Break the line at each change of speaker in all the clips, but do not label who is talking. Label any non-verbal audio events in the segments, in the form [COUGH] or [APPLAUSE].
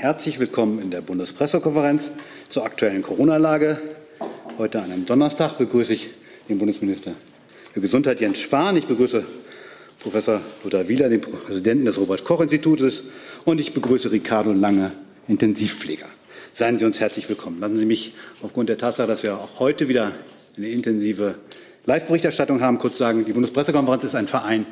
Herzlich willkommen in der Bundespressekonferenz zur aktuellen Corona-Lage. Heute an einem Donnerstag begrüße ich den Bundesminister für Gesundheit Jens Spahn. Ich begrüße Professor Lothar Wieler, den Präsidenten des Robert-Koch-Institutes, und ich begrüße Ricardo Lange, Intensivpfleger. Seien Sie uns herzlich willkommen. Lassen Sie mich aufgrund der Tatsache, dass wir auch heute wieder eine intensive Live-Berichterstattung haben, kurz sagen, die Bundespressekonferenz ist ein Verein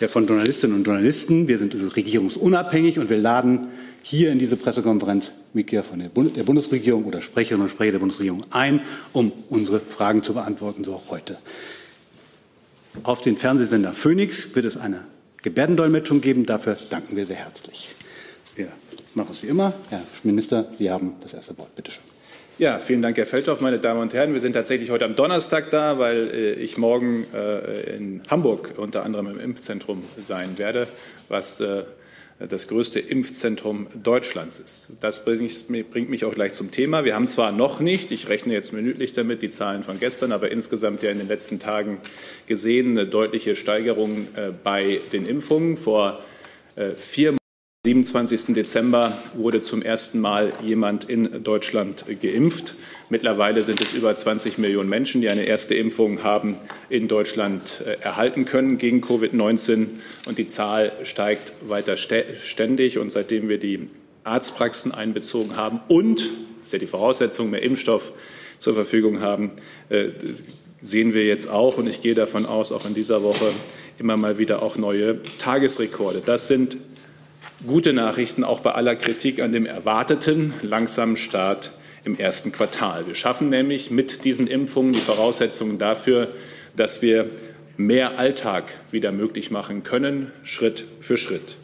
der von Journalistinnen und Journalisten. Wir sind regierungsunabhängig und wir laden hier in diese Pressekonferenz Mitglieder von der, Bund der Bundesregierung oder Sprecherinnen und Sprecher der Bundesregierung ein, um unsere Fragen zu beantworten, so auch heute. Auf den Fernsehsender Phoenix wird es eine Gebärdendolmetschung geben. Dafür danken wir sehr herzlich. Wir machen es wie immer. Herr Minister, Sie haben das erste Wort. Bitte schön.
Ja, vielen Dank, Herr Feldhoff, meine Damen und Herren. Wir sind tatsächlich heute am Donnerstag da, weil äh, ich morgen äh, in Hamburg unter anderem im Impfzentrum sein werde, was äh, das größte Impfzentrum Deutschlands ist. Das bringt mich auch gleich zum Thema. Wir haben zwar noch nicht, ich rechne jetzt minütlich damit, die Zahlen von gestern, aber insgesamt ja in den letzten Tagen gesehen, eine deutliche Steigerung bei den Impfungen. Vor vier 27. Dezember wurde zum ersten Mal jemand in Deutschland geimpft. Mittlerweile sind es über 20 Millionen Menschen, die eine erste Impfung haben in Deutschland äh, erhalten können gegen Covid-19. Und die Zahl steigt weiter ständig. Und seitdem wir die Arztpraxen einbezogen haben und, das ist ja die Voraussetzung, mehr Impfstoff zur Verfügung haben, äh, sehen wir jetzt auch, und ich gehe davon aus, auch in dieser Woche immer mal wieder auch neue Tagesrekorde. Das sind gute Nachrichten auch bei aller Kritik an dem erwarteten langsamen Start im ersten Quartal. Wir schaffen nämlich mit diesen Impfungen die Voraussetzungen dafür, dass wir mehr Alltag wieder möglich machen können, Schritt für Schritt.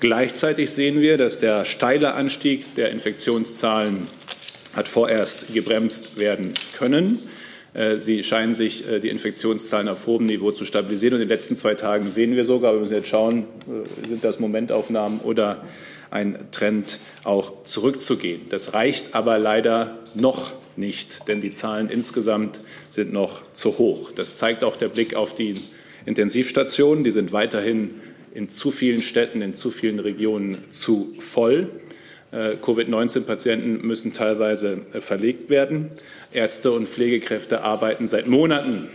Gleichzeitig sehen wir, dass der steile Anstieg der Infektionszahlen hat vorerst gebremst werden können. Äh, sie scheinen sich äh, die Infektionszahlen auf hohem Niveau zu stabilisieren. Und in den letzten zwei Tagen sehen wir sogar, wir müssen jetzt schauen, äh, sind das Momentaufnahmen oder ein Trend auch zurückzugehen. Das reicht aber leider noch nicht, denn die Zahlen insgesamt sind noch zu hoch. Das zeigt auch der Blick auf die Intensivstationen. Die sind weiterhin in zu vielen Städten, in zu vielen Regionen zu voll. Äh, Covid-19-Patienten müssen teilweise äh, verlegt werden. Ärzte und Pflegekräfte arbeiten seit Monaten,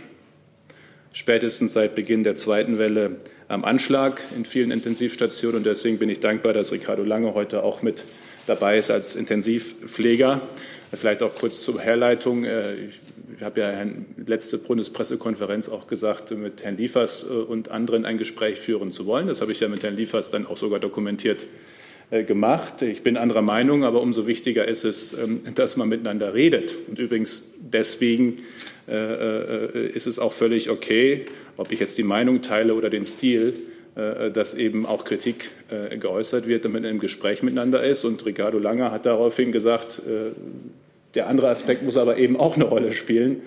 spätestens seit Beginn der zweiten Welle, am Anschlag in vielen Intensivstationen. Und deswegen bin ich dankbar, dass Ricardo Lange heute auch mit dabei ist als Intensivpfleger. Vielleicht auch kurz zur Herleitung. Äh, ich habe ja letzte Bundespressekonferenz auch gesagt, mit Herrn Liefers und anderen ein Gespräch führen zu wollen. Das habe ich ja mit Herrn Liefers dann auch sogar dokumentiert gemacht. Ich bin anderer Meinung, aber umso wichtiger ist es, ähm, dass man miteinander redet. Und übrigens deswegen äh, äh, ist es auch völlig okay, ob ich jetzt die Meinung teile oder den Stil, dass eben auch Kritik geäußert wird, damit man im Gespräch miteinander ist. Und Ricardo Langer hat daraufhin gesagt, der andere Aspekt muss aber eben auch eine Rolle spielen,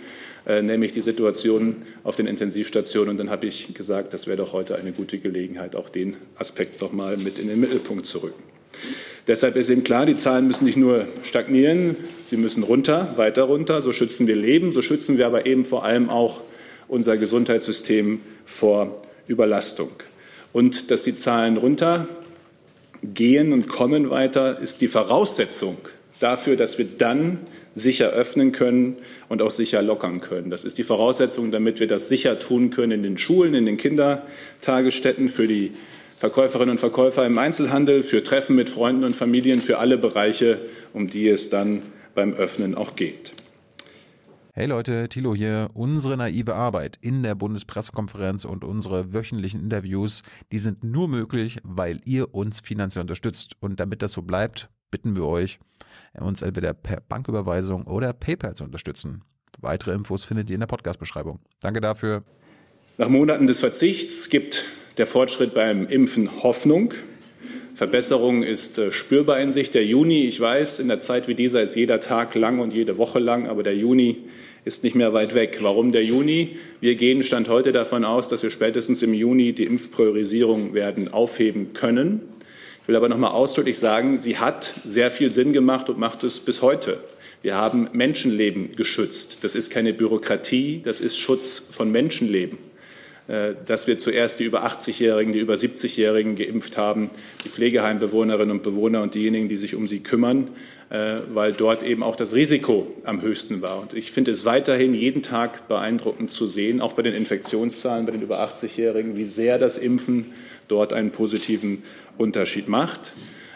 nämlich die Situation auf den Intensivstationen. Und dann habe ich gesagt, das wäre doch heute eine gute Gelegenheit, auch den Aspekt noch mal mit in den Mittelpunkt zu rücken. Deshalb ist eben klar, die Zahlen müssen nicht nur stagnieren, sie müssen runter, weiter runter. So schützen wir Leben, so schützen wir aber eben vor allem auch unser Gesundheitssystem vor Überlastung. Und dass die Zahlen runtergehen und kommen weiter, ist die Voraussetzung dafür, dass wir dann sicher öffnen können und auch sicher lockern können. Das ist die Voraussetzung, damit wir das sicher tun können in den Schulen, in den Kindertagesstätten, für die Verkäuferinnen und Verkäufer im Einzelhandel, für Treffen mit Freunden und Familien, für alle Bereiche, um die es dann beim Öffnen auch geht.
Hey Leute, Thilo hier. Unsere naive Arbeit in der Bundespressekonferenz und unsere wöchentlichen Interviews, die sind nur möglich, weil ihr uns finanziell unterstützt. Und damit das so bleibt, bitten wir euch, uns entweder per Banküberweisung oder PayPal zu unterstützen. Weitere Infos findet ihr in der Podcast-Beschreibung. Danke dafür.
Nach Monaten des Verzichts gibt der Fortschritt beim Impfen Hoffnung. Verbesserung ist äh, spürbar in sich. Der Juni, ich weiß, in der Zeit wie dieser ist jeder Tag lang und jede Woche lang, aber der Juni ist nicht mehr weit weg. Warum der Juni? Wir gehen Stand heute davon aus, dass wir spätestens im Juni die Impfpriorisierung werden aufheben können. Ich will aber noch mal ausdrücklich sagen, sie hat sehr viel Sinn gemacht und macht es bis heute. Wir haben Menschenleben geschützt. Das ist keine Bürokratie, das ist Schutz von Menschenleben. äh, dass wir zuerst die über 80-Jährigen, die über 70-Jährigen geimpft haben, die Pflegeheimbewohnerinnen und Bewohner und diejenigen, die sich um sie kümmern, äh, weil dort eben auch das Risiko am höchsten war. Und ich finde es weiterhin jeden Tag beeindruckend zu sehen, auch bei den Infektionszahlen bei den über 80-Jährigen, wie sehr das Impfen dort einen positiven Unterschied macht.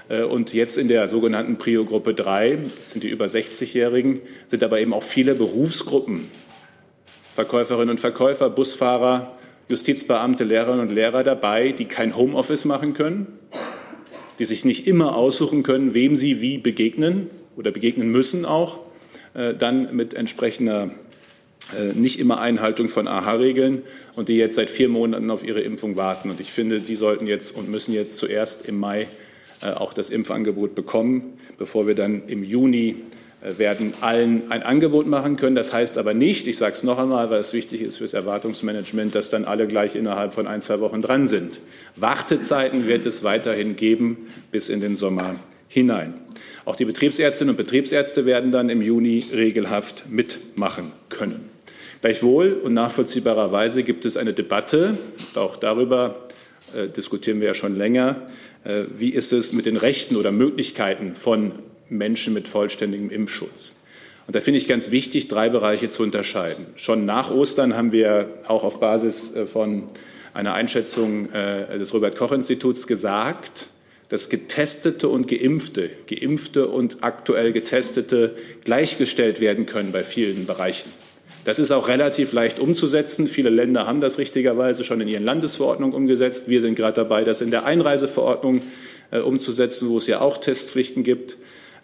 Äh, und jetzt in der sogenannten Prio-Gruppe 3, das sind die über 60-Jährigen, sind aber eben auch viele Berufsgruppen, Verkäuferinnen und Verkäufer, Busfahrer, Justizbeamte, Lehrerinnen und Lehrer dabei, die kein Homeoffice machen können, die sich nicht immer aussuchen können, wem sie wie begegnen oder begegnen müssen auch, äh, dann mit entsprechender nicht immer Einhaltung von AHA-Regeln und die jetzt seit vier Monaten auf ihre Impfung warten. Und ich finde, die sollten jetzt und müssen jetzt zuerst im Mai äh, auch das Impfangebot bekommen, bevor wir dann im Juni äh, werden allen ein Angebot machen können. Das heißt aber nicht, ich sage es noch einmal, weil es wichtig ist fürs Erwartungsmanagement, dass dann alle gleich innerhalb von ein, zwei Wochen dran sind. Wartezeiten wird es weiterhin geben bis in den Sommer hinein. Auch die Betriebsärztinnen und Betriebsärzte werden dann im Juni regelhaft mitmachen können. Gleichwohl und nachvollziehbarerweise gibt es eine Debatte, auch darüber äh, diskutieren wir ja schon länger, äh, wie ist es mit den Rechten oder Möglichkeiten von Menschen mit vollständigem Impfschutz. Und da finde ich ganz wichtig, drei Bereiche zu unterscheiden. Schon nach Ostern haben wir auch auf Basis äh, von einer Einschätzung äh, des Robert Koch Instituts gesagt, dass Getestete und Geimpfte, Geimpfte und aktuell Getestete gleichgestellt werden können bei vielen Bereichen. Das ist auch relativ leicht umzusetzen. Viele Länder haben das richtigerweise schon in ihren Landesverordnungen umgesetzt. Wir sind gerade dabei, das in der Einreiseverordnung äh, umzusetzen, wo es ja auch Testpflichten gibt.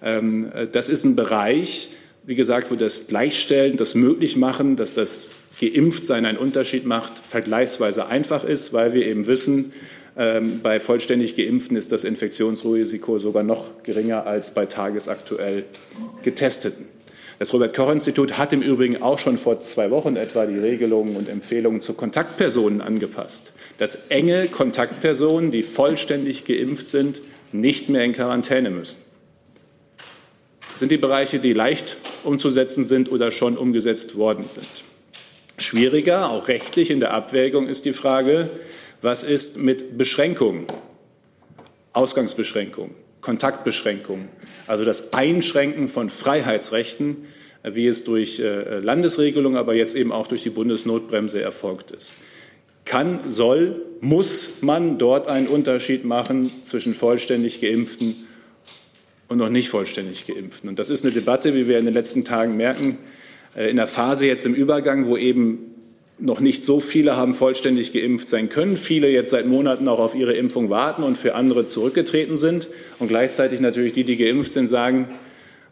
Ähm, äh, das ist ein Bereich, wie gesagt, wo das Gleichstellen, das Möglichmachen, dass das Geimpftsein einen Unterschied macht, vergleichsweise einfach ist, weil wir eben wissen, ähm, bei vollständig Geimpften ist das Infektionsrisiko sogar noch geringer als bei tagesaktuell Getesteten. Das Robert Koch Institut hat im Übrigen auch schon vor zwei Wochen etwa die Regelungen und Empfehlungen zu Kontaktpersonen angepasst, dass enge Kontaktpersonen, die vollständig geimpft sind, nicht mehr in Quarantäne müssen. Sind die Bereiche, die leicht umzusetzen sind oder schon umgesetzt worden sind. Schwieriger, auch rechtlich in der Abwägung, ist die Frage, was ist mit Beschränkungen, Ausgangsbeschränkungen, Kontaktbeschränkungen, also das Einschränken von Freiheitsrechten, wie es durch äh, Landesregelung, aber jetzt eben auch durch die Bundesnotbremse erfolgt ist. Kann, soll, muss man dort einen Unterschied machen zwischen vollständig geimpften und noch nicht vollständig Geimpften. Und das ist eine Debatte, wie wir in den letzten Tagen merken, äh, in der Phase jetzt im Übergang, wo eben noch nicht so viele haben vollständig geimpft sein können, viele jetzt seit Monaten auch auf ihre Impfung warten und für andere zurückgetreten sind und gleichzeitig natürlich die, die geimpft sind, sagen,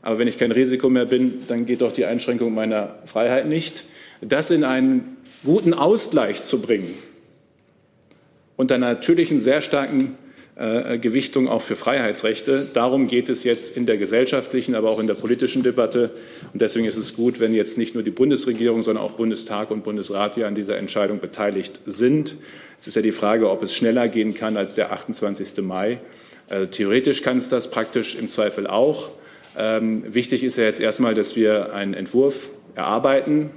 aber wenn ich kein Risiko mehr bin, dann geht doch die Einschränkung meiner Freiheit nicht. Das in einen guten Ausgleich zu bringen, unter natürlich einen sehr starken äh, Gewichtung auch für Freiheitsrechte. Darum geht es jetzt in der gesellschaftlichen, aber auch in der politischen Debatte. Und deswegen ist es gut, wenn jetzt nicht nur die Bundesregierung, sondern auch Bundestag und Bundesrat hier an dieser Entscheidung beteiligt sind. Es ist ja die Frage, ob es schneller gehen kann als der 28. Mai. Also theoretisch kann es das praktisch im Zweifel auch. Ähm, wichtig ist ja jetzt erstmal, dass wir einen Entwurf erarbeiten.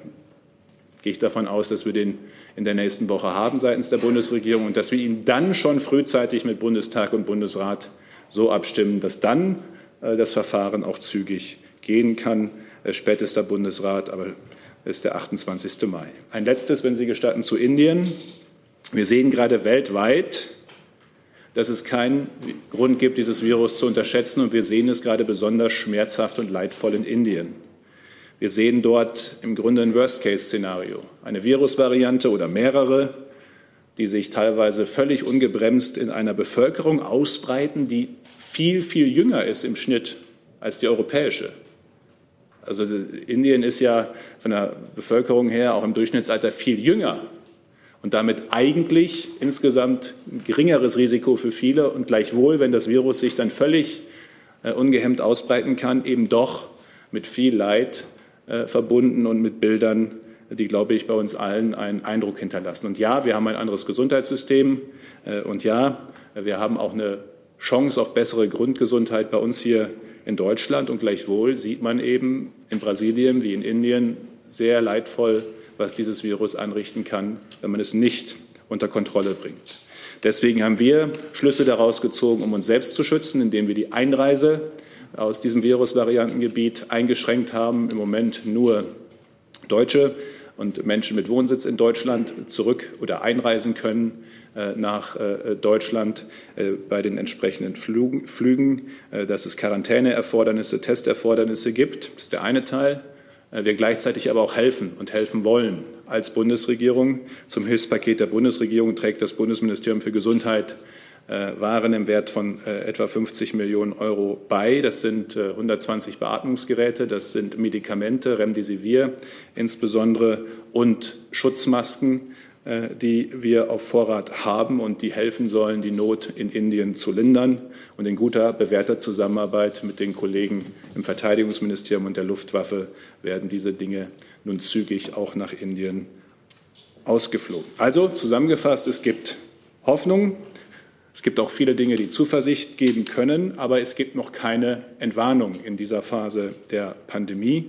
Gehe ich davon aus, dass wir den in der nächsten Woche haben seitens der Bundesregierung und dass wir ihn dann schon frühzeitig mit Bundestag und Bundesrat so abstimmen, dass dann äh, das Verfahren auch zügig gehen kann. Äh, spätester Bundesrat, aber ist der 28. Mai. Ein letztes, wenn Sie gestatten, zu Indien. Wir sehen gerade weltweit, dass es keinen Grund gibt, dieses Virus zu unterschätzen. Und wir sehen es gerade besonders schmerzhaft und leidvoll in Indien. Wir sehen dort im Grunde ein Worst-Case-Szenario. Eine Virusvariante oder mehrere, die sich teilweise völlig ungebremst in einer Bevölkerung ausbreiten, die viel, viel jünger ist im Schnitt als die europäische. Also Indien ist ja von der Bevölkerung her auch im Durchschnittsalter viel jünger und damit eigentlich insgesamt ein geringeres Risiko für viele und gleichwohl, wenn das Virus sich dann völlig äh, ungehemmt ausbreiten kann, eben doch mit viel Leid verbunden und mit Bildern, die, glaube ich, bei uns allen einen Eindruck hinterlassen. Und ja, wir haben ein anderes Gesundheitssystem. Äh, und ja, wir haben auch eine Chance auf bessere Grundgesundheit bei uns hier in Deutschland. Und gleichwohl sieht man eben in Brasilien wie in Indien sehr leidvoll, was dieses Virus anrichten kann, wenn man es nicht unter Kontrolle bringt. Deswegen haben wir Schlüsse daraus gezogen, um uns selbst zu schützen, indem wir die Einreise aus diesem Virusvariantengebiet eingeschränkt haben. Im Moment nur Deutsche und Menschen mit Wohnsitz in Deutschland zurück oder einreisen können äh, nach äh, Deutschland äh, bei den entsprechenden Flügen, dass es Quarantäneerfordernisse, Testerfordernisse gibt. Das ist der eine Teil. Wir gleichzeitig aber auch helfen und helfen wollen als Bundesregierung. Zum Hilfspaket der Bundesregierung trägt das Bundesministerium für Gesundheit waren im Wert von etwa 50 Millionen Euro bei. Das sind 120 Beatmungsgeräte, das sind Medikamente, Remdesivir insbesondere und Schutzmasken. Äh, die wir auf Vorrat haben und die helfen sollen, die Not in Indien zu lindern. Und in guter, bewährter Zusammenarbeit mit den Kollegen im Verteidigungsministerium und der Luftwaffe werden diese Dinge nun zügig auch nach Indien ausgeflogen. Also zusammengefasst, es gibt Hoffnung. Es gibt auch viele Dinge, die Zuversicht geben können, aber es gibt noch keine Entwarnung in dieser Phase der Pandemie.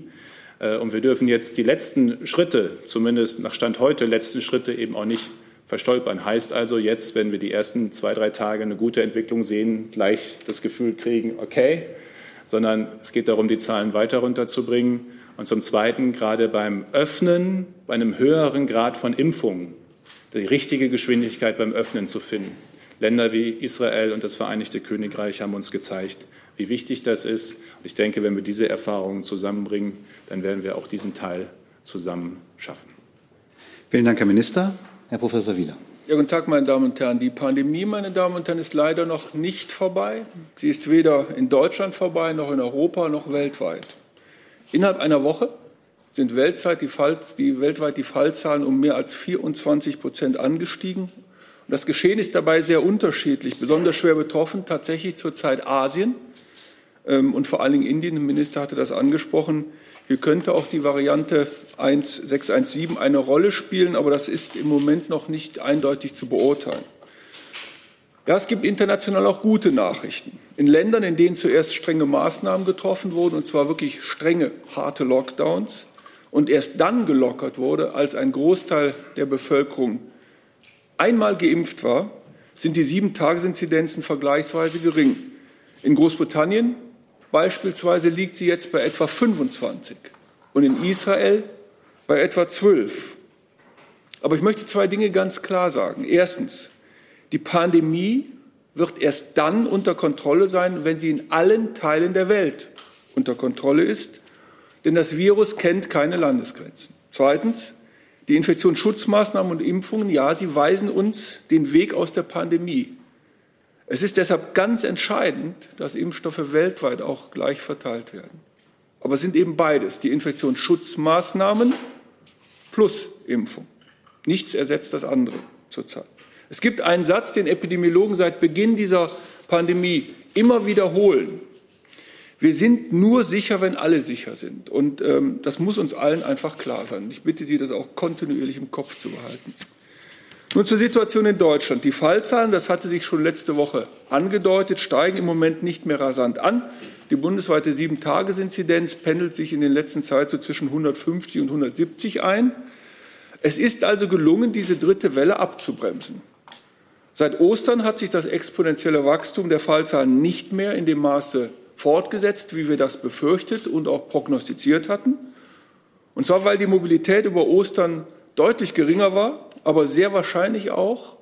Äh, und wir dürfen jetzt die letzten Schritte, zumindest nach Stand heute, letzten Schritte eben auch nicht verstolpern. Heißt also jetzt, wenn wir die ersten zwei, drei Tage eine gute Entwicklung sehen, gleich das Gefühl kriegen, okay, sondern es geht darum, die Zahlen weiter runterzubringen. Und zum Zweiten, gerade beim Öffnen, bei einem höheren Grad von Impfungen, die richtige Geschwindigkeit beim Öffnen zu finden. Länder wie Israel und das Vereinigte Königreich haben uns gezeigt, wie wichtig das ist. Und ich denke, wenn wir diese Erfahrungen zusammenbringen, dann werden wir auch diesen Teil zusammen schaffen.
Vielen Dank, Herr Minister. Herr Professor Wieler.
Ja, guten Tag, meine Damen und Herren. Die Pandemie, meine Damen und Herren, ist leider noch nicht vorbei. Sie ist weder in Deutschland vorbei, noch in Europa, noch weltweit. Innerhalb einer Woche sind weltweit die, Fall, die, weltweit die Fallzahlen um mehr als 24 Prozent angestiegen. Und das Geschehen ist dabei sehr unterschiedlich. Besonders schwer betroffen tatsächlich zurzeit Asien ähm, und vor allen Dingen Indien. Der Minister hatte das angesprochen. Hier könnte auch die Variante 1617 eine Rolle spielen, aber das ist im Moment noch nicht eindeutig zu beurteilen. Ja, es gibt international auch gute Nachrichten. In Ländern, in denen zuerst strenge Maßnahmen getroffen wurden, und zwar wirklich strenge, harte Lockdowns, und erst dann gelockert wurde, als ein Großteil der Bevölkerung einmal geimpft war, sind die Sieben-Tages-Inzidenzen vergleichsweise gering. In Großbritannien Beispielsweise liegt sie jetzt bei etwa 25 und in Israel bei etwa 12. Aber ich möchte zwei Dinge ganz klar sagen. Erstens, die Pandemie wird erst dann unter Kontrolle sein, wenn sie in allen Teilen der Welt unter Kontrolle ist, denn das Virus kennt keine Landesgrenzen. Zweitens, die Infektionsschutzmaßnahmen und Impfungen, ja, sie weisen uns den Weg aus der Pandemie. Es ist deshalb ganz entscheidend, dass Impfstoffe weltweit auch gleich verteilt werden. Aber es sind eben beides, die Infektionsschutzmaßnahmen plus Impfung. Nichts ersetzt das andere zurzeit. Es gibt einen Satz, den Epidemiologen seit Beginn dieser Pandemie immer wiederholen. Wir sind nur sicher, wenn alle sicher sind. Und ähm, das muss uns allen einfach klar sein. Ich bitte Sie, das auch kontinuierlich im Kopf zu behalten. Nun zur Situation in Deutschland. Die Fallzahlen, das hatte sich schon letzte Woche angedeutet, steigen im Moment nicht mehr rasant an. Die bundesweite Sieben-Tages-Inzidenz pendelt sich in den letzten Zeit so zwischen 150 und 170 ein. Es ist also gelungen, diese dritte Welle abzubremsen. Seit Ostern hat sich das exponentielle Wachstum der Fallzahlen nicht mehr in dem Maße fortgesetzt, wie wir das befürchtet und auch prognostiziert hatten. Und zwar, weil die Mobilität über Ostern deutlich geringer war aber sehr wahrscheinlich auch,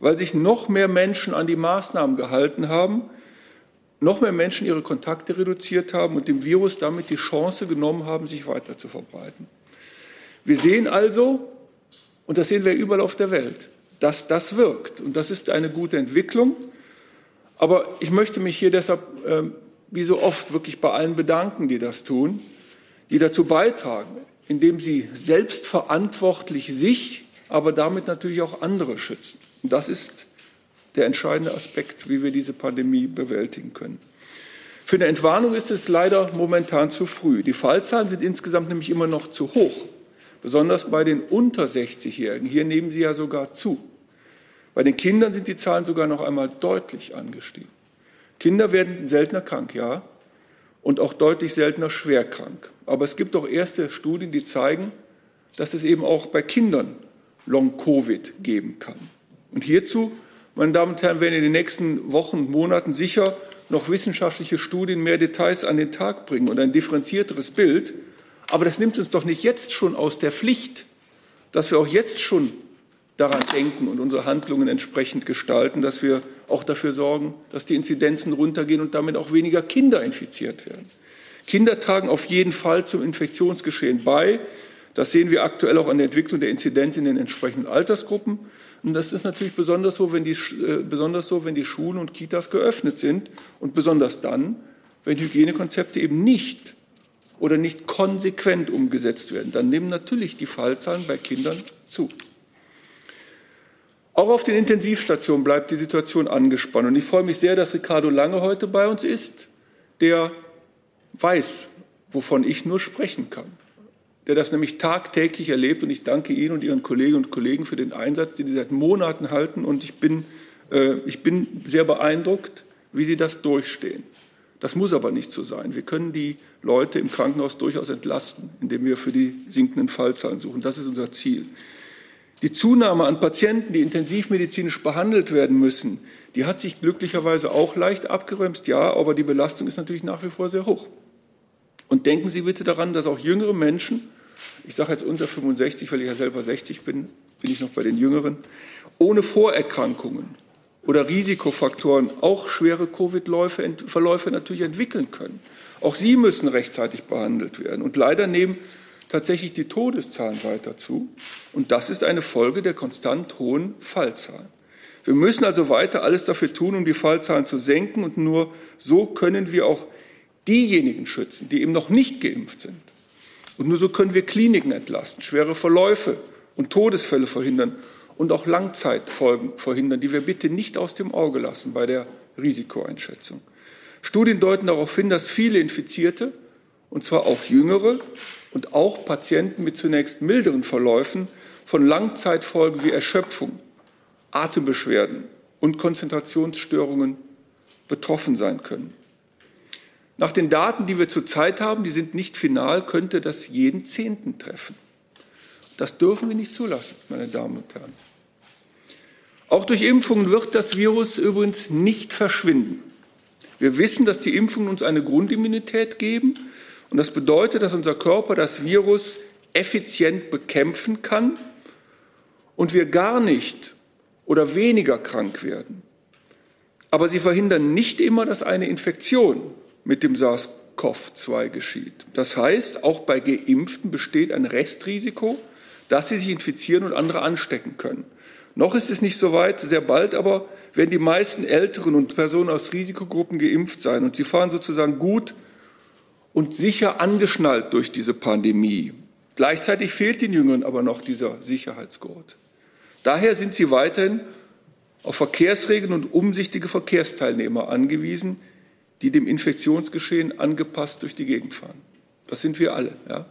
weil sich noch mehr Menschen an die Maßnahmen gehalten haben, noch mehr Menschen ihre Kontakte reduziert haben und dem Virus damit die Chance genommen haben, sich weiter zu verbreiten. Wir sehen also, und das sehen wir überall auf der Welt, dass das wirkt. Und das ist eine gute Entwicklung. Aber ich möchte mich hier deshalb, äh, wie so oft, wirklich bei allen bedanken, die das tun, die dazu beitragen, indem sie selbstverantwortlich sich aber damit natürlich auch andere schützen. Und das ist der entscheidende Aspekt, wie wir diese Pandemie bewältigen können. Für eine Entwarnung ist es leider momentan zu früh. Die Fallzahlen sind insgesamt nämlich immer noch zu hoch, besonders bei den unter 60-Jährigen. Hier nehmen sie ja sogar zu. Bei den Kindern sind die Zahlen sogar noch einmal deutlich angestiegen. Kinder werden seltener krank, ja, und auch deutlich seltener schwer krank. Aber es gibt auch erste Studien, die zeigen, dass es eben auch bei Kindern Long-Covid geben kann. Und hierzu, meine Damen und Herren, werden in den nächsten Wochen und Monaten sicher noch wissenschaftliche Studien mehr Details an den Tag bringen und ein differenzierteres Bild. Aber das nimmt uns doch nicht jetzt schon aus der Pflicht, dass wir auch jetzt schon daran denken und unsere Handlungen entsprechend gestalten, dass wir auch dafür sorgen, dass die Inzidenzen runtergehen und damit auch weniger Kinder infiziert werden. Kinder tragen auf jeden Fall zum Infektionsgeschehen bei. Das sehen wir aktuell auch an der Entwicklung der Inzidenz in den entsprechenden Altersgruppen. Und das ist natürlich besonders so, wenn die, äh, besonders so, wenn die Schulen und Kitas geöffnet sind und besonders dann, wenn Hygienekonzepte eben nicht oder nicht konsequent umgesetzt werden. Dann nehmen natürlich die Fallzahlen bei Kindern zu. Auch auf den Intensivstationen bleibt die Situation angespannt. Und ich freue mich sehr, dass Ricardo Lange heute bei uns ist, der weiß, wovon ich nur sprechen kann. Der das nämlich tagtäglich erlebt. Und ich danke Ihnen und Ihren Kolleginnen und Kollegen für den Einsatz, den Sie seit Monaten halten. Und ich bin, äh, ich bin sehr beeindruckt, wie Sie das durchstehen. Das muss aber nicht so sein. Wir können die Leute im Krankenhaus durchaus entlasten, indem wir für die sinkenden Fallzahlen suchen. Das ist unser Ziel. Die Zunahme an Patienten, die intensivmedizinisch behandelt werden müssen, die hat sich glücklicherweise auch leicht abgebremst, ja, aber die Belastung ist natürlich nach wie vor sehr hoch. Und denken Sie bitte daran, dass auch jüngere Menschen, ich sage jetzt unter 65, weil ich ja selber 60 bin, bin ich noch bei den Jüngeren, ohne Vorerkrankungen oder Risikofaktoren auch schwere Covid-Verläufe natürlich entwickeln können. Auch sie müssen rechtzeitig behandelt werden. Und leider nehmen tatsächlich die Todeszahlen weiter zu. Und das ist eine Folge der konstant hohen Fallzahlen. Wir müssen also weiter alles dafür tun, um die Fallzahlen zu senken. Und nur so können wir auch diejenigen schützen, die eben noch nicht geimpft sind. Und nur so können wir Kliniken entlasten, schwere Verläufe und Todesfälle verhindern und auch Langzeitfolgen verhindern, die wir bitte nicht aus dem Auge lassen bei der Risikoeinschätzung. Studien deuten darauf hin, dass viele Infizierte, und zwar auch jüngere, und auch Patienten mit zunächst milderen Verläufen von Langzeitfolgen wie Erschöpfung, Atembeschwerden und Konzentrationsstörungen betroffen sein können. Nach den Daten, die wir zurzeit haben, die sind nicht final, könnte das jeden Zehnten treffen. Das dürfen wir nicht zulassen, meine Damen und Herren. Auch durch Impfungen wird das Virus übrigens nicht verschwinden. Wir wissen, dass die Impfungen uns eine Grundimmunität geben und das bedeutet, dass unser Körper das Virus effizient bekämpfen kann und wir gar nicht oder weniger krank werden. Aber sie verhindern nicht immer, dass eine Infektion mit dem SARS-CoV-2 geschieht. Das heißt, auch bei Geimpften besteht ein Restrisiko, dass sie sich infizieren und andere anstecken können. Noch ist es nicht so weit, sehr bald aber werden die meisten Älteren und Personen aus Risikogruppen geimpft sein und sie fahren sozusagen gut und sicher angeschnallt durch diese Pandemie. Gleichzeitig fehlt den Jüngeren aber noch dieser Sicherheitsgurt. Daher sind sie weiterhin auf Verkehrsregeln und umsichtige Verkehrsteilnehmer angewiesen, die dem Infektionsgeschehen angepasst durch die Gegend fahren. Das sind wir alle. Ja?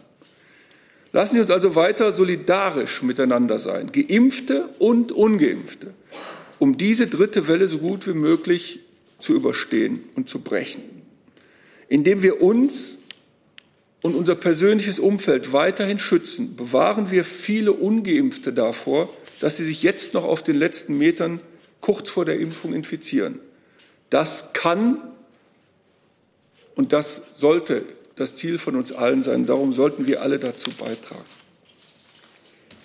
Lassen Sie uns also weiter solidarisch miteinander sein, geimpfte und ungeimpfte, um diese dritte Welle so gut wie möglich zu überstehen und zu brechen indem wir uns und unser persönliches Umfeld weiterhin schützen, bewahren wir viele ungeimpfte davor, dass sie sich jetzt noch auf den letzten Metern kurz vor der Impfung infizieren. Das kann und das sollte das Ziel von uns allen sein. Darum sollten wir alle dazu beitragen.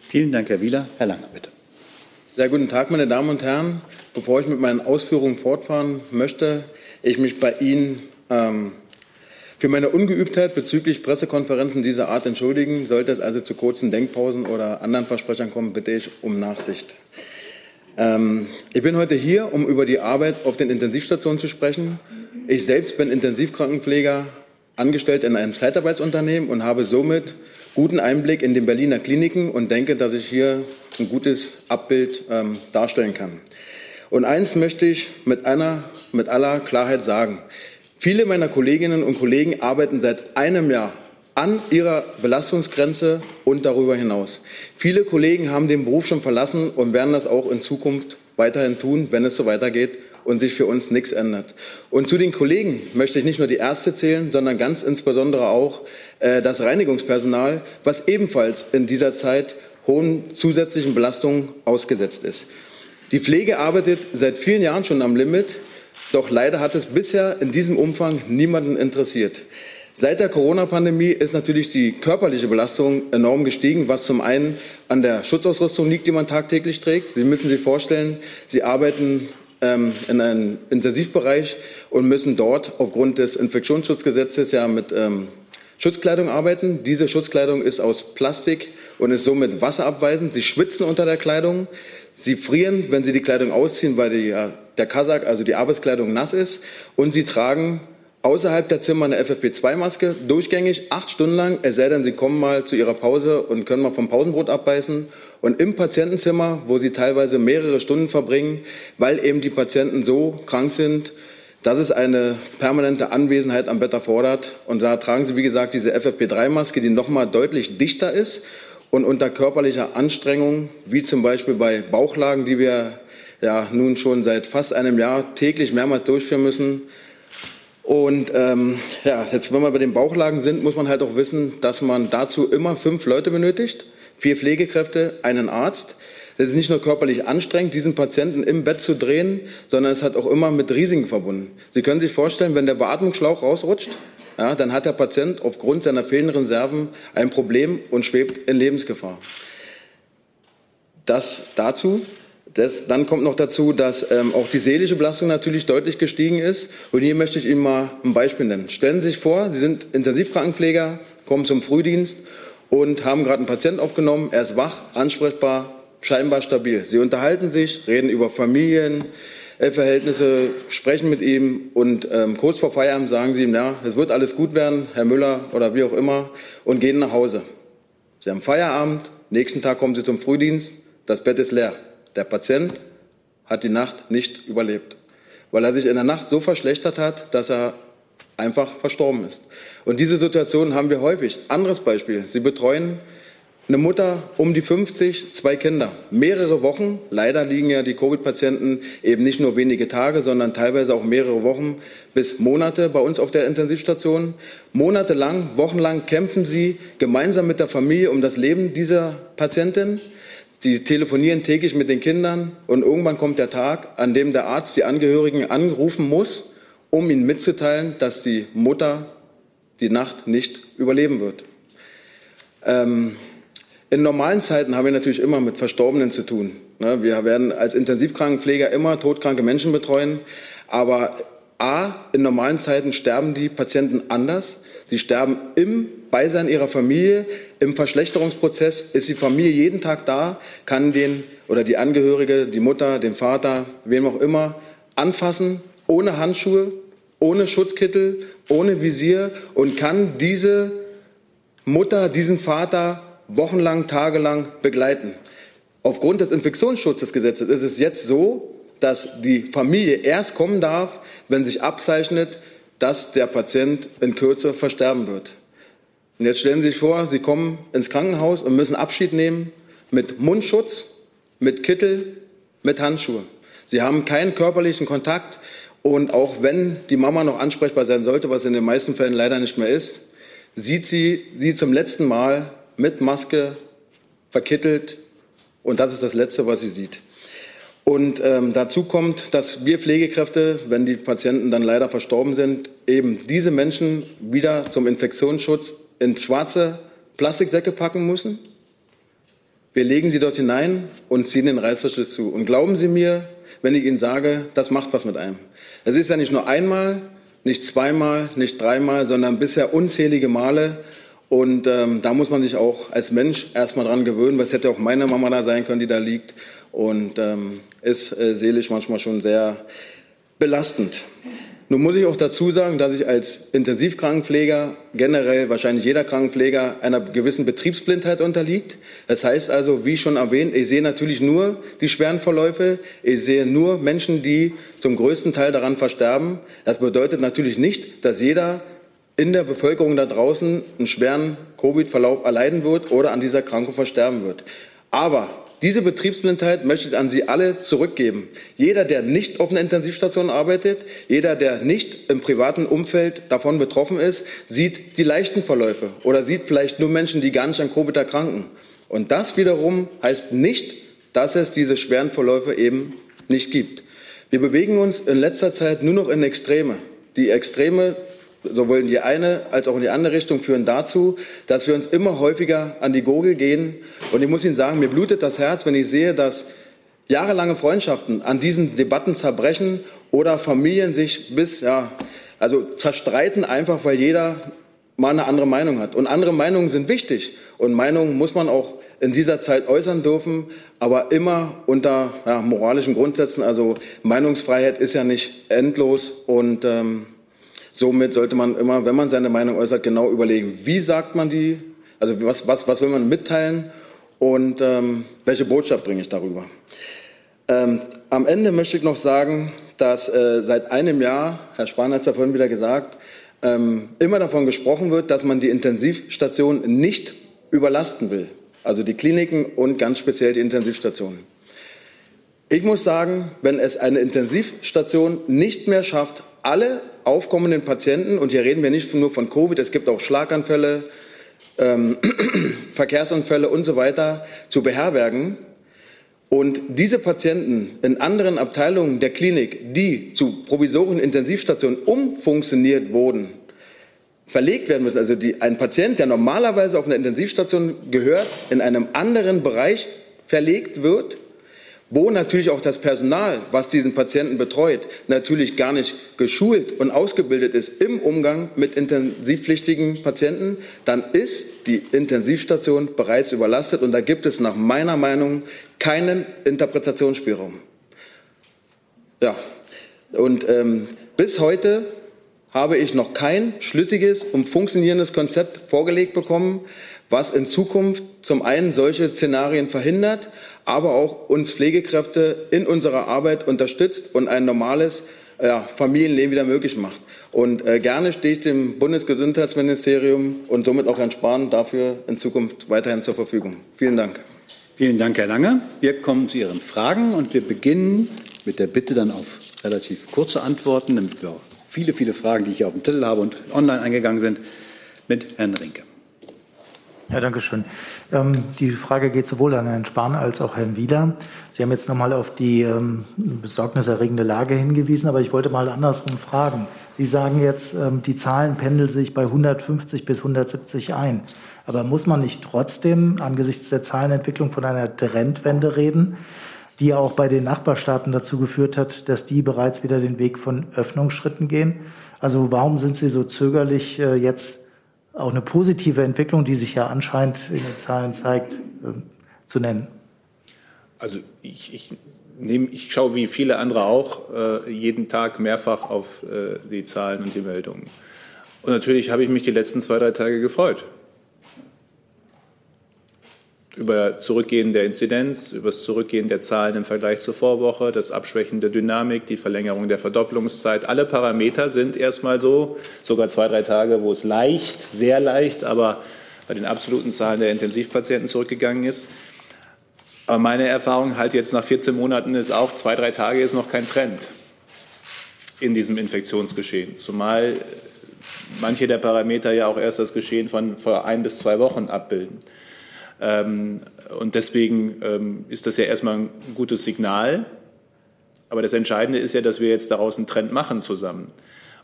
Vielen Dank, Herr Wieler. Herr Lange, bitte.
Sehr guten Tag, meine Damen und Herren. Bevor ich mit meinen Ausführungen fortfahren möchte, ich mich bei Ihnen ähm, für meine Ungeübtheit bezüglich Pressekonferenzen dieser Art entschuldigen. Sollte es also zu kurzen Denkpausen oder anderen Versprechern kommen, bitte ich um Nachsicht. Ähm, ich bin heute hier, um über die Arbeit auf den Intensivstationen zu sprechen. Ich selbst bin Intensivkrankenpfleger, angestellt in einem Zeitarbeitsunternehmen und habe somit guten Einblick in den Berliner Kliniken und denke, dass ich hier ein gutes Abbild ähm, darstellen kann. Und eins möchte ich mit, einer, mit aller Klarheit sagen. Viele meiner Kolleginnen und Kollegen arbeiten seit einem Jahr an ihrer Belastungsgrenze und darüber hinaus. Viele Kollegen haben den Beruf schon verlassen und werden das auch in Zukunft weiterhin tun, wenn es so weitergeht und sich für uns nichts ändert. Und zu den Kollegen möchte ich nicht nur die Ärzte zählen, sondern ganz insbesondere auch äh, das Reinigungspersonal, was ebenfalls in dieser Zeit hohen zusätzlichen Belastungen ausgesetzt ist. Die Pflege arbeitet seit vielen Jahren schon am Limit, doch leider hat es bisher in diesem Umfang niemanden interessiert. Seit der Corona-Pandemie ist natürlich die körperliche Belastung enorm gestiegen, was zum einen an der Schutzausrüstung liegt, die man tagtäglich trägt. Sie müssen sich vorstellen, Sie arbeiten ähm, in einem Intensivbereich und müssen dort aufgrund des Infektionsschutzgesetzes ja mit ähm, Schutzkleidung arbeiten. Diese Schutzkleidung ist aus Plastik und ist somit wasserabweisend. Sie schwitzen unter der Kleidung. Sie frieren, wenn Sie die Kleidung ausziehen, weil die, ja, der Kasak, also die Arbeitskleidung, nass ist. Und Sie tragen außerhalb der Zimmer eine FFP2-Maske, durchgängig, acht Stunden lang, es sei denn, Sie kommen mal zu Ihrer Pause und können mal vom Pausenbrot abbeißen. Und im Patientenzimmer, wo Sie teilweise mehrere Stunden verbringen, weil eben die Patienten so krank sind, dass es eine permanente Anwesenheit am Bett erfordert. Und da tragen Sie, wie gesagt, diese FFP3-Maske, die nochmal deutlich dichter ist und unter körperlicher Anstrengung, wie zum Beispiel bei Bauchlagen, die wir ja nun schon seit fast einem Jahr täglich mehrmals durchführen müssen, und ähm, ja, jetzt, wenn wir bei den Bauchlagen sind, muss man halt auch wissen, dass man dazu immer fünf Leute benötigt, vier Pflegekräfte, einen Arzt. Das ist nicht nur körperlich anstrengend, diesen Patienten im Bett zu drehen, sondern es hat auch immer mit Risiken verbunden. Sie können sich vorstellen, wenn der Beatmungsschlauch rausrutscht, ja, dann hat der Patient aufgrund seiner fehlenden Reserven ein Problem und schwebt in Lebensgefahr. Das dazu. Das, dann kommt noch dazu, dass ähm, auch die seelische Belastung natürlich deutlich gestiegen ist. Und hier möchte ich Ihnen mal ein Beispiel nennen. Stellen Sie sich vor, Sie sind Intensivkrankenpfleger, kommen zum Frühdienst und haben gerade einen Patienten aufgenommen. Er ist wach, ansprechbar, scheinbar stabil. Sie unterhalten sich, reden über Familienverhältnisse, sprechen mit ihm und ähm, kurz vor Feierabend sagen Sie ihm, ja, es wird alles gut werden, Herr Müller oder wie auch immer, und gehen nach Hause. Sie haben Feierabend, nächsten Tag kommen Sie zum Frühdienst, das Bett ist leer. Der Patient hat die Nacht nicht überlebt, weil er sich in der Nacht so verschlechtert hat, dass er einfach verstorben ist. Und diese Situation haben wir häufig. Anderes Beispiel. Sie betreuen eine Mutter um die 50, zwei Kinder, mehrere Wochen. Leider liegen ja die Covid-Patienten eben nicht nur wenige Tage, sondern teilweise auch mehrere Wochen bis Monate bei uns auf der Intensivstation. Monatelang, wochenlang kämpfen sie gemeinsam mit der Familie um das Leben dieser Patientin. Sie telefonieren täglich mit den Kindern und irgendwann kommt der Tag, an dem der Arzt die Angehörigen anrufen muss, um ihnen mitzuteilen, dass die Mutter die Nacht nicht überleben wird. Ähm, in normalen Zeiten haben wir natürlich immer mit Verstorbenen zu tun. Ne? Wir werden als Intensivkrankenpfleger immer todkranke Menschen betreuen, aber A, in normalen Zeiten sterben die Patienten anders. Sie sterben im Beisein ihrer Familie. Im Verschlechterungsprozess ist die Familie jeden Tag da, kann den oder die Angehörige, die Mutter, den Vater, wem auch immer, anfassen, ohne Handschuhe, ohne Schutzkittel, ohne Visier und kann diese Mutter, diesen Vater wochenlang, tagelang begleiten. Aufgrund des Infektionsschutzgesetzes ist es jetzt so, dass die Familie erst kommen darf, wenn sich abzeichnet, dass der Patient in Kürze versterben wird. Und jetzt stellen Sie sich vor, Sie kommen ins Krankenhaus und müssen Abschied nehmen mit Mundschutz, mit Kittel, mit Handschuhe. Sie haben keinen körperlichen Kontakt und auch wenn die Mama noch ansprechbar sein sollte, was in den meisten Fällen leider nicht mehr ist, sieht sie sie zum letzten Mal mit Maske verkittelt und das ist das Letzte, was sie sieht. Und ähm, dazu kommt, dass wir Pflegekräfte, wenn die Patienten dann leider verstorben sind, eben diese Menschen wieder zum Infektionsschutz in schwarze Plastiksäcke packen müssen. Wir legen sie dort hinein und ziehen den Reißverschluss zu. Und glauben Sie mir, wenn ich Ihnen sage, das macht was mit einem. Es ist ja nicht nur einmal, nicht zweimal, nicht dreimal, sondern bisher unzählige Male. Und ähm, da muss man sich auch als Mensch erstmal dran gewöhnen, weil es hätte auch meine Mama da sein können, die da liegt und ähm, ist äh, seelisch manchmal schon sehr belastend. Nun muss ich auch dazu sagen, dass ich als Intensivkrankenpfleger, generell wahrscheinlich jeder Krankenpfleger, einer gewissen Betriebsblindheit unterliegt. Das heißt also, wie schon erwähnt, ich sehe natürlich nur die schweren Verläufe. Ich sehe nur Menschen, die zum größten Teil daran versterben. Das bedeutet natürlich nicht, dass jeder in der Bevölkerung da draußen einen schweren Covid-Verlauf erleiden wird oder an dieser Krankheit versterben wird. Aber diese Betriebsblindheit möchte ich an Sie alle zurückgeben. Jeder, der nicht auf einer Intensivstation arbeitet, jeder, der nicht im privaten Umfeld davon betroffen ist, sieht die leichten Verläufe oder sieht vielleicht nur Menschen, die gar nicht an Covid erkranken. Und das wiederum heißt nicht, dass es diese schweren Verläufe eben nicht gibt. Wir bewegen uns in letzter Zeit nur noch in Extreme. Die Extreme, sowohl in die eine als auch in die andere Richtung, führen dazu, dass wir uns immer häufiger an die Gurgel gehen. Und ich muss Ihnen sagen, mir blutet das Herz, wenn ich sehe, dass jahrelange Freundschaften an diesen Debatten zerbrechen oder Familien sich bis, ja, also zerstreiten einfach, weil jeder mal eine andere Meinung hat. Und andere Meinungen sind wichtig. Und Meinungen muss man auch in dieser Zeit äußern dürfen, aber immer unter ja, moralischen Grundsätzen. Also Meinungsfreiheit ist ja nicht endlos und ähm, somit sollte man immer, wenn man seine Meinung äußert, genau überlegen, wie sagt man die, also was, was, was will man mitteilen und ähm, welche Botschaft bringe ich darüber. Ähm, am Ende möchte ich noch sagen, dass äh, seit einem Jahr, Herr Spahn hat es ja vorhin wieder gesagt, ähm, immer davon gesprochen wird, dass man die Intensivstation nicht überlasten will. Also die Kliniken und ganz speziell die Intensivstationen. Ich muss sagen, wenn es eine Intensivstation nicht mehr schafft, alle aufkommenden Patienten, und hier reden wir nicht nur von Covid, es gibt auch Schlaganfälle, ähm, [CLEARS THROAT] Verkehrsunfälle und so weiter, zu beherbergen, und diese Patienten in anderen Abteilungen der Klinik, die zu provisorischen Intensivstationen umfunktioniert wurden, verlegt werden müssen. Also die, ein Patient, der normalerweise auf einer Intensivstation gehört, in einem anderen Bereich verlegt wird, wo natürlich auch das Personal, was diesen Patienten betreut, natürlich gar nicht geschult und ausgebildet ist im Umgang mit intensivpflichtigen Patienten, dann ist die Intensivstation bereits überlastet und da gibt es nach meiner Meinung keinen Interpretationsspielraum. Ja, und ähm, bis heute habe ich noch kein schlüssiges und funktionierendes Konzept vorgelegt bekommen, was in Zukunft zum einen solche Szenarien verhindert, aber auch uns Pflegekräfte in unserer Arbeit unterstützt und ein normales ja, Familienleben wieder möglich macht. Und äh, gerne stehe ich dem Bundesgesundheitsministerium und somit auch Herrn Spahn dafür in Zukunft weiterhin zur Verfügung. Vielen Dank.
Vielen Dank, Herr Lange. Wir kommen zu Ihren Fragen und wir beginnen mit der Bitte dann auf relativ kurze Antworten, damit wir auch viele, viele Fragen, die ich hier auf dem Titel habe und online eingegangen sind, mit Herrn Rinke.
Ja, danke schön. Ähm, die Frage geht sowohl an Herrn Spahn als auch Herrn Wieler. Sie haben jetzt nochmal auf die ähm, besorgniserregende Lage hingewiesen, aber ich wollte mal andersrum fragen. Sie sagen jetzt, ähm, die Zahlen pendeln sich bei 150 bis 170 ein. Aber muss man nicht trotzdem angesichts der Zahlenentwicklung von einer Trendwende reden? die ja auch bei den Nachbarstaaten dazu geführt hat, dass die bereits wieder den Weg von Öffnungsschritten gehen. Also warum sind Sie so zögerlich, äh, jetzt auch eine positive Entwicklung, die sich ja anscheinend in den Zahlen zeigt, äh, zu nennen?
Also ich, ich, nehm, ich schaue wie viele andere auch äh, jeden Tag mehrfach auf die Zahlen und die Meldungen. Und natürlich habe ich mich die letzten zwei, drei Tage gefreut über Zurückgehen der Inzidenz, über das Zurückgehen der Zahlen im Vergleich zur Vorwoche, das Abschwächen der Dynamik, die Verlängerung der Verdopplungszeit. Alle Parameter sind erstmal so, sogar zwei, drei Tage, wo es leicht, sehr leicht, aber bei den absoluten Zahlen der Intensivpatienten zurückgegangen ist. Aber meine Erfahrung halt jetzt nach 14 Monaten ist auch, zwei, drei Tage ist noch kein Trend in diesem Infektionsgeschehen. Zumal manche der Parameter ja auch erst das Geschehen von vor ein bis zwei Wochen abbilden. Ähm, und deswegen ähm, ist das ja erstmal ein gutes Signal. Aber das Entscheidende ist ja, dass wir jetzt daraus einen Trend machen zusammen.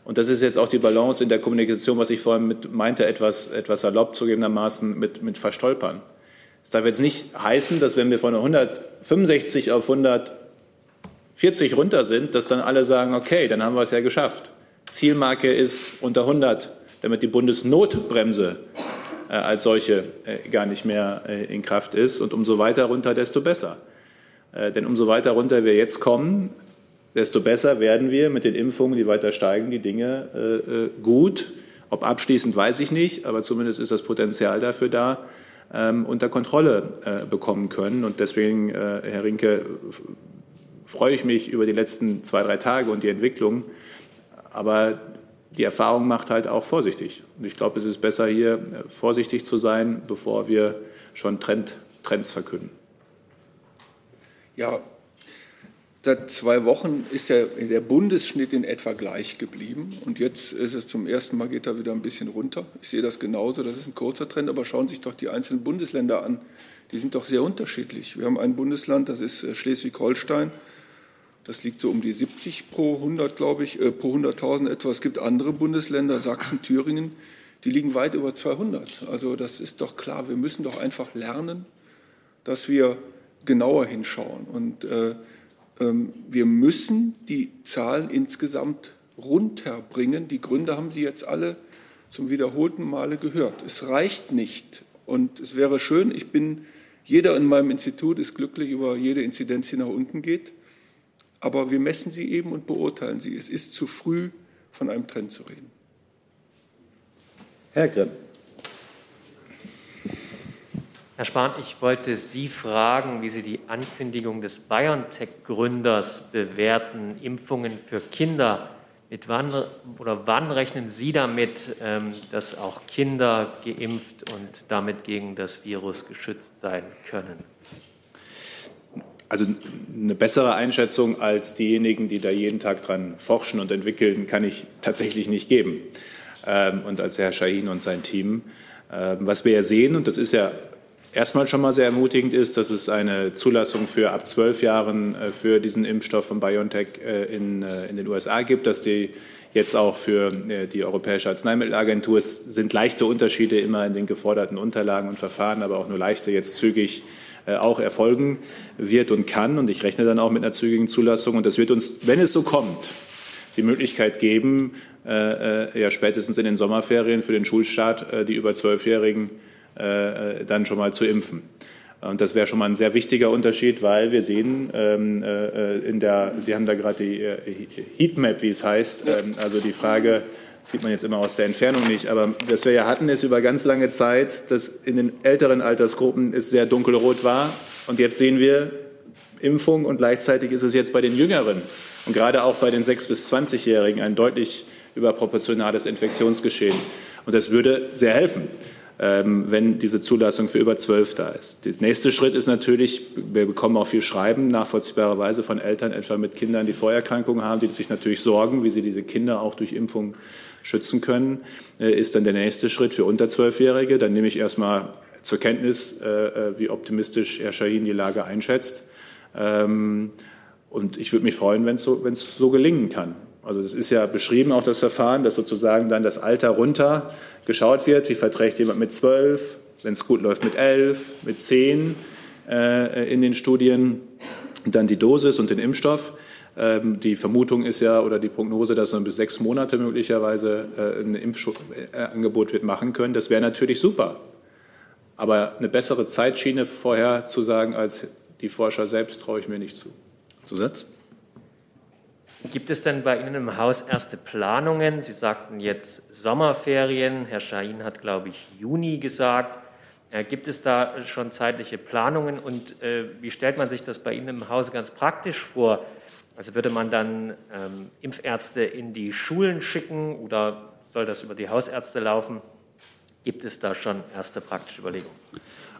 Und das ist jetzt auch die Balance in der Kommunikation, was ich vorhin mit meinte, etwas, etwas salopp zugegebenermaßen mit, mit Verstolpern. Es darf jetzt nicht heißen, dass wenn wir von 165 auf 140 runter sind, dass dann alle sagen, okay, dann haben wir es ja geschafft. Zielmarke ist unter 100, damit die Bundesnotbremse als solche äh, gar nicht mehr äh, in Kraft ist. Und umso weiter runter, desto besser. Denn umso weiter runter wir jetzt kommen, desto besser werden wir mit den Impfungen, die weiter steigen, die Dinge gut, ob abschließend weiß ich nicht, aber zumindest ist das Potenzial dafür da, ähm, unter Kontrolle bekommen können. Und deswegen, Herr Rinke, freue ich mich über die letzten zwei, drei Tage und die Entwicklung. Aber die Erfahrung macht halt auch vorsichtig. Und ich glaube, es ist besser, hier äh, vorsichtig zu sein, bevor wir schon Trend, Trends verkünden.
Ja, Seit zwei Wochen ist der, der Bundesschnitt in etwa gleich geblieben. Und jetzt ist es zum ersten Mal, geht er wieder ein bisschen runter. Ich sehe das genauso. Das ist ein kurzer Trend. Aber schauen Sie sich doch die einzelnen Bundesländer an. Die sind doch sehr unterschiedlich. Wir haben ein Bundesland, das ist äh, Schleswig-Holstein. Das liegt so um die 70 pro 100, glaube ich, äh, pro 100.000 etwa. Es gibt andere Bundesländer, Sachsen, Thüringen, die liegen weit über 200. Also das ist doch klar. Wir müssen doch einfach lernen, dass wir genauer hinschauen. Und äh, ähm, wir müssen die Zahlen insgesamt runterbringen. Die Gründe haben Sie jetzt alle zum wiederholten Male gehört. Es reicht nicht. Und es wäre schön, ich bin, jeder in meinem Institut ist glücklich über jede Inzidenz, die nach unten geht. Aber wir messen sie eben und beurteilen sie. Es ist zu früh, von einem Trend zu reden.
Herr Grimm.
Herr Spahn, ich wollte Sie fragen, wie Sie die Ankündigung des BioNTech-Gründers bewerten, Impfungen für Kinder. Mit wann oder wann rechnen Sie damit, ähm, dass auch Kinder geimpft und damit gegen das Virus geschützt sein können?
Also eine bessere Einschätzung als diejenigen, die da jeden Tag dran forschen und entwickeln, kann ich tatsächlich nicht geben. Ähm, und als Herr Shahin und sein Team. Ähm, was wir ja sehen, und das ist ja erstmal schon mal sehr ermutigend ist, dass es eine Zulassung für ab zwölf Jahren äh, für diesen Impfstoff von BioNTech äh, in, äh, in den USA gibt, dass die jetzt auch für die Europäische Arzneimittelagentur. Es sind leichte Unterschiede immer in den geforderten Unterlagen und Verfahren, aber auch nur leichte jetzt zügig auch erfolgen wird und kann. Und ich rechne dann auch mit einer zügigen Zulassung. Und das wird uns, wenn es so kommt, die Möglichkeit geben, äh, ja spätestens in den Sommerferien für den Schulstart äh, die über Zwölfjährigen äh, dann schon mal zu impfen. Und das wäre schon mal ein sehr wichtiger Unterschied, weil wir sehen, ähm, äh, in der, Sie haben da gerade die äh, Heatmap, wie es heißt, ähm, also die Frage, sieht man jetzt immer aus der Entfernung nicht, aber was wir ja hatten, ist über ganz lange Zeit, dass in den älteren Altersgruppen es sehr dunkelrot war. Und jetzt sehen wir Impfung und gleichzeitig ist es jetzt bei den Jüngeren und gerade auch bei den 6- bis 20-Jährigen ein deutlich überproportionales Infektionsgeschehen. Und das würde sehr helfen. Ähm, wenn diese Zulassung für über zwölf da ist. Der nächste Schritt ist natürlich, wir bekommen auch viel Schreiben, nachvollziehbarerweise von Eltern, etwa mit Kindern, die Vorerkrankungen haben, die sich natürlich sorgen, wie sie diese Kinder auch durch Impfung schützen können, äh, ist dann der nächste Schritt für unter Zwölfjährige. Dann nehme ich erstmal zur Kenntnis, äh, äh, wie optimistisch Herr Shahin die Lage einschätzt. Ähm, und ich würde mich freuen, wenn es so, so gelingen kann. Also es ist ja beschrieben auch das Verfahren, dass sozusagen dann das Alter runter geschaut wird, wie verträgt jemand mit zwölf, wenn es gut läuft mit elf, mit zehn äh, in den Studien, dann die Dosis und den Impfstoff. Ähm, die Vermutung ist ja oder die Prognose, dass man bis sechs Monate möglicherweise äh, ein Impfangebot wird machen können. Das wäre natürlich super. Aber eine bessere Zeitschiene vorher zu sagen als die Forscher selbst traue ich mir nicht zu.
Zusatz?
Gibt es denn bei Ihnen im Haus erste Planungen? Sie sagten jetzt Sommerferien. Herr Schahin hat, glaube ich, Juni gesagt. Äh, gibt es da schon zeitliche Planungen und äh, wie stellt man sich das bei Ihnen im Haus ganz praktisch vor? Also würde man dann ähm, Impfärzte in die Schulen schicken oder soll das über die Hausärzte laufen? Gibt es da schon erste praktische Überlegungen?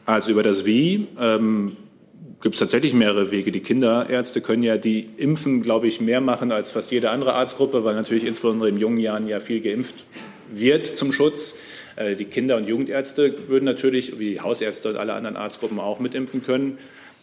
Also über das Wie ähm, gibt es tatsächlich mehrere Wege. Die Kinderärzte können ja die Impfen, glaube ich, mehr machen als fast jede andere Arztgruppe, weil natürlich insbesondere in jungen Jahren ja viel geimpft wird zum Schutz. Äh, die Kinder- und Jugendärzte würden natürlich, wie Hausärzte und alle anderen Arztgruppen auch mitimpfen können.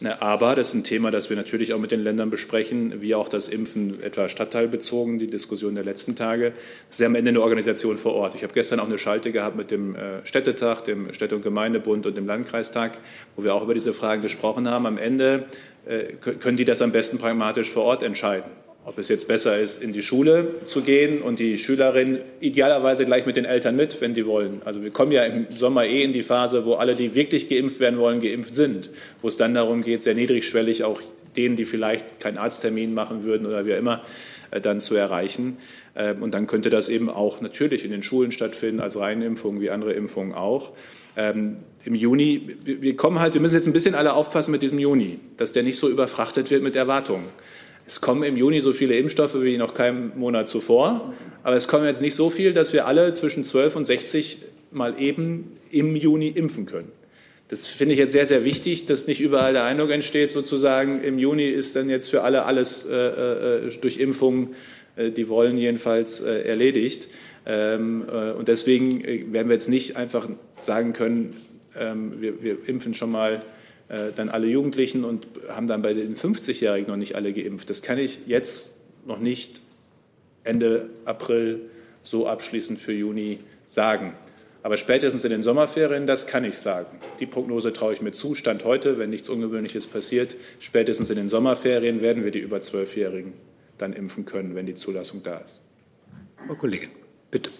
Aber das ist ein Thema, das wir natürlich auch mit den Ländern besprechen, wie auch das Impfen etwa stadtteilbezogen, die Diskussion der letzten Tage. Das ist am Ende eine Organisation vor Ort. Ich habe gestern auch eine Schalte gehabt mit dem äh, Städtetag, dem Städte- und Gemeindebund und dem Landkreistag, wo wir auch über diese Fragen gesprochen haben. Am Ende äh, können die das am besten pragmatisch vor Ort entscheiden. Ob es jetzt besser ist, in die Schule zu gehen und die Schülerin idealerweise gleich mit den Eltern mit, wenn die wollen. Also wir kommen ja im Sommer eh in die Phase, wo alle, die wirklich geimpft werden wollen, geimpft sind. Wo es dann darum geht, sehr niedrigschwellig auch denen, die vielleicht keinen Arzttermin machen würden oder wie immer, äh, dann zu erreichen. Ähm, und dann könnte das eben auch natürlich in den Schulen stattfinden, als Reinimpfung, wie andere Impfungen auch. Ähm, Im Juni, wir kommen halt, wir müssen jetzt ein bisschen alle aufpassen mit diesem Juni, dass der nicht so überfrachtet wird mit Erwartungen. Es kommen im Juni so viele Impfstoffe wie noch keinen Monat zuvor, aber es kommen jetzt nicht so viel, dass wir alle zwischen 12 und 60 mal eben im Juni impfen können. Das finde ich jetzt sehr, sehr wichtig, dass nicht überall der Eindruck entsteht, sozusagen im Juni ist dann jetzt für alle alles äh, äh, durch Impfungen, äh, die wollen jedenfalls, äh, erledigt. Ähm, äh, und deswegen äh, werden wir jetzt nicht einfach sagen können, ähm, wir, wir, impfen schon mal dann alle Jugendlichen und haben dann bei den 50-Jährigen noch nicht alle geimpft. Das kann ich jetzt noch nicht Ende April so abschließend für Juni sagen. Aber spätestens in den Sommerferien, das kann ich sagen. Die Prognose traue ich mir zu. Stand heute, wenn nichts Ungewöhnliches passiert, spätestens in den Sommerferien werden wir die über Zwölfjährigen dann impfen können, wenn die Zulassung da ist.
Frau Kollegin, bitte.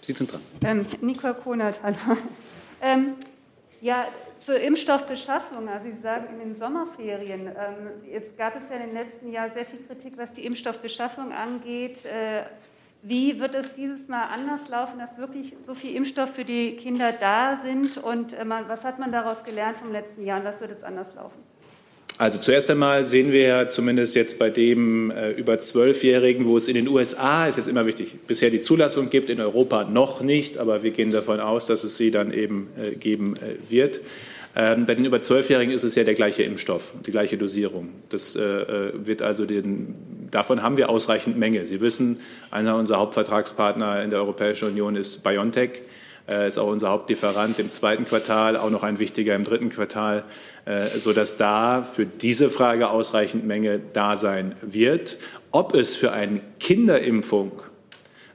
Sie sind dran.
Ähm, Nicole Konert, hallo. Ähm, ja, zur Impfstoffbeschaffung. Also Sie sagen in den Sommerferien. Ähm, jetzt gab es ja in den letzten Jahren sehr viel Kritik, was die Impfstoffbeschaffung angeht. Äh, wie wird es dieses Mal anders laufen, dass wirklich so viel Impfstoff für die Kinder da sind? Und äh, was hat man daraus gelernt vom letzten Jahr und was wird jetzt anders laufen?
Also zuerst einmal sehen wir ja zumindest jetzt bei dem äh, über Zwölfjährigen, wo es in den USA, ist jetzt immer wichtig, bisher die Zulassung gibt, in Europa noch nicht, aber wir gehen davon aus, dass es sie dann eben äh, geben äh, wird. Ähm, bei den über Zwölfjährigen ist es ja der gleiche Impfstoff, die gleiche Dosierung. Das äh, äh, wird also den, davon haben wir ausreichend Menge. Sie wissen, einer unserer Hauptvertragspartner in der Europäischen Union ist BioNTech ist auch unser Hauptlieferant im zweiten Quartal, auch noch ein wichtiger im dritten Quartal, sodass da für diese Frage ausreichend Menge da sein wird. Ob es für eine Kinderimpfung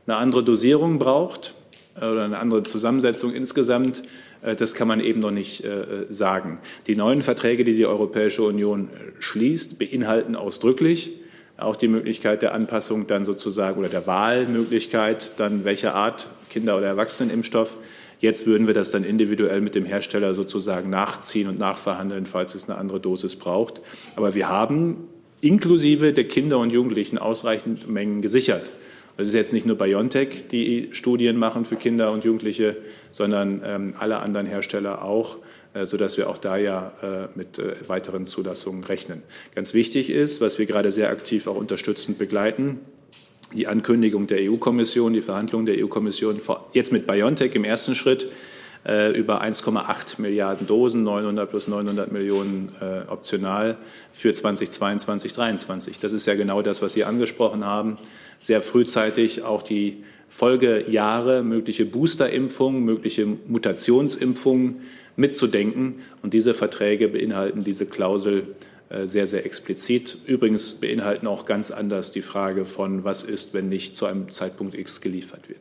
eine andere Dosierung braucht oder eine andere Zusammensetzung insgesamt, äh, das kann man eben noch nicht äh, sagen. Die neuen Verträge, die die Europäische Union äh, schließt, beinhalten ausdrücklich auch die Möglichkeit der Anpassung dann sozusagen oder der Wahlmöglichkeit, dann welche Art Kinder- oder Erwachsenenimpfstoff. Jetzt würden wir das dann individuell mit dem Hersteller sozusagen nachziehen und nachverhandeln, falls es eine andere Dosis braucht. Aber wir haben inklusive der Kinder und Jugendlichen ausreichend Mengen gesichert. Das ist jetzt nicht nur BioNTech, die Studien machen für Kinder und Jugendliche, sondern ähm, alle anderen Hersteller auch, äh, sodass wir auch da ja äh, mit äh, weiteren Zulassungen rechnen. Ganz wichtig ist, was wir gerade sehr aktiv auch unterstützend begleiten, die Ankündigung der EU-Kommission, die Verhandlungen der EU-Kommission, jetzt mit BioNTech im ersten Schritt, äh, über 1,8 Milliarden Dosen, 900 plus 900 Millionen äh, optional für 2022, 2023. Das ist ja genau das, was Sie angesprochen haben. Sehr frühzeitig auch die Folgejahre, mögliche Boosterimpfungen, mögliche Mutationsimpfungen mitzudenken. Und diese Verträge beinhalten diese Klausel sehr, sehr explizit. Übrigens beinhalten auch ganz anders die Frage von, was ist, wenn nicht zu einem Zeitpunkt X geliefert wird.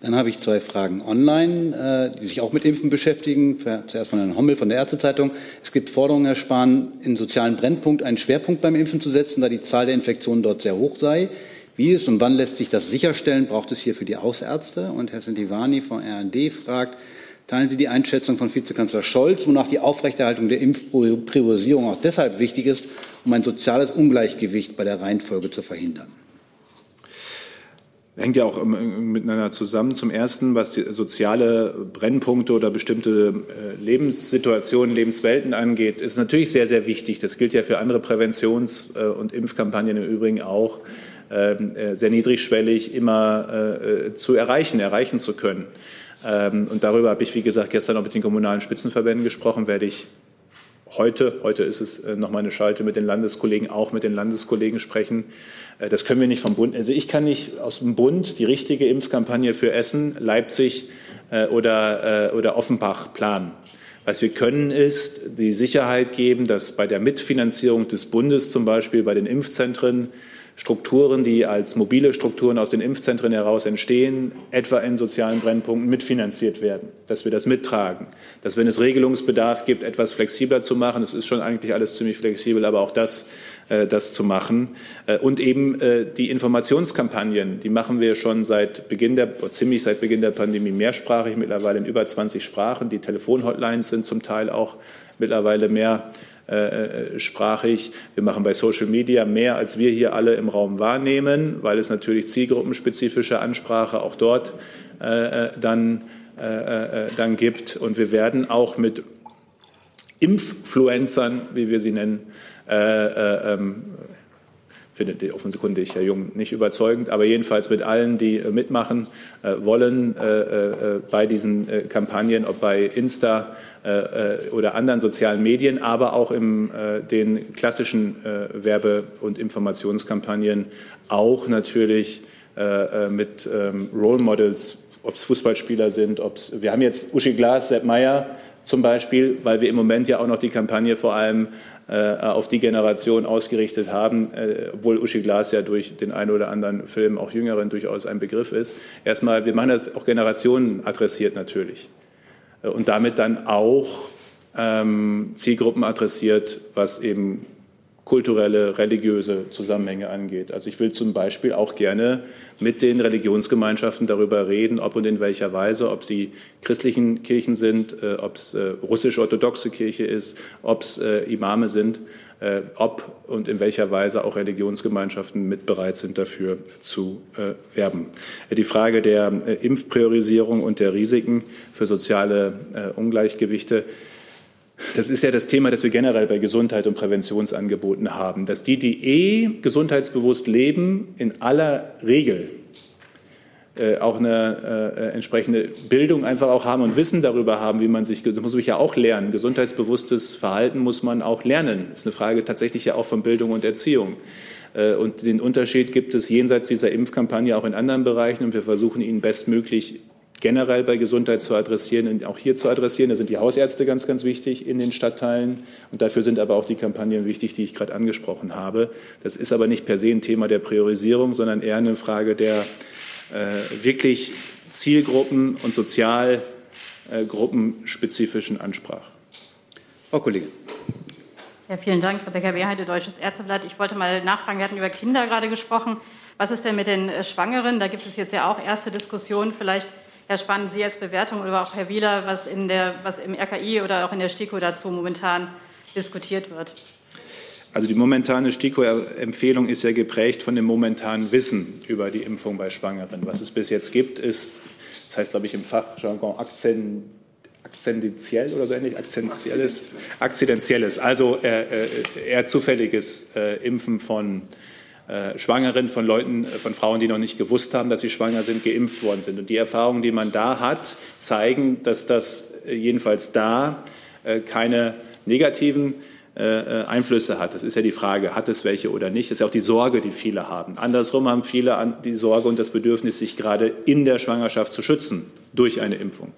Dann habe ich zwei Fragen online, äh, die sich auch mit Impfen beschäftigen. Zuerst von Herrn Hommel von der Ärztezeitung. Es gibt Forderungen, Herr Spahn, in sozialen Brennpunkt einen Schwerpunkt beim Impfen zu setzen, da die Zahl der Infektionen dort sehr hoch sei. Wie ist und wann lässt sich das sicherstellen? Braucht es hier für die Hausärzte? Und Herr Sentivani von RND fragt, teilen Sie die Einschätzung von Vizekanzler Scholz, wonach die Aufrechterhaltung der Impfpriorisierung auch deshalb wichtig ist, um ein soziales Ungleichgewicht bei der Reihenfolge zu verhindern?
hängt ja auch miteinander zusammen. Zum Ersten, was die soziale Brennpunkte oder bestimmte äh, Lebenssituationen, Lebenswelten angeht, ist natürlich sehr, sehr wichtig. Das gilt ja für andere Präventions- äh, und Impfkampagnen im Übrigen auch, ähm, äh, sehr niedrigschwellig immer zu erreichen, erreichen zu können. Ähm, und darüber habe ich, wie gesagt, gestern auch mit den kommunalen Spitzenverbänden gesprochen, werde ich heute, heute ist es äh, nochmal eine Schalte mit den Landeskollegen, auch mit den Landeskollegen sprechen. Äh, das können wir nicht vom Bund. Also ich kann nicht aus dem Bund die richtige Impfkampagne für Essen, Leipzig äh, oder, oder Offenbach planen. Was wir können, ist die Sicherheit geben, dass bei der Mitfinanzierung des Bundes zum Beispiel bei den Impfzentren Strukturen, die als mobile Strukturen aus den Impfzentren heraus entstehen, etwa in sozialen Brennpunkten mitfinanziert werden, dass wir das mittragen, dass wenn es Regelungsbedarf gibt, etwas flexibler zu machen. Es ist schon eigentlich alles ziemlich flexibel, aber auch das, äh, das zu machen. Äh, und eben äh, die Informationskampagnen, die machen wir schon seit Beginn der, ziemlich seit Beginn der Pandemie mehrsprachig, mittlerweile in über 20 Sprachen. Die Telefonhotlines sind zum Teil auch mittlerweile mehr äh, äh, sprachig. Wir machen bei Social Media mehr, als wir hier alle im Raum wahrnehmen, weil es natürlich zielgruppenspezifische Ansprache auch dort äh, äh dann, äh, dann gibt. Und wir werden auch mit Impffluencern, wie wir sie nennen, ähm, findet offensichtlich Herr Jung nicht überzeugend, aber jedenfalls mit allen, die äh, mitmachen äh, wollen äh, bei diesen Kampagnen, ob bei Insta oder anderen sozialen Medien, aber auch in den klassischen Werbe- und Informationskampagnen auch natürlich mit ähm, Role Models, ob es Fußballspieler sind, ob es, wir haben jetzt Uschi Glas, Sepp Meyer zum Beispiel, weil wir im Moment ja auch noch die Kampagne vor allem auf die Generation ausgerichtet haben, äh, obwohl Uschi Glas ja durch den einen oder anderen Film auch Jüngeren durchaus ein Begriff ist. Erstmal, wir machen das auch Generationen adressiert natürlich äh, und damit dann auch ähm, Zielgruppen adressiert, was eben kulturelle, religiöse Zusammenhänge angeht. Also ich will zum Beispiel auch gerne mit den Religionsgemeinschaften darüber reden, ob und in welcher Weise, ob sie christlichen Kirchen sind, äh, ob es äh, russisch-orthodoxe Kirche ist, ob es äh, Imame sind, äh, ob und in welcher Weise auch Religionsgemeinschaften mit bereit sind, dafür zu äh, werben. Die Frage der äh, Impfpriorisierung und der Risiken für soziale Ungleichgewichte das ist ja das Thema, das wir generell bei Gesundheit und Präventionsangeboten haben, dass die, die eh gesundheitsbewusst leben, in aller Regel äh, auch eine äh, entsprechende Bildung einfach auch haben und Wissen darüber haben, wie man sich, das muss ich ja auch lernen. Gesundheitsbewusstes Verhalten muss man auch lernen. Das ist eine Frage tatsächlich ja auch von Bildung und Erziehung. Äh, und den Unterschied gibt es jenseits dieser Impfkampagne auch in anderen Bereichen und wir versuchen ihn bestmöglich generell bei Gesundheit zu adressieren und auch hier zu adressieren. Da sind die Hausärzte ganz, ganz wichtig in den Stadtteilen. Und dafür sind aber auch die Kampagnen wichtig, die ich gerade angesprochen habe. Das ist aber nicht per se ein Thema der Priorisierung, sondern eher eine Frage der äh, wirklich Zielgruppen- und Sozialgruppenspezifischen Ansprache.
Frau Kollegin.
Ja, vielen Dank, Rebecca Beheide, Deutsches Ärzteblatt. Ich wollte mal nachfragen, wir hatten über Kinder gerade gesprochen. Was ist denn mit den Schwangeren? Da gibt es jetzt ja auch erste Diskussionen. Vielleicht Herr Spahn, Sie als Bewertung oder auch Herr Wieler, was, in der, was im RKI oder auch in der STIKO dazu momentan diskutiert wird?
Also die momentane STIKO-Empfehlung ist ja geprägt von dem momentanen Wissen über die Impfung bei Schwangeren. Was es bis jetzt gibt, ist, das heißt, glaube ich, im Fachjargon Akzent, akzentiell oder so ähnlich, akzentielles, akzidentielles, also äh, äh, eher zufälliges äh, Impfen von äh, Schwangeren, von Leuten, äh, von Frauen, die noch nicht gewusst haben, dass sie schwanger sind, geimpft worden sind. Und die Erfahrungen, die man da hat, zeigen, dass das äh, jedenfalls da keine negativen Einflüsse hat. Das ist ja die Frage, hat es welche oder nicht? Das ist ja auch die Sorge, die viele haben. Andersrum haben viele die Sorge und das Bedürfnis, sich gerade in der Schwangerschaft zu schützen durch eine Impfung.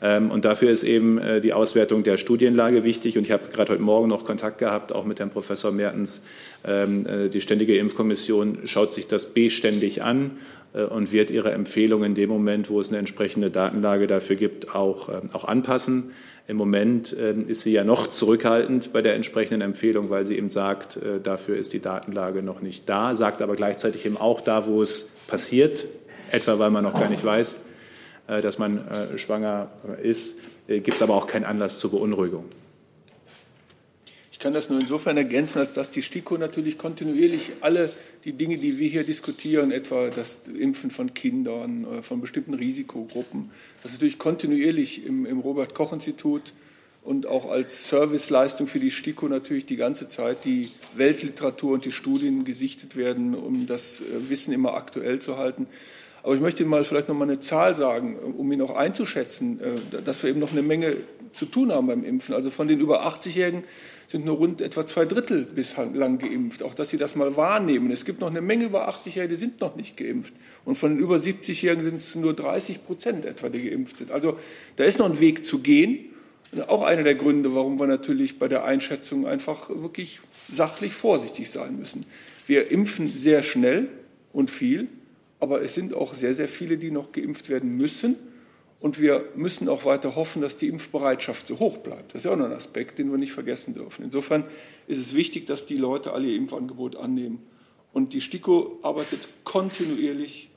Ähm, und dafür ist eben äh, die Auswertung der Studienlage wichtig. Und ich habe gerade heute Morgen noch Kontakt gehabt, auch mit Herrn Professor Mertens. Ähm, äh, die Ständige Impfkommission schaut sich das beständig an äh, und wird ihre Empfehlungen in dem Moment, wo es eine entsprechende Datenlage dafür gibt, auch, ähm, auch anpassen. Im Moment ist sie ja noch zurückhaltend bei der entsprechenden Empfehlung, weil sie eben sagt, dafür ist die Datenlage noch nicht da, sagt aber gleichzeitig eben auch da, wo es passiert, etwa weil man noch gar nicht weiß, dass man äh, schwanger ist, äh, gibt es aber auch keinen Anlass zur Beunruhigung.
Ich kann das nur insofern ergänzen, als dass die STIKO natürlich kontinuierlich alle die Dinge, die wir hier diskutieren, etwa das Impfen von Kindern, von bestimmten Risikogruppen, das natürlich kontinuierlich im, im Robert-Koch-Institut und auch als Serviceleistung für die STIKO natürlich die ganze Zeit die Weltliteratur und die Studien gesichtet werden, um das Wissen immer aktuell zu halten. Aber ich möchte Ihnen mal vielleicht noch mal eine Zahl sagen, um ihn auch einzuschätzen, äh, dass wir eben noch eine Menge zu tun haben beim Impfen. Also von den über 80-Jährigen sind nur rund etwa zwei Drittel bislang geimpft. Auch dass Sie das mal wahrnehmen. Es gibt noch eine Menge über 80-Jährige, die sind noch nicht geimpft. Und von den über 70-Jährigen sind es nur 30 Prozent etwa, die geimpft sind. Also da ist noch ein Weg zu gehen. Und auch einer der Gründe, warum wir natürlich bei der Einschätzung einfach wirklich sachlich vorsichtig sein müssen. Wir impfen sehr schnell und viel. Aber es sind auch sehr, sehr viele, die noch geimpft werden müssen. Und wir müssen auch weiter hoffen, dass die Impfbereitschaft so hoch bleibt. Das ist ja auch noch ein Aspekt, den wir nicht vergessen dürfen. Insofern ist es wichtig, dass die Leute alle ihr Impfangebot annehmen. Und die STIKO arbeitet kontinuierlich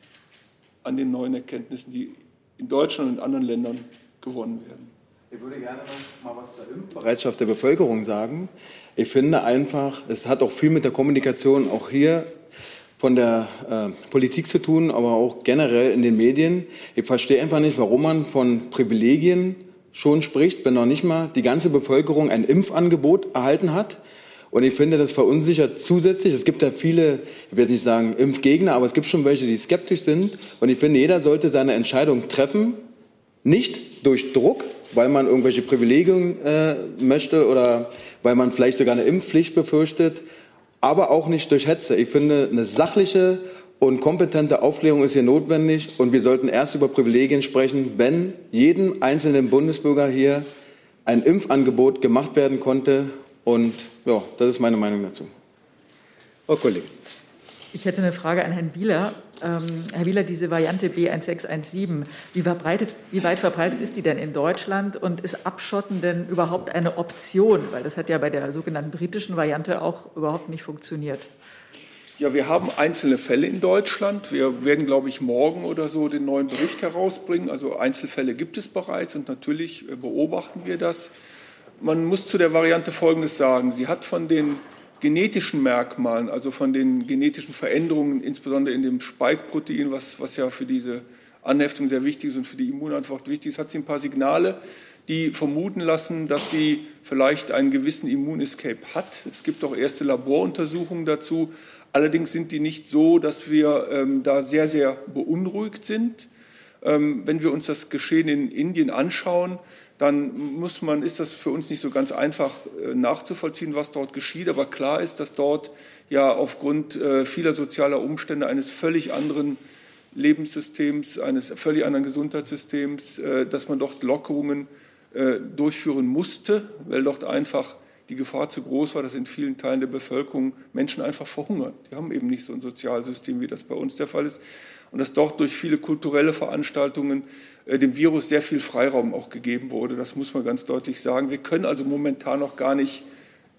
an den neuen Erkenntnissen, die in Deutschland und anderen Ländern gewonnen werden.
Ich würde gerne noch mal was zur Impfbereitschaft der Bevölkerung sagen. Ich finde einfach, es hat auch viel mit der Kommunikation auch hier von der äh, Politik zu tun, aber auch generell in den Medien. Ich verstehe einfach nicht, warum man von Privilegien schon spricht, wenn noch nicht mal die ganze Bevölkerung ein Impfangebot erhalten hat. Und ich finde, das verunsichert zusätzlich. Es gibt ja viele, ich will jetzt nicht sagen Impfgegner, aber es gibt schon welche, die skeptisch sind. Und ich finde, jeder sollte seine Entscheidung treffen, nicht durch Druck, weil man irgendwelche Privilegien äh, möchte oder weil man vielleicht sogar eine Impfpflicht befürchtet, aber auch nicht durch Hetze. Ich finde, eine sachliche und kompetente Aufklärung ist hier notwendig und wir sollten erst über Privilegien sprechen, wenn jedem einzelnen Bundesbürger hier ein Impfangebot gemacht werden konnte. Und ja, das ist meine Meinung dazu.
Frau Kollegin.
Ich hätte eine Frage an Herrn Bieler. Ähm, Herr Wieler, diese Variante B1617, wie, wie weit verbreitet ist die denn in Deutschland und ist Abschotten denn überhaupt eine Option? Weil das hat ja bei der sogenannten britischen Variante auch überhaupt nicht funktioniert.
Ja, wir haben einzelne Fälle in Deutschland. Wir werden, glaube ich, morgen oder so den neuen Bericht herausbringen. Also Einzelfälle gibt es bereits und natürlich äh, beobachten wir das. Man muss zu der Variante Folgendes sagen. Sie hat von den genetischen Merkmalen, also von den genetischen Veränderungen, insbesondere in dem Spike-Protein, was, was ja für diese Anheftung sehr wichtig ist und für die Immunantwort wichtig ist, hat sie ein paar Signale, die vermuten lassen, dass sie vielleicht einen gewissen Immunescape hat. Es gibt auch erste Laboruntersuchungen dazu. Allerdings sind die nicht so, dass wir ähm, da sehr, sehr beunruhigt sind. Ähm, wenn wir uns das Geschehen in Indien anschauen, dann muss man, ist das für uns nicht so ganz einfach äh, nachzuvollziehen, was dort geschieht. Aber klar ist, dass dort ja aufgrund äh, vieler sozialer Umstände eines völlig anderen Lebenssystems, eines völlig anderen Gesundheitssystems, äh, dass man dort Lockerungen durchführen musste, weil dort einfach die Gefahr zu groß war, dass in vielen Teilen der Bevölkerung Menschen einfach verhungern. Die haben eben nicht so ein Sozialsystem, wie das bei uns der Fall ist. Und dass dort durch viele kulturelle Veranstaltungen dem Virus sehr viel Freiraum auch gegeben wurde. Das muss man ganz deutlich sagen. Wir können also momentan noch gar nicht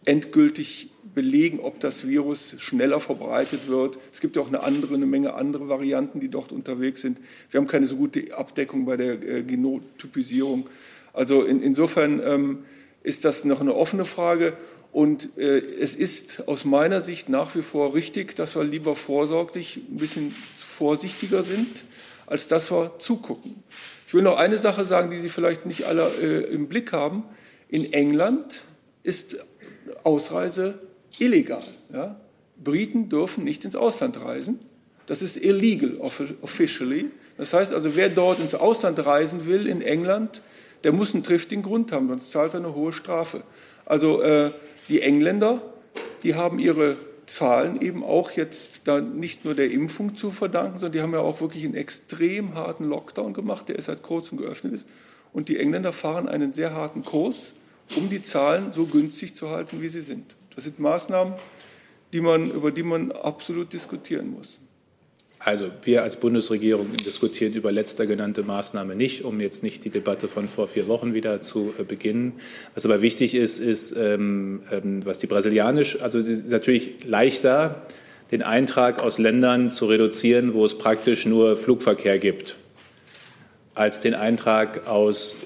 endgültig belegen, ob das Virus schneller verbreitet wird. Es gibt ja auch eine andere, eine Menge andere Varianten, die dort unterwegs sind. Wir haben keine so gute Abdeckung bei der äh, Genotypisierung. Also in, insofern ähm, ist das noch eine offene Frage. Und äh, es ist aus meiner Sicht nach wie vor richtig, dass wir lieber vorsorglich ein bisschen vorsichtiger sind, als dass wir zugucken. Ich will noch eine Sache sagen, die Sie vielleicht nicht alle äh, im Blick haben. In England ist Ausreise illegal. Ja? Briten dürfen nicht ins Ausland reisen. Das ist illegal officially. Das heißt also, wer dort ins Ausland reisen will in England, der muss einen triftigen Grund haben, sonst zahlt er eine hohe Strafe. Also äh, die Engländer, die haben ihre Zahlen eben auch jetzt da nicht nur der Impfung zu verdanken, sondern die haben ja auch wirklich einen extrem harten Lockdown gemacht, der erst seit kurzem geöffnet ist. Und die Engländer fahren einen sehr harten Kurs, um die Zahlen so günstig zu halten, wie sie sind. Das sind Maßnahmen, die man, über die man absolut diskutieren muss.
Also wir als Bundesregierung diskutieren über letzter genannte Maßnahme nicht, um jetzt nicht die Debatte von vor vier Wochen wieder zu äh, beginnen. Was aber wichtig ist, ist, ähm, ähm, was die brasilianisch, also es ist natürlich leichter, den Eintrag aus Ländern zu reduzieren, wo es praktisch nur Flugverkehr gibt, als den Eintrag aus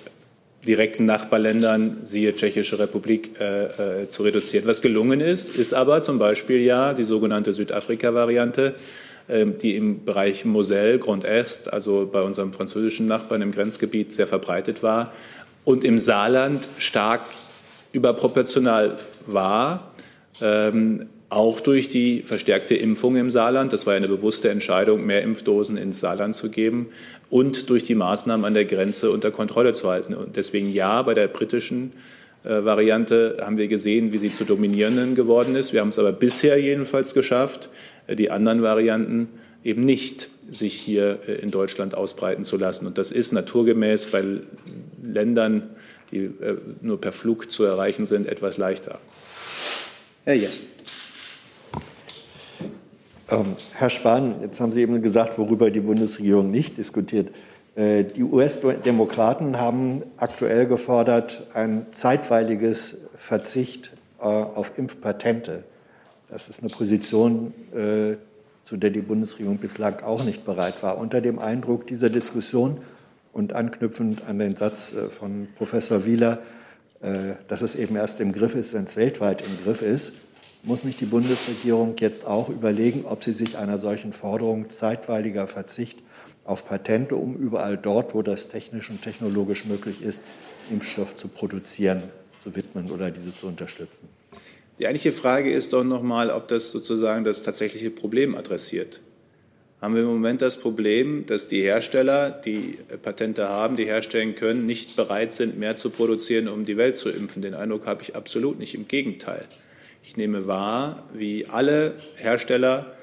direkten Nachbarländern, siehe Tschechische Republik, äh, äh, zu reduzieren. Was gelungen ist, ist aber zum Beispiel ja die sogenannte Südafrika-Variante, die im Bereich Moselle, Grand Est, also bei unserem französischen Nachbarn im Grenzgebiet sehr verbreitet war und im Saarland stark überproportional war, ähm, auch durch die verstärkte Impfung im Saarland. Das war eine bewusste Entscheidung, mehr Impfdosen ins Saarland zu geben und durch die Maßnahmen an der Grenze unter Kontrolle zu halten. Und deswegen ja, bei der britischen Variante haben wir gesehen, wie sie zu dominierenden geworden ist. Wir haben es aber bisher jedenfalls geschafft, die anderen Varianten eben nicht sich hier äh, in Deutschland ausbreiten zu lassen. Und das ist naturgemäß bei Ländern, die äh, nur per Flug zu erreichen sind, etwas leichter.
Herr Jessen.
Ähm, Herr Spahn, jetzt haben Sie eben gesagt, worüber die Bundesregierung nicht diskutiert. Äh, die US-Demokraten haben aktuell gefordert ein zeitweiliges Verzicht auf Impfpatente. Das ist eine Position, äh, zu der die Bundesregierung bislang auch nicht bereit war. Unter dem Eindruck dieser Diskussion und anknüpfend an den Satz äh, von Professor Wieler, äh, dass es eben erst im Griff ist, wenn es weltweit im Griff ist, muss nicht die Bundesregierung jetzt auch überlegen, ob sie sich einer solchen Forderung zeitweiliger Verzicht auf Patente, um überall dort, wo das technisch und technologisch möglich ist, Impfstoff zu produzieren, zu widmen oder diese zu unterstützen?
Die eigentliche Frage ist doch nochmal, ob das sozusagen das tatsächliche Problem adressiert. Haben wir im Moment das Problem, dass die Hersteller, die Patente haben, die herstellen können, nicht bereit sind, mehr zu produzieren, um die Welt zu impfen? Den Eindruck habe ich absolut nicht. Im Gegenteil. Ich nehme wahr, wie alle Hersteller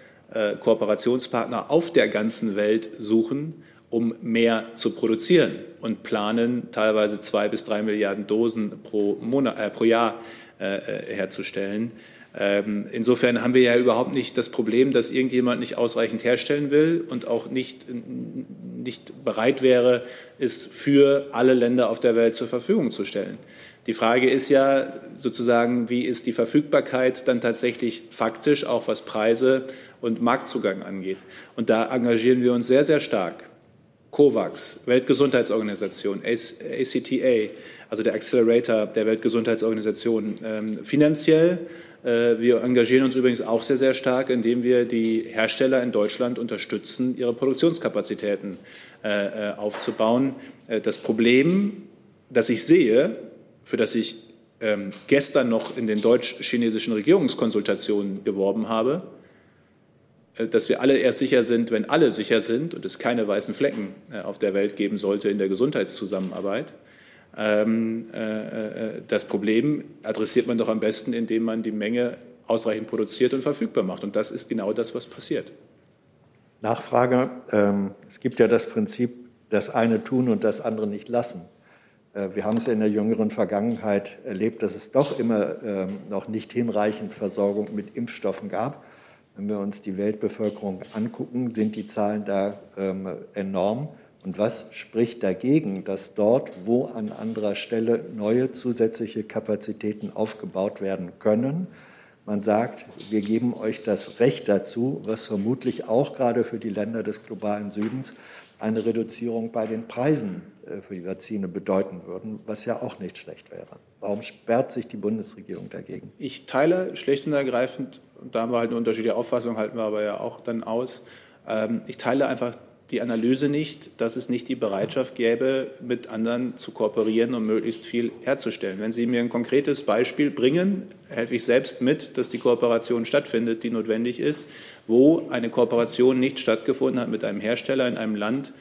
Kooperationspartner auf der ganzen Welt suchen, um mehr zu produzieren und planen, teilweise zwei bis drei Milliarden Dosen pro, Monat, äh, pro Jahr äh, äh herzustellen. Ähm, insofern haben wir ja überhaupt nicht das Problem, dass irgendjemand nicht ausreichend herstellen will und auch nicht, nicht bereit wäre, es für alle Länder auf der Welt zur Verfügung zu stellen. Die Frage ist ja sozusagen, wie ist die Verfügbarkeit dann tatsächlich faktisch, auch was Preise und Marktzugang angeht. Und da engagieren wir uns sehr, sehr stark. COVAX, Weltgesundheitsorganisation, ACTA, also der Accelerator der Weltgesundheitsorganisation, ähm, finanziell. Äh, wir engagieren uns übrigens auch sehr, sehr stark, indem wir die Hersteller in Deutschland unterstützen, ihre Produktionskapazitäten äh, äh, aufzubauen. Das Problem, das ich sehe, für das ich ähm, gestern noch in den deutsch-chinesischen Regierungskonsultationen geworben habe, dass wir alle erst sicher sind, wenn alle sicher sind und es keine weißen Flecken äh, auf der Welt geben sollte in der Gesundheitszusammenarbeit. Ähm, äh, das Problem adressiert man doch am besten, indem man die Menge ausreichend produziert und verfügbar macht. Und das ist genau das, was passiert.
Nachfrage. Ähm, es gibt ja das Prinzip, das eine tun und das andere nicht lassen. Äh, wir haben es in der jüngeren Vergangenheit erlebt, dass es doch immer ähm, noch nicht hinreichend Versorgung mit Impfstoffen gab. Wenn wir uns die Weltbevölkerung angucken, sind die Zahlen da ähm, enorm. Und was spricht dagegen, dass dort, wo an anderer Stelle neue zusätzliche Kapazitäten aufgebaut werden können, man sagt, wir geben euch das Recht dazu, was vermutlich auch gerade für die Länder des globalen Südens eine Reduzierung bei den Preisen äh, für die Vakzine bedeuten würden, was ja auch nicht schlecht wäre. Warum sperrt sich die Bundesregierung dagegen?
Ich teile schlicht und ergreifend, da haben wir halt eine unterschiedliche Auffassung, halten wir aber ja auch dann aus, ähm, ich teile einfach die Analyse nicht, dass es nicht die Bereitschaft gäbe, mit anderen zu kooperieren und möglichst viel herzustellen. Wenn Sie mir ein konkretes Beispiel bringen, helfe ich selbst mit, dass die Kooperation stattfindet, die notwendig ist, wo eine Kooperation nicht stattgefunden hat mit einem Hersteller in einem Land,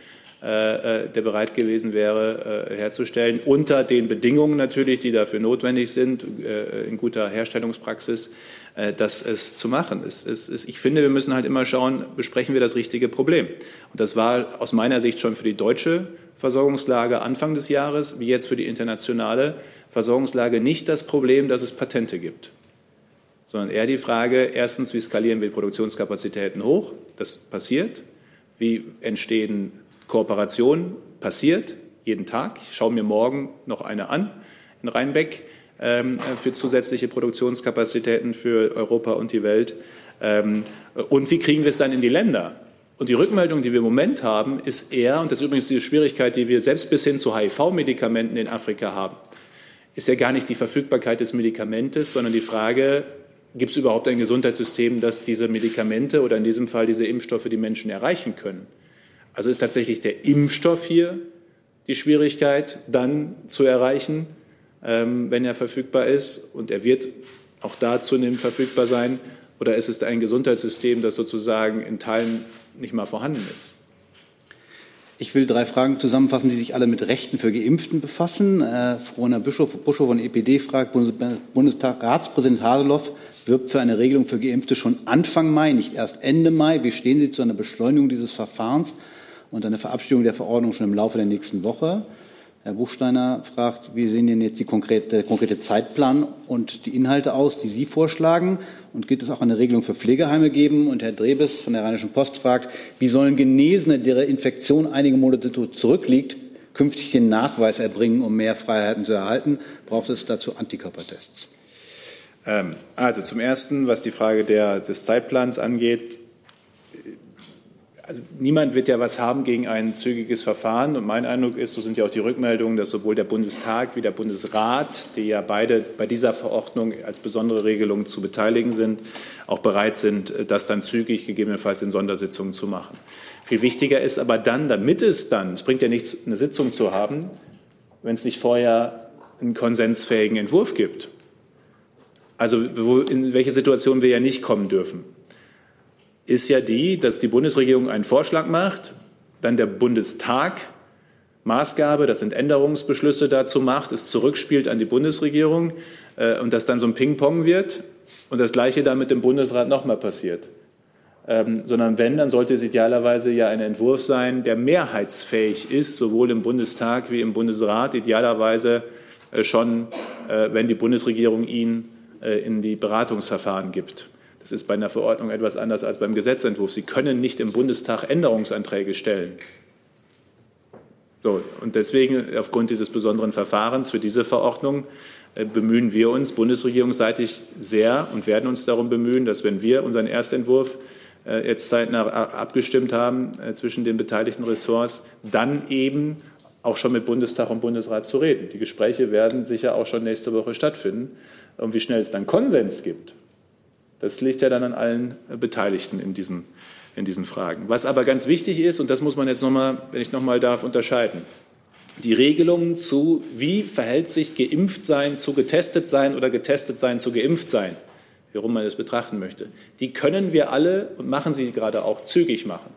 der bereit gewesen wäre, äh, herzustellen, unter den Bedingungen natürlich, die dafür notwendig sind, in guter Herstellungspraxis, das es zu machen. Es, ich finde, wir müssen halt immer schauen, besprechen wir das richtige Problem. Und das war aus meiner Sicht schon für die deutsche Versorgungslage Anfang des Jahres, wie jetzt für die internationale Versorgungslage, nicht das Problem, dass es Patente gibt sondern eher die Frage, erstens, wie skalieren wir die Produktionskapazitäten hoch? Das passiert. Wie entstehen Kooperation passiert jeden Tag. Ich schaue mir morgen noch eine an in Rheinbeck ähm, für zusätzliche Produktionskapazitäten für Europa und die Welt. Ähm, und wie kriegen wir es dann in die Länder? Und die Rückmeldung, die wir im Moment haben, ist eher, und das ist übrigens die Schwierigkeit, die wir selbst bis hin zu HIV-Medikamenten in Afrika haben, ist ja gar nicht die Verfügbarkeit des Medikamentes, sondern die Frage, gibt es überhaupt ein Gesundheitssystem, das diese Medikamente oder in diesem Fall diese Impfstoffe die Menschen erreichen können? Also ist tatsächlich der Impfstoff hier die Schwierigkeit dann zu erreichen, ähm, wenn er verfügbar ist. Und er wird auch da zunehmend verfügbar sein. Oder ist es ein Gesundheitssystem, das sozusagen in Teilen nicht mal vorhanden ist?
Ich will drei Fragen zusammenfassen, die sich alle mit Rechten für Geimpften befassen. Äh, Frau Bischof, Buschow von EPD fragt, Bundestag-Ratspräsident Haseloff wirbt für eine Regelung für Geimpfte schon Anfang Mai, nicht erst Ende Mai. Wie stehen Sie zu einer Beschleunigung dieses Verfahrens? Und eine Verabschiedung der Verordnung schon im Laufe der nächsten Woche. Herr Buchsteiner fragt, wie sehen denn jetzt konkrete, der konkrete Zeitplan und die Inhalte aus, die Sie vorschlagen? Und gibt es auch eine Regelung für Pflegeheime geben? Und Herr Drebes von der Rheinischen Post fragt, wie sollen Genesene, deren Infektion einige Monate zurückliegt, künftig den Nachweis erbringen, um mehr Freiheiten zu erhalten? Braucht es dazu Antikörpertests?
Ähm, also zum Ersten, was die Frage der, des Zeitplans angeht, also niemand wird ja was haben gegen ein zügiges Verfahren. Und mein Eindruck ist, so sind ja auch die Rückmeldungen, dass sowohl der Bundestag wie der Bundesrat, die ja beide bei dieser Verordnung als besondere Regelung zu beteiligen sind, auch bereit sind, das dann zügig gegebenenfalls in Sondersitzungen zu machen. Viel wichtiger ist aber dann, damit es dann, es bringt ja nichts, eine Sitzung zu haben, wenn es nicht vorher einen konsensfähigen Entwurf gibt. also in welche Situation wir ja nicht kommen dürfen, ist ja die, dass die Bundesregierung einen Vorschlag macht, dann der Bundestag Maßgabe, das sind Änderungsbeschlüsse dazu macht, es zurückspielt an die Bundesregierung äh, und das dann so ein Ping-Pong wird und das Gleiche dann mit dem Bundesrat nochmal passiert. Ähm, sondern wenn, dann sollte es idealerweise ja ein Entwurf sein, der mehrheitsfähig ist, sowohl im Bundestag wie im Bundesrat, idealerweise äh, schon, äh, wenn die Bundesregierung ihn äh, in die Beratungsverfahren gibt. Das ist bei einer Verordnung etwas anders als beim Gesetzentwurf. Sie können nicht im Bundestag Änderungsanträge stellen. So, und deswegen, aufgrund dieses besonderen Verfahrens für diese Verordnung, äh, bemühen wir uns bundesregierungsseitig sehr und werden uns darum bemühen, dass wenn wir unseren Erstentwurf äh, jetzt zeitnah abgestimmt haben äh, zwischen den beteiligten Ressorts, dann eben auch schon mit Bundestag und Bundesrat zu reden. Die Gespräche werden sicher auch schon nächste Woche stattfinden. Und wie schnell es dann Konsens gibt, das liegt ja dann an allen Beteiligten in diesen, in diesen Fragen. Was aber ganz wichtig ist, und das muss man jetzt nochmal, wenn ich nochmal darf, unterscheiden die Regelungen zu, wie verhält sich geimpft sein zu getestet sein oder getestet sein zu geimpft sein, wie rum man das betrachten möchte, die können wir alle und machen sie gerade auch zügig machen.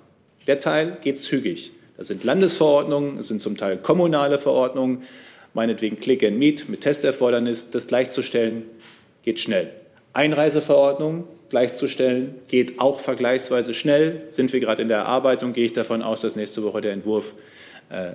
Der Teil geht zügig. Das sind Landesverordnungen, es sind zum Teil kommunale Verordnungen, meinetwegen Click and Meet mit Testerfordernis, das gleichzustellen, geht schnell. Einreiseverordnung gleichzustellen, geht auch vergleichsweise schnell. Sind wir gerade in der Erarbeitung, gehe ich davon aus, dass nächste Woche der Entwurf äh, äh,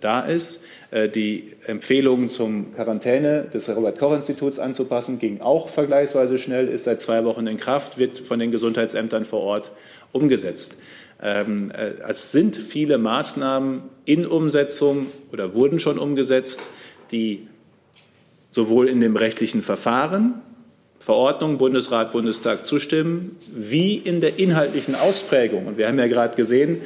da ist. Äh, die Empfehlung zum Quarantäne des Robert-Koch-Instituts anzupassen ging auch vergleichsweise schnell, ist seit zwei Wochen in Kraft, wird von den Gesundheitsämtern vor Ort umgesetzt. Ähm, es sind viele Maßnahmen in Umsetzung oder wurden schon umgesetzt, die sowohl in dem rechtlichen Verfahren, Verordnung, Bundesrat, Bundestag zustimmen, wie in der inhaltlichen Ausprägung. Und wir haben ja gerade gesehen,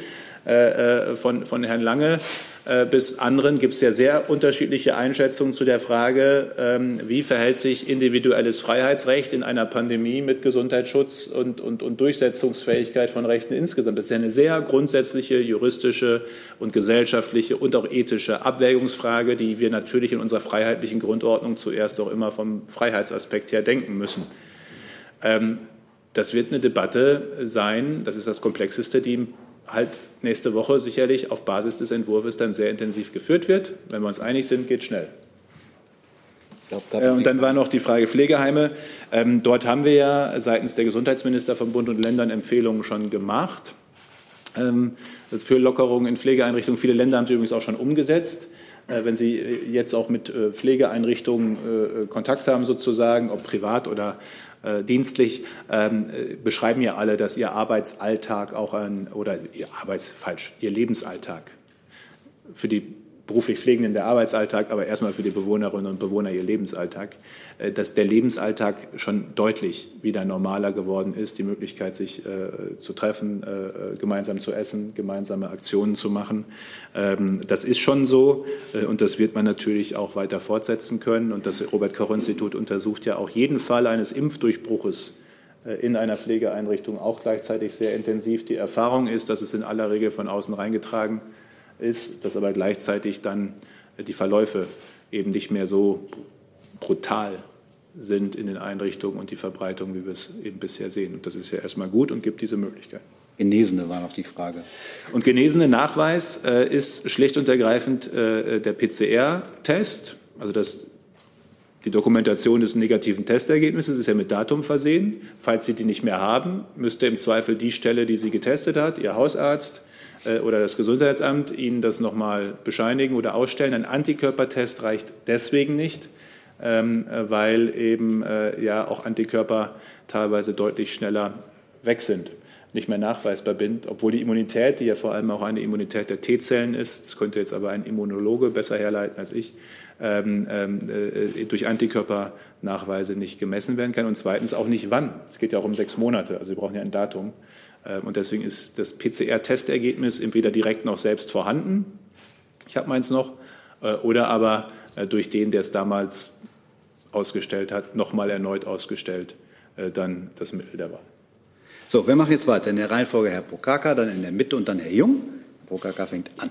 äh, äh, von, von Herrn Lange äh, bis anderen gibt es ja sehr unterschiedliche Einschätzungen zu der Frage, ähm, wie verhält sich individuelles Freiheitsrecht in einer Pandemie mit Gesundheitsschutz und, und, und Durchsetzungsfähigkeit von Rechten insgesamt. Das ist ja eine sehr grundsätzliche juristische und gesellschaftliche und auch ethische Abwägungsfrage, die wir natürlich in unserer freiheitlichen Grundordnung zuerst auch immer vom Freiheitsaspekt her denken müssen. Ähm, das wird eine Debatte sein, das ist das Komplexeste, die halt nächste Woche sicherlich auf Basis des Entwurfs dann sehr intensiv geführt wird. Wenn wir uns einig sind, geht schnell. Äh, und dann war noch die Frage Pflegeheime. Ähm, dort haben wir ja seitens der Gesundheitsminister von Bund und Ländern Empfehlungen schon gemacht ähm, für Lockerungen in Pflegeeinrichtungen. Viele Länder haben sie übrigens auch schon umgesetzt. Äh, wenn Sie jetzt auch mit äh, Pflegeeinrichtungen Kontakt haben, sozusagen, ob privat oder äh, dienstlich, ähm, äh, beschreiben ja alle, dass ihr Arbeitsalltag auch ein, oder ihr Arbeits, falsch, ihr Lebensalltag für die beruflich Pflegenden der Arbeitsalltag, aber erstmal für die Bewohnerinnen und Bewohner ihr Lebensalltag, äh, dass der Lebensalltag schon deutlich wieder normaler geworden ist, die Möglichkeit, sich äh, zu treffen, äh, gemeinsam zu essen, gemeinsame Aktionen zu machen. Ähm, das ist schon so und das wird man natürlich auch weiter fortsetzen können. Und das Robert-Koch-Institut untersucht ja auch jeden Fall eines Impfdurchbruches in einer Pflegeeinrichtung auch gleichzeitig sehr intensiv. Die Erfahrung ist, dass es in aller Regel von außen reingetragen wird ist, dass aber gleichzeitig dann die Verläufe eben nicht mehr so brutal sind in den Einrichtungen und die Verbreitung, wie wir es eben bisher sehen. Und das ist ja erstmal gut und gibt diese Möglichkeit.
Genesene war noch die Frage.
Und genesene Nachweis äh, ist schlicht und ergreifend äh, der PCR-Test, also das, die Dokumentation des negativen Testergebnisses ist ja mit Datum versehen. Falls Sie die nicht mehr haben, müsste im Zweifel die Stelle, die Sie getestet hat, Ihr Hausarzt, oder das Gesundheitsamt Ihnen das nochmal bescheinigen oder ausstellen. Ein Antikörpertest reicht deswegen nicht, ähm, weil eben äh, ja auch Antikörper teilweise deutlich schneller weg sind, nicht mehr nachweisbar sind, obwohl die Immunität, die ja vor allem auch eine Immunität der T-Zellen ist, das könnte jetzt aber ein Immunologe besser herleiten als ich, ähm, ähm, äh, durch Antikörpernachweise nicht gemessen werden kann und zweitens auch nicht wann. Es geht ja auch um sechs Monate, also wir brauchen ja ein Datum. Ähm, und deswegen ist das PCR-Testergebnis entweder direkt noch selbst vorhanden, ich habe meins noch, äh, oder aber äh, durch den, der es damals ausgestellt hat, nochmal erneut ausgestellt, äh, dann das Mittel der Wahl.
So, wir machen jetzt weiter. In der Reihenfolge Herr Prokaka, dann in der Mitte und dann Herr Jung. Herr Prokaka fängt an.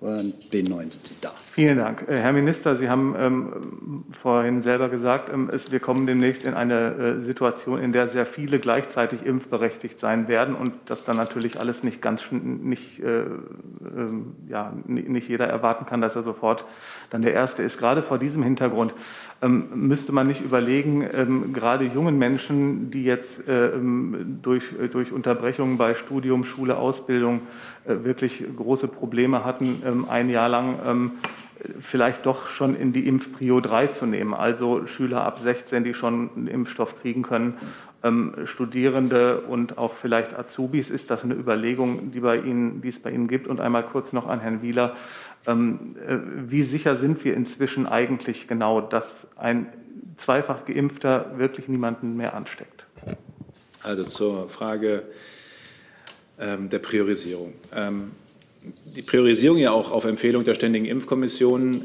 und B9 sind Sie da.
Vielen Dank. Äh, Herr Minister, Sie haben ähm, vorhin selber gesagt, ähm, es, wir kommen demnächst in eine äh, Situation, in der sehr viele gleichzeitig impfberechtigt sein werden und das dann natürlich alles nicht ganz nicht, äh, äh, ja, nicht jeder erwarten kann, dass er sofort dann der Erste ist. Gerade vor diesem Hintergrund ähm, müsste man nicht überlegen, ähm, gerade jungen Menschen, die jetzt äh, ähm, durch, äh, durch Unterbrechungen bei Studium, Schule, Ausbildung wirklich große Probleme hatten, ein Jahr lang vielleicht doch schon in die Impfprio 3 zu nehmen, also Schüler ab 16, die schon einen Impfstoff kriegen können, Studierende und auch vielleicht Azubis. Ist das eine Überlegung, die, bei Ihnen, die es bei Ihnen gibt? Und einmal kurz noch an Herrn Wieler. Ähm, äh, wie sicher sind wir inzwischen eigentlich genau, dass ein zweifach geimpfter wirklich niemanden mehr ansteckt?
Also zur Frage ähm, der Priorisierung. Die Priorisierung ja auch auf Empfehlung der Ständigen Impfkommission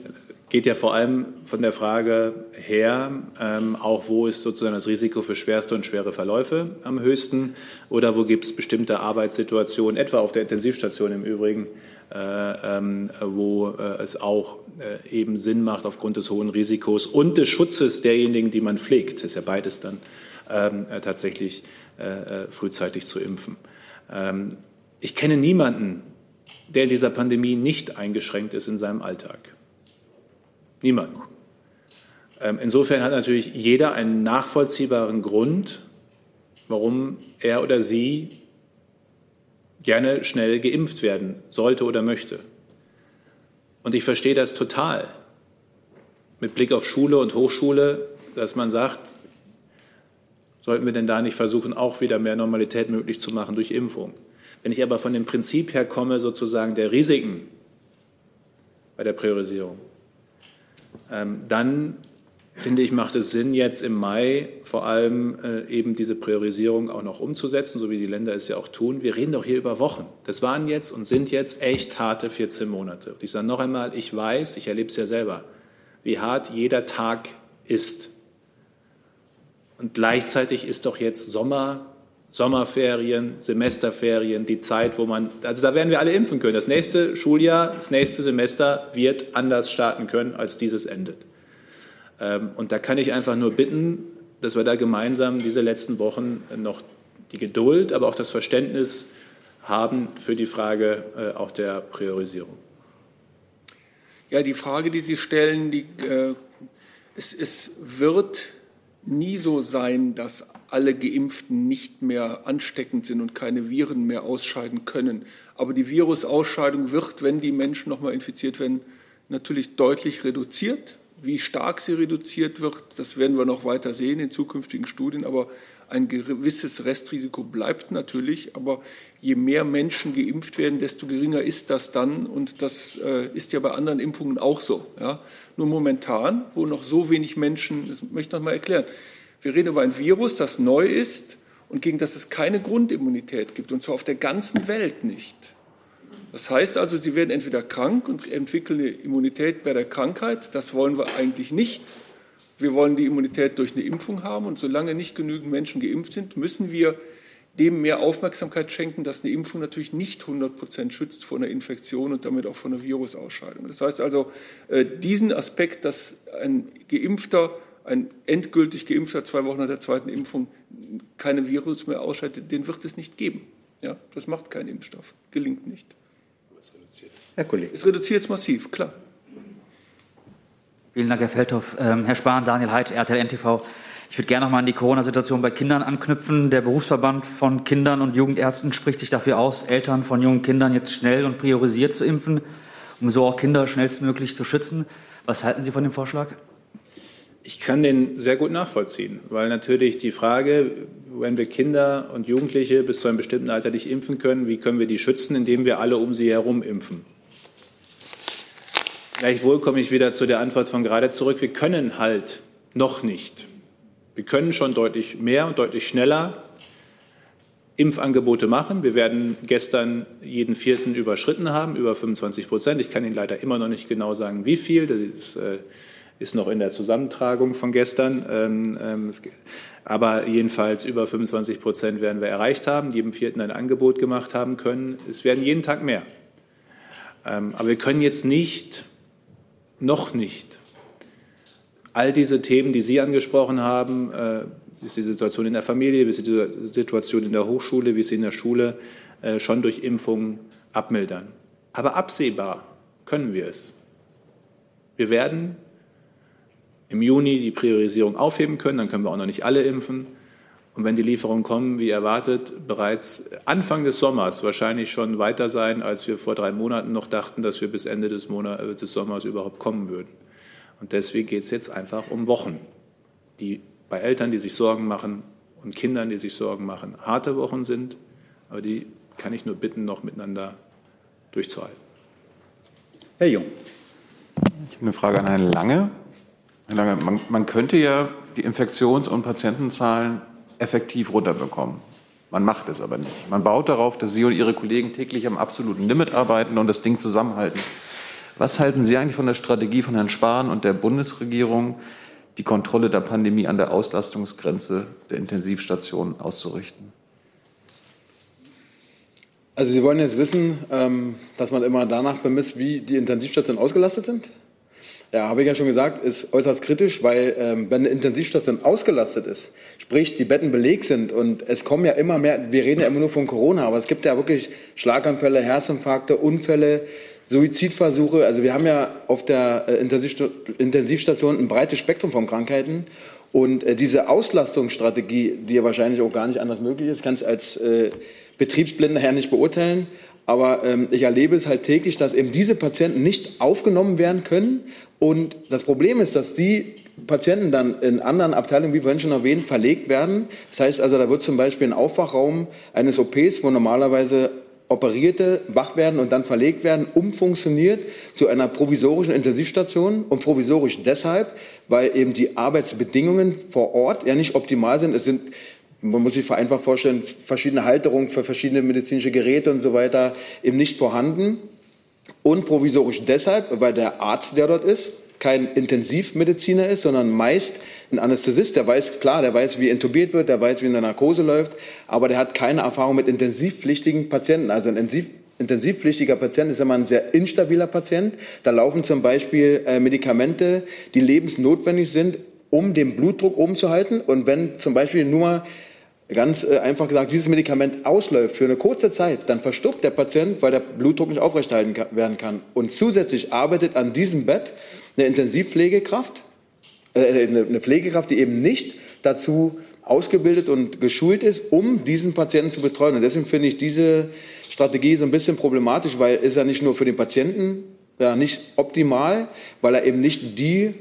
geht ja vor allem von der Frage her, ähm, auch wo ist sozusagen das Risiko für schwerste und schwere Verläufe am höchsten oder wo gibt es bestimmte Arbeitssituationen, etwa auf der Intensivstation im Übrigen, äh, ähm, wo äh, es auch äh, eben Sinn macht aufgrund des hohen Risikos und des Schutzes derjenigen, die man pflegt, das ist ja beides dann ähm, tatsächlich frühzeitig zu impfen. Ähm, ich kenne niemanden, der in dieser Pandemie nicht eingeschränkt ist in seinem Alltag. Niemand. Insofern hat natürlich jeder einen nachvollziehbaren Grund, warum er oder sie gerne schnell geimpft werden sollte oder möchte. Und ich verstehe das total mit Blick auf Schule und Hochschule, dass man sagt, sollten wir denn da nicht versuchen, auch wieder mehr Normalität möglich zu machen durch Impfung. Wenn ich aber von dem Prinzip her komme, sozusagen der Risiken bei der Priorisierung, ähm, dann finde ich, macht es Sinn, jetzt im Mai vor allem äh, eben diese Priorisierung auch noch umzusetzen, so wie die Länder es ja auch tun. Wir reden doch hier über Wochen. Das waren jetzt und sind jetzt echt harte 14 Monate. Und ich sage noch einmal, ich weiß, ich erlebe es ja selber, wie hart jeder Tag ist. Und gleichzeitig ist doch jetzt Sommer, Sommerferien, Semesterferien, die Zeit, wo man, also da werden wir alle impfen können. Das nächste Schuljahr, das nächste Semester wird anders starten können, als dieses endet. Ähm, und da kann ich einfach nur bitten, dass wir da gemeinsam diese letzten Wochen noch die Geduld, aber auch das Verständnis haben für die Frage äh, auch der Priorisierung.
Ja, die Frage, die Sie stellen, die, äh, es, es wird nie so sein, dass alle Geimpften nicht mehr ansteckend sind und keine Viren mehr ausscheiden können. Aber die Virusausscheidung wird, wenn die Menschen nochmal infiziert werden, natürlich deutlich reduziert. Wie stark sie reduziert wird, das werden wir noch weiter sehen in zukünftigen Studien. Aber ein gewisses Restrisiko bleibt natürlich. Aber je mehr Menschen geimpft werden, desto geringer ist das dann. Und das äh, ist ja bei anderen Impfungen auch so. Ja. Nur momentan, wo noch so wenig Menschen, das möchte ich noch mal erklären, wir reden über ein Virus, das neu ist und gegen das es keine Grundimmunität gibt. Und zwar auf der ganzen Welt nicht. Das heißt also, sie werden entweder krank und entwickeln eine Immunität bei der Krankheit. Das wollen wir eigentlich nicht. Wir wollen die Immunität durch eine Impfung haben. Und solange nicht genügend Menschen geimpft sind, müssen wir dem mehr Aufmerksamkeit schenken, dass eine Impfung natürlich nicht 100 Prozent schützt vor einer Infektion und damit auch vor einer Virusausscheidung. Das heißt also, äh, diesen Aspekt, dass ein Geimpfter, ein endgültig Geimpfter zwei Wochen nach der zweiten Impfung keine Virus mehr ausscheidet, den wird es nicht geben. Ja, das macht kein Impfstoff, gelingt nicht.
Herr Kollege.
Es reduziert es massiv, klar.
Vielen Dank, Herr Feldhoff. Ähm, Herr Spahn, Daniel Heid, RTL NTV. Ich würde gerne noch mal an die Corona-Situation bei Kindern anknüpfen. Der Berufsverband von Kindern und Jugendärzten spricht sich dafür aus, Eltern von jungen Kindern jetzt schnell und priorisiert zu impfen, um so auch Kinder schnellstmöglich zu schützen. Was halten Sie von dem Vorschlag?
Ich kann den sehr gut nachvollziehen, weil natürlich die Frage, wenn wir Kinder und Jugendliche bis zu einem bestimmten Alter nicht impfen können, wie können wir die schützen, indem wir alle um sie herum impfen? Gleichwohl komme ich wieder zu der Antwort von gerade zurück. Wir können halt noch nicht. Wir können schon deutlich mehr und deutlich schneller Impfangebote machen. Wir werden gestern jeden vierten überschritten haben, über 25 Prozent. Ich kann Ihnen leider immer noch nicht genau sagen, wie viel. Das ist, äh, ist noch in der Zusammentragung von gestern. Ähm, ähm, aber jedenfalls über 25 Prozent werden wir erreicht haben, jedem vierten ein Angebot gemacht haben können. Es werden jeden Tag mehr. Ähm, aber wir können jetzt nicht, noch nicht, all diese Themen, die Sie angesprochen haben, äh, wie ist die Situation in der Familie, wie ist die Situation in der Hochschule, wie ist sie in der Schule, äh, schon durch Impfungen abmildern. Aber absehbar können wir es. Wir werden im Juni die Priorisierung aufheben können, dann können wir auch noch nicht alle impfen. Und wenn die Lieferungen kommen, wie erwartet, bereits Anfang des Sommers wahrscheinlich schon weiter sein, als wir vor drei Monaten noch dachten, dass wir bis Ende des, Monat, äh, des Sommers überhaupt kommen würden. Und deswegen geht es jetzt einfach um Wochen, die bei Eltern, die sich Sorgen machen und Kindern, die sich Sorgen machen, harte Wochen sind, aber die kann ich nur bitten, noch miteinander durchzuhalten.
Herr Jung.
Ich habe eine Frage an Herrn Lange. Herr Lange, man, man könnte ja die Infektions- und Patientenzahlen effektiv runterbekommen. Man macht es aber nicht. Man baut darauf, dass Sie und Ihre Kollegen täglich am absoluten Limit arbeiten und das Ding zusammenhalten. Was halten Sie eigentlich von der Strategie von Herrn Spahn und der Bundesregierung, die Kontrolle der Pandemie an der Auslastungsgrenze der Intensivstationen auszurichten?
Also Sie wollen jetzt wissen, ähm, dass man immer danach bemisst, wie die Intensivstationen ausgelastet sind? Ja, habe ich ja schon gesagt, ist äußerst kritisch, weil ähm, wenn eine Intensivstation ausgelastet ist, sprich die Betten belegt sind und es kommen ja immer mehr, wir reden ja immer nur von Corona, aber es gibt ja wirklich Schlaganfälle, Herzinfarkte, Unfälle, Suizidversuche. Also wir haben ja auf der äh, Intensivstation ein breites Spektrum von Krankheiten. Und äh, diese Auslastungsstrategie, die ja wahrscheinlich auch gar nicht anders möglich ist, kann es als äh, Betriebsblinder her nicht beurteilen. Aber ähm, ich erlebe es halt täglich, dass eben diese Patienten nicht aufgenommen werden können. Und das Problem ist, dass die Patienten dann in anderen Abteilungen, wie vorhin schon erwähnt, verlegt werden. Das heißt also, da wird zum Beispiel ein Aufwachraum eines OPs, wo normalerweise Operierte wach werden und dann verlegt werden, umfunktioniert zu einer provisorischen Intensivstation. Und provisorisch deshalb, weil eben die Arbeitsbedingungen vor Ort ja nicht optimal sind. Es sind man muss sich vereinfacht vorstellen, verschiedene Halterungen für verschiedene medizinische Geräte und so weiter eben nicht vorhanden. Und provisorisch deshalb, weil der Arzt, der dort ist, kein Intensivmediziner ist, sondern meist ein Anästhesist. Der weiß, klar, der weiß, wie intubiert wird, der weiß, wie eine Narkose läuft, aber der hat keine Erfahrung mit intensivpflichtigen Patienten. Also ein Intensiv intensivpflichtiger Patient ist immer ein sehr instabiler Patient. Da laufen zum Beispiel äh, Medikamente, die lebensnotwendig sind, um den Blutdruck oben zu halten. Und wenn zum Beispiel nur ganz äh, einfach gesagt, dieses Medikament ausläuft für eine kurze Zeit, dann verstirbt der Patient, weil der Blutdruck nicht aufrechterhalten werden kann. Und zusätzlich arbeitet an diesem Bett eine Intensivpflegekraft, äh, eine Pflegekraft, die eben nicht dazu ausgebildet und geschult ist, um diesen Patienten zu betreuen. Und deswegen finde ich diese Strategie so ein bisschen problematisch, weil ist ja nicht nur für den Patienten ja, nicht optimal, weil er eben nicht die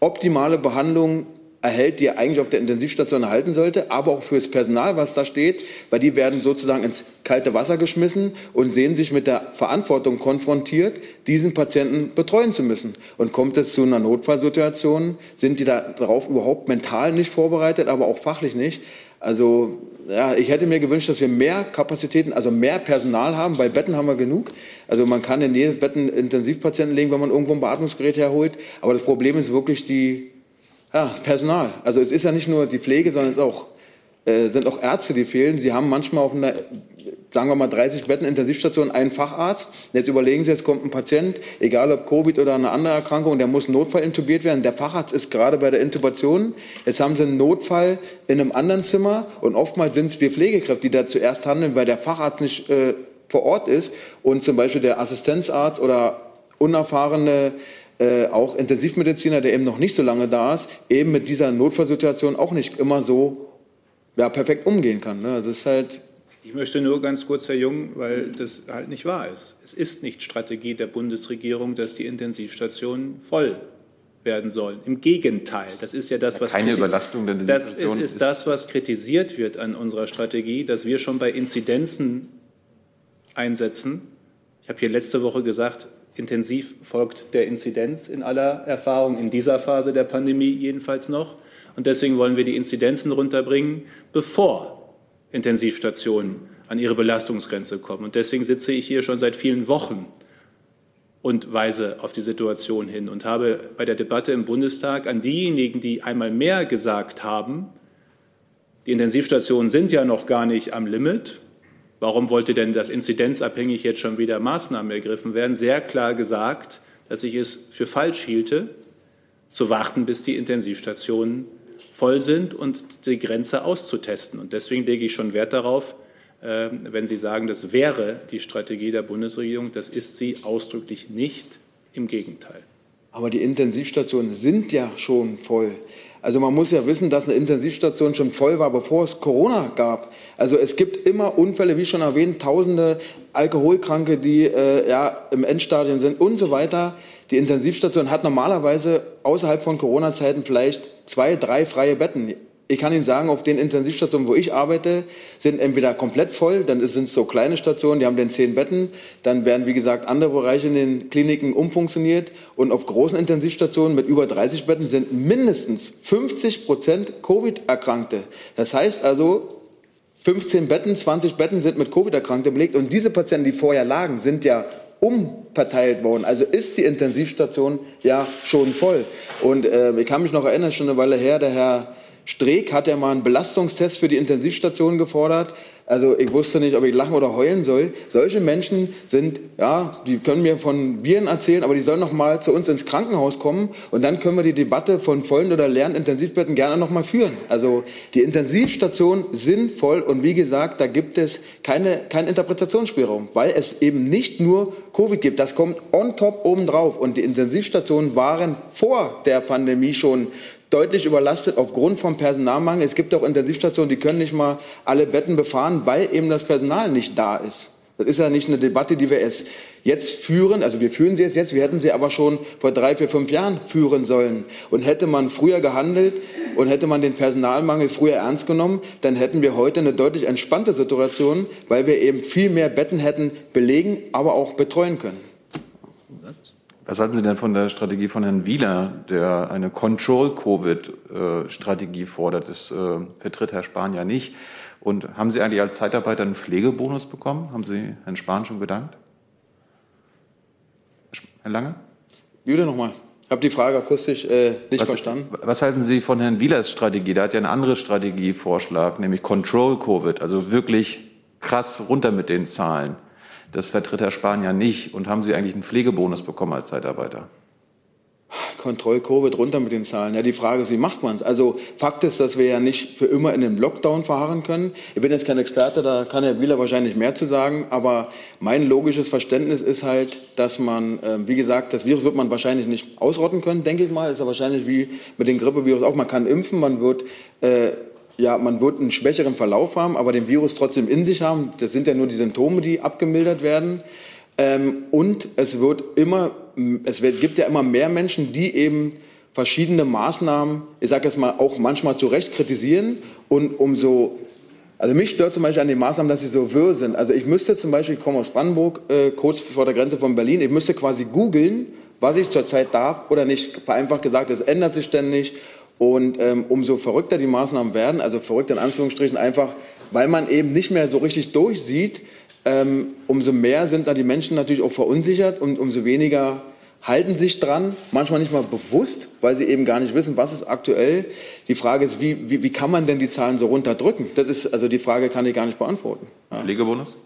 optimale Behandlung erhält, die er eigentlich auf der Intensivstation erhalten sollte, aber auch fürs Personal, was da steht, weil die werden sozusagen ins kalte Wasser geschmissen und sehen sich mit der Verantwortung konfrontiert, diesen Patienten betreuen zu müssen. Und kommt es zu einer Notfallsituation, sind die darauf überhaupt mental nicht vorbereitet, aber auch fachlich nicht. Also ja, ich hätte mir gewünscht, dass wir mehr Kapazitäten, also mehr Personal haben, weil Betten haben wir genug. Also man kann in jedes Bett einen Intensivpatienten legen, wenn man irgendwo ein Beatmungsgerät herholt. Aber das Problem ist wirklich die ja, Personal. Also es ist ja nicht nur die Pflege, sondern es ist auch, äh, sind auch Ärzte, die fehlen. Sie haben manchmal auf einer, sagen wir mal, 30 Betten Intensivstation einen Facharzt. Jetzt überlegen Sie, jetzt kommt ein Patient, egal ob Covid oder eine andere Erkrankung, der muss notfallintubiert werden. Der Facharzt ist gerade bei der Intubation. Jetzt haben Sie einen Notfall in einem anderen Zimmer und oftmals sind es wir Pflegekräfte, die da zuerst handeln, weil der Facharzt nicht äh, vor Ort ist und zum Beispiel der Assistenzarzt oder unerfahrene äh, auch Intensivmediziner, der eben noch nicht so lange da ist, eben mit dieser Notfallsituation auch nicht immer so ja, perfekt umgehen kann. Ne? Also es ist halt
ich möchte nur ganz kurz, Herr Jung, weil das halt nicht wahr ist. Es ist nicht Strategie der Bundesregierung, dass die Intensivstationen voll werden sollen. Im Gegenteil, das ist ja das, was
keine Überlastung der
das ist, ist, ist das, was kritisiert wird an unserer Strategie, dass wir schon bei Inzidenzen einsetzen. Ich habe hier letzte Woche gesagt, intensiv folgt der Inzidenz in aller Erfahrung, in dieser Phase der Pandemie jedenfalls noch. Und deswegen wollen wir die Inzidenzen runterbringen, bevor Intensivstationen an ihre Belastungsgrenze kommen. Und deswegen sitze ich hier schon seit vielen Wochen und weise auf die Situation hin und habe bei der Debatte im Bundestag an diejenigen, die einmal mehr gesagt haben, die Intensivstationen sind ja noch gar nicht am Limit, warum wollte denn das inzidenzabhängig jetzt schon wieder Maßnahmen ergriffen werden, sehr klar gesagt, dass ich es für falsch hielte, zu warten, bis die Intensivstationen voll sind und die Grenze auszutesten. Und deswegen lege ich schon Wert darauf, äh, wenn Sie sagen, das wäre die Strategie der Bundesregierung, das ist sie ausdrücklich nicht. Im Gegenteil.
Aber die Intensivstationen sind ja schon voll. Also man muss ja wissen, dass eine Intensivstation schon voll war, bevor es Corona gab. Also es gibt immer Unfälle, wie schon erwähnt, tausende Alkoholkranke, die äh, ja, im Endstadium sind und so weiter. Die Intensivstation hat normalerweise außerhalb von Corona-Zeiten vielleicht zwei, drei freie Betten. Ich kann Ihnen sagen, auf den Intensivstationen, wo ich arbeite, sind entweder komplett voll, dann sind es so kleine Stationen, die haben dann zehn Betten, dann werden, wie gesagt, andere Bereiche in den Kliniken umfunktioniert und auf großen Intensivstationen mit über 30 Betten sind mindestens 50 Prozent Covid-Erkrankte. Das heißt also, 15 Betten, 20 Betten sind mit Covid-Erkrankten belegt und diese Patienten, die vorher lagen, sind ja umverteilt worden. Also ist die Intensivstation ja schon voll. Und äh, ich kann mich noch erinnern, schon eine Weile her, der Herr Streeck hat ja mal einen Belastungstest für die Intensivstation gefordert. Also ich wusste nicht, ob ich lachen oder heulen soll. Solche Menschen sind, ja, die können mir von Viren erzählen, aber die sollen noch mal zu uns ins Krankenhaus kommen und dann können wir die Debatte von vollen oder leeren Intensivbetten gerne noch mal führen. Also die Intensivstationen sind voll und wie gesagt, da gibt es keine, keinen Interpretationsspielraum, weil es eben nicht nur Covid gibt. Das kommt on top obendrauf und die Intensivstationen waren vor der Pandemie schon deutlich überlastet aufgrund vom Personalmangel. Es gibt auch Intensivstationen, die können nicht mal alle Betten befahren, weil eben das Personal nicht da ist. Das ist ja nicht eine Debatte, die wir erst jetzt führen. Also wir führen sie jetzt jetzt. Wir hätten sie aber schon vor drei, vier, fünf Jahren führen sollen. Und hätte man früher gehandelt und hätte man den Personalmangel früher ernst genommen, dann hätten wir heute eine deutlich entspannte Situation, weil wir eben viel mehr Betten hätten belegen, aber auch betreuen können.
Was halten Sie denn von der Strategie von Herrn Wieler, der eine Control-Covid-Strategie fordert? Das äh, vertritt Herr Spahn ja nicht. Und haben Sie eigentlich als Zeitarbeiter einen Pflegebonus bekommen? Haben Sie Herrn Spahn schon bedankt? Herr Lange?
Wieder nochmal. Ich habe die Frage akustisch äh, nicht
was,
verstanden.
Was halten Sie von Herrn Wielers Strategie? Der hat ja eine andere Strategievorschlag, nämlich Control Covid, also wirklich krass runter mit den Zahlen. Das vertritt Herr Spahn ja nicht. Und haben Sie eigentlich einen Pflegebonus bekommen als Zeitarbeiter?
Kontroll-Covid runter mit den Zahlen. Ja, die Frage ist, wie macht man es? Also Fakt ist, dass wir ja nicht für immer in den Lockdown verharren können. Ich bin jetzt kein Experte, da kann Herr Wieler wahrscheinlich mehr zu sagen. Aber mein logisches Verständnis ist halt, dass man, äh, wie gesagt, das Virus wird man wahrscheinlich nicht ausrotten können, denke ich mal. Ist ja wahrscheinlich wie mit dem Grippevirus auch. Man kann impfen, man wird äh, ja, man wird einen schwächeren Verlauf haben, aber den Virus trotzdem in sich haben. Das sind ja nur die Symptome, die abgemildert werden. Ähm, und es wird immer, es wird, gibt ja immer mehr Menschen, die eben verschiedene Maßnahmen, ich sage jetzt mal auch manchmal zu Recht kritisieren und umso also mich stört zum Beispiel an den Maßnahmen, dass sie so wirr sind. Also ich müsste zum Beispiel, ich komme aus Brandenburg, äh, kurz vor der Grenze von Berlin, ich müsste quasi googeln, was ich zurzeit darf oder nicht. Vereinfacht gesagt, es ändert sich ständig und ähm, umso verrückter die Maßnahmen werden, also verrückt in Anführungsstrichen einfach, weil man eben nicht mehr so richtig durchsieht, ähm, umso mehr sind da die Menschen natürlich auch verunsichert und umso weniger halten sich dran, manchmal nicht mal bewusst, weil sie eben gar nicht wissen, was ist aktuell. Die Frage ist, wie, wie, wie kann man denn die Zahlen so runterdrücken? Das ist, also die Frage kann ich gar nicht beantworten.
Ja. Pflegebonus?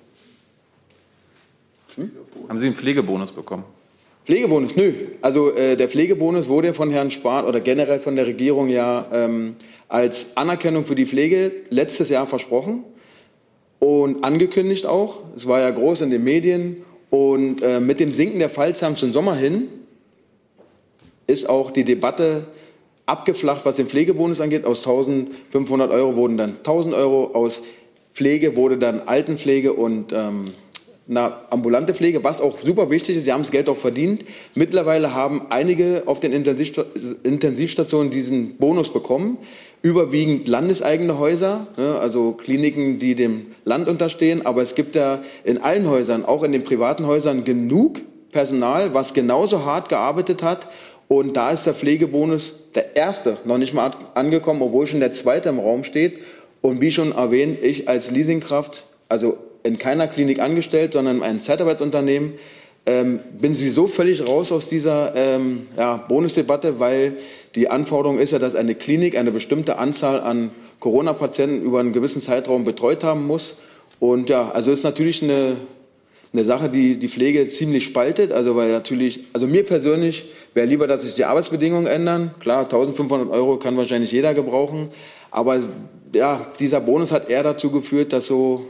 Hm? Haben Sie einen Pflegebonus bekommen?
Pflegebonus, nö. Also äh, der Pflegebonus wurde von Herrn Spahn oder generell von der Regierung ja ähm, als Anerkennung für die Pflege letztes Jahr versprochen und angekündigt auch. Es war ja groß in den Medien. Und äh, mit dem Sinken der Fallzahlen zum Sommer hin ist auch die Debatte abgeflacht, was den Pflegebonus angeht. Aus 1500 Euro wurden dann 1000 Euro. Aus Pflege wurde dann Altenpflege und ähm, eine ambulante Pflege, was auch super wichtig ist. Sie haben das Geld auch verdient. Mittlerweile haben einige auf den Intensivstationen diesen Bonus bekommen. Überwiegend landeseigene Häuser, ne, also Kliniken, die dem Land unterstehen. Aber es gibt ja in allen Häusern, auch in den privaten Häusern, genug Personal, was genauso hart gearbeitet hat. Und da ist der Pflegebonus der erste noch nicht mal angekommen, obwohl schon der zweite im Raum steht. Und wie schon erwähnt, ich als Leasingkraft, also in keiner Klinik angestellt, sondern in einem Zeitarbeitsunternehmen. Ähm, bin sowieso völlig raus aus dieser ähm, ja, Bonusdebatte, weil die Anforderung ist ja, dass eine Klinik eine bestimmte Anzahl an Corona-Patienten über einen gewissen Zeitraum betreut haben muss. Und ja, also ist natürlich eine, eine Sache, die die Pflege ziemlich spaltet. Also weil natürlich, also mir persönlich wäre lieber, dass sich die Arbeitsbedingungen ändern. Klar, 1500 Euro kann wahrscheinlich jeder gebrauchen. Aber ja, dieser Bonus hat eher dazu geführt, dass so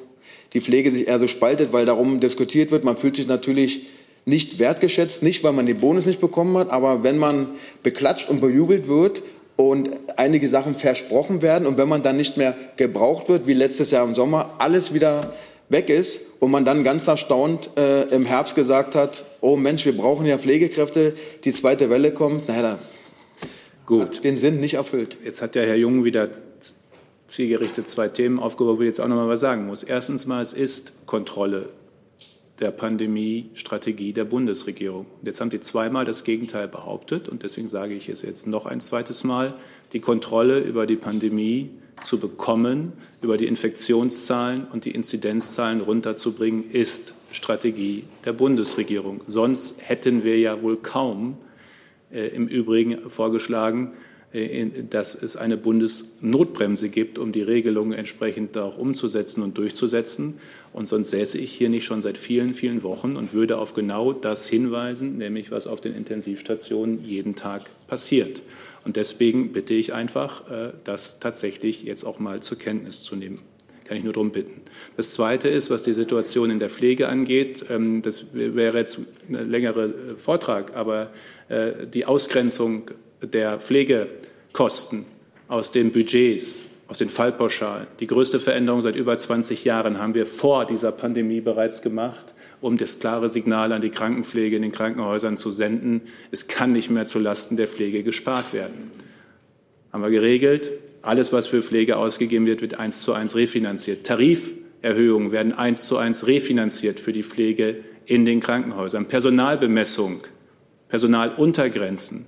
die Pflege sich eher so spaltet, weil darum diskutiert wird. Man fühlt sich natürlich nicht wertgeschätzt, nicht weil man den Bonus nicht bekommen hat, aber wenn man beklatscht und bejubelt wird und einige Sachen versprochen werden und wenn man dann nicht mehr gebraucht wird, wie letztes Jahr im Sommer, alles wieder weg ist und man dann ganz erstaunt äh, im Herbst gesagt hat, oh Mensch, wir brauchen ja Pflegekräfte, die zweite Welle kommt, naja, Gut. den Sinn nicht erfüllt.
Jetzt hat der Herr Jung wieder zielgerichtet zwei Themen aufgeworfen, wo ich jetzt auch noch mal was sagen muss. Erstens mal, es ist Kontrolle der Pandemie-Strategie der Bundesregierung. Und jetzt haben Sie zweimal das Gegenteil behauptet und deswegen sage ich es jetzt noch ein zweites Mal. Die Kontrolle über die Pandemie zu bekommen, über die Infektionszahlen und die Inzidenzzahlen runterzubringen, ist Strategie der Bundesregierung. Sonst hätten wir ja wohl kaum äh, im Übrigen vorgeschlagen, dass es eine Bundesnotbremse gibt, um die Regelungen entsprechend auch umzusetzen und durchzusetzen. Und sonst säße ich hier nicht schon seit vielen, vielen Wochen und würde auf genau das hinweisen, nämlich was auf den Intensivstationen jeden Tag passiert. Und deswegen bitte ich einfach, äh, das tatsächlich jetzt auch mal zur Kenntnis zu nehmen. Kann ich nur darum bitten. Das Zweite ist, was die Situation in der Pflege angeht. Ähm, das wäre jetzt ein längerer äh, Vortrag, aber die Ausgrenzung der Pflegekosten aus den Budgets, aus den Fallpauschalen. Die größte Veränderung seit über 20 Jahren haben wir vor dieser Pandemie bereits gemacht, um das klare Signal an die Krankenpflege in den Krankenhäusern zu senden. Es kann nicht mehr zulasten der Pflege gespart werden. Haben wir geregelt. Alles, was für Pflege ausgegeben wird, wird eins zu eins refinanziert. Tariferhöhungen werden eins zu eins refinanziert für die Pflege in den Krankenhäusern. Personalbemessung, Personaluntergrenzen,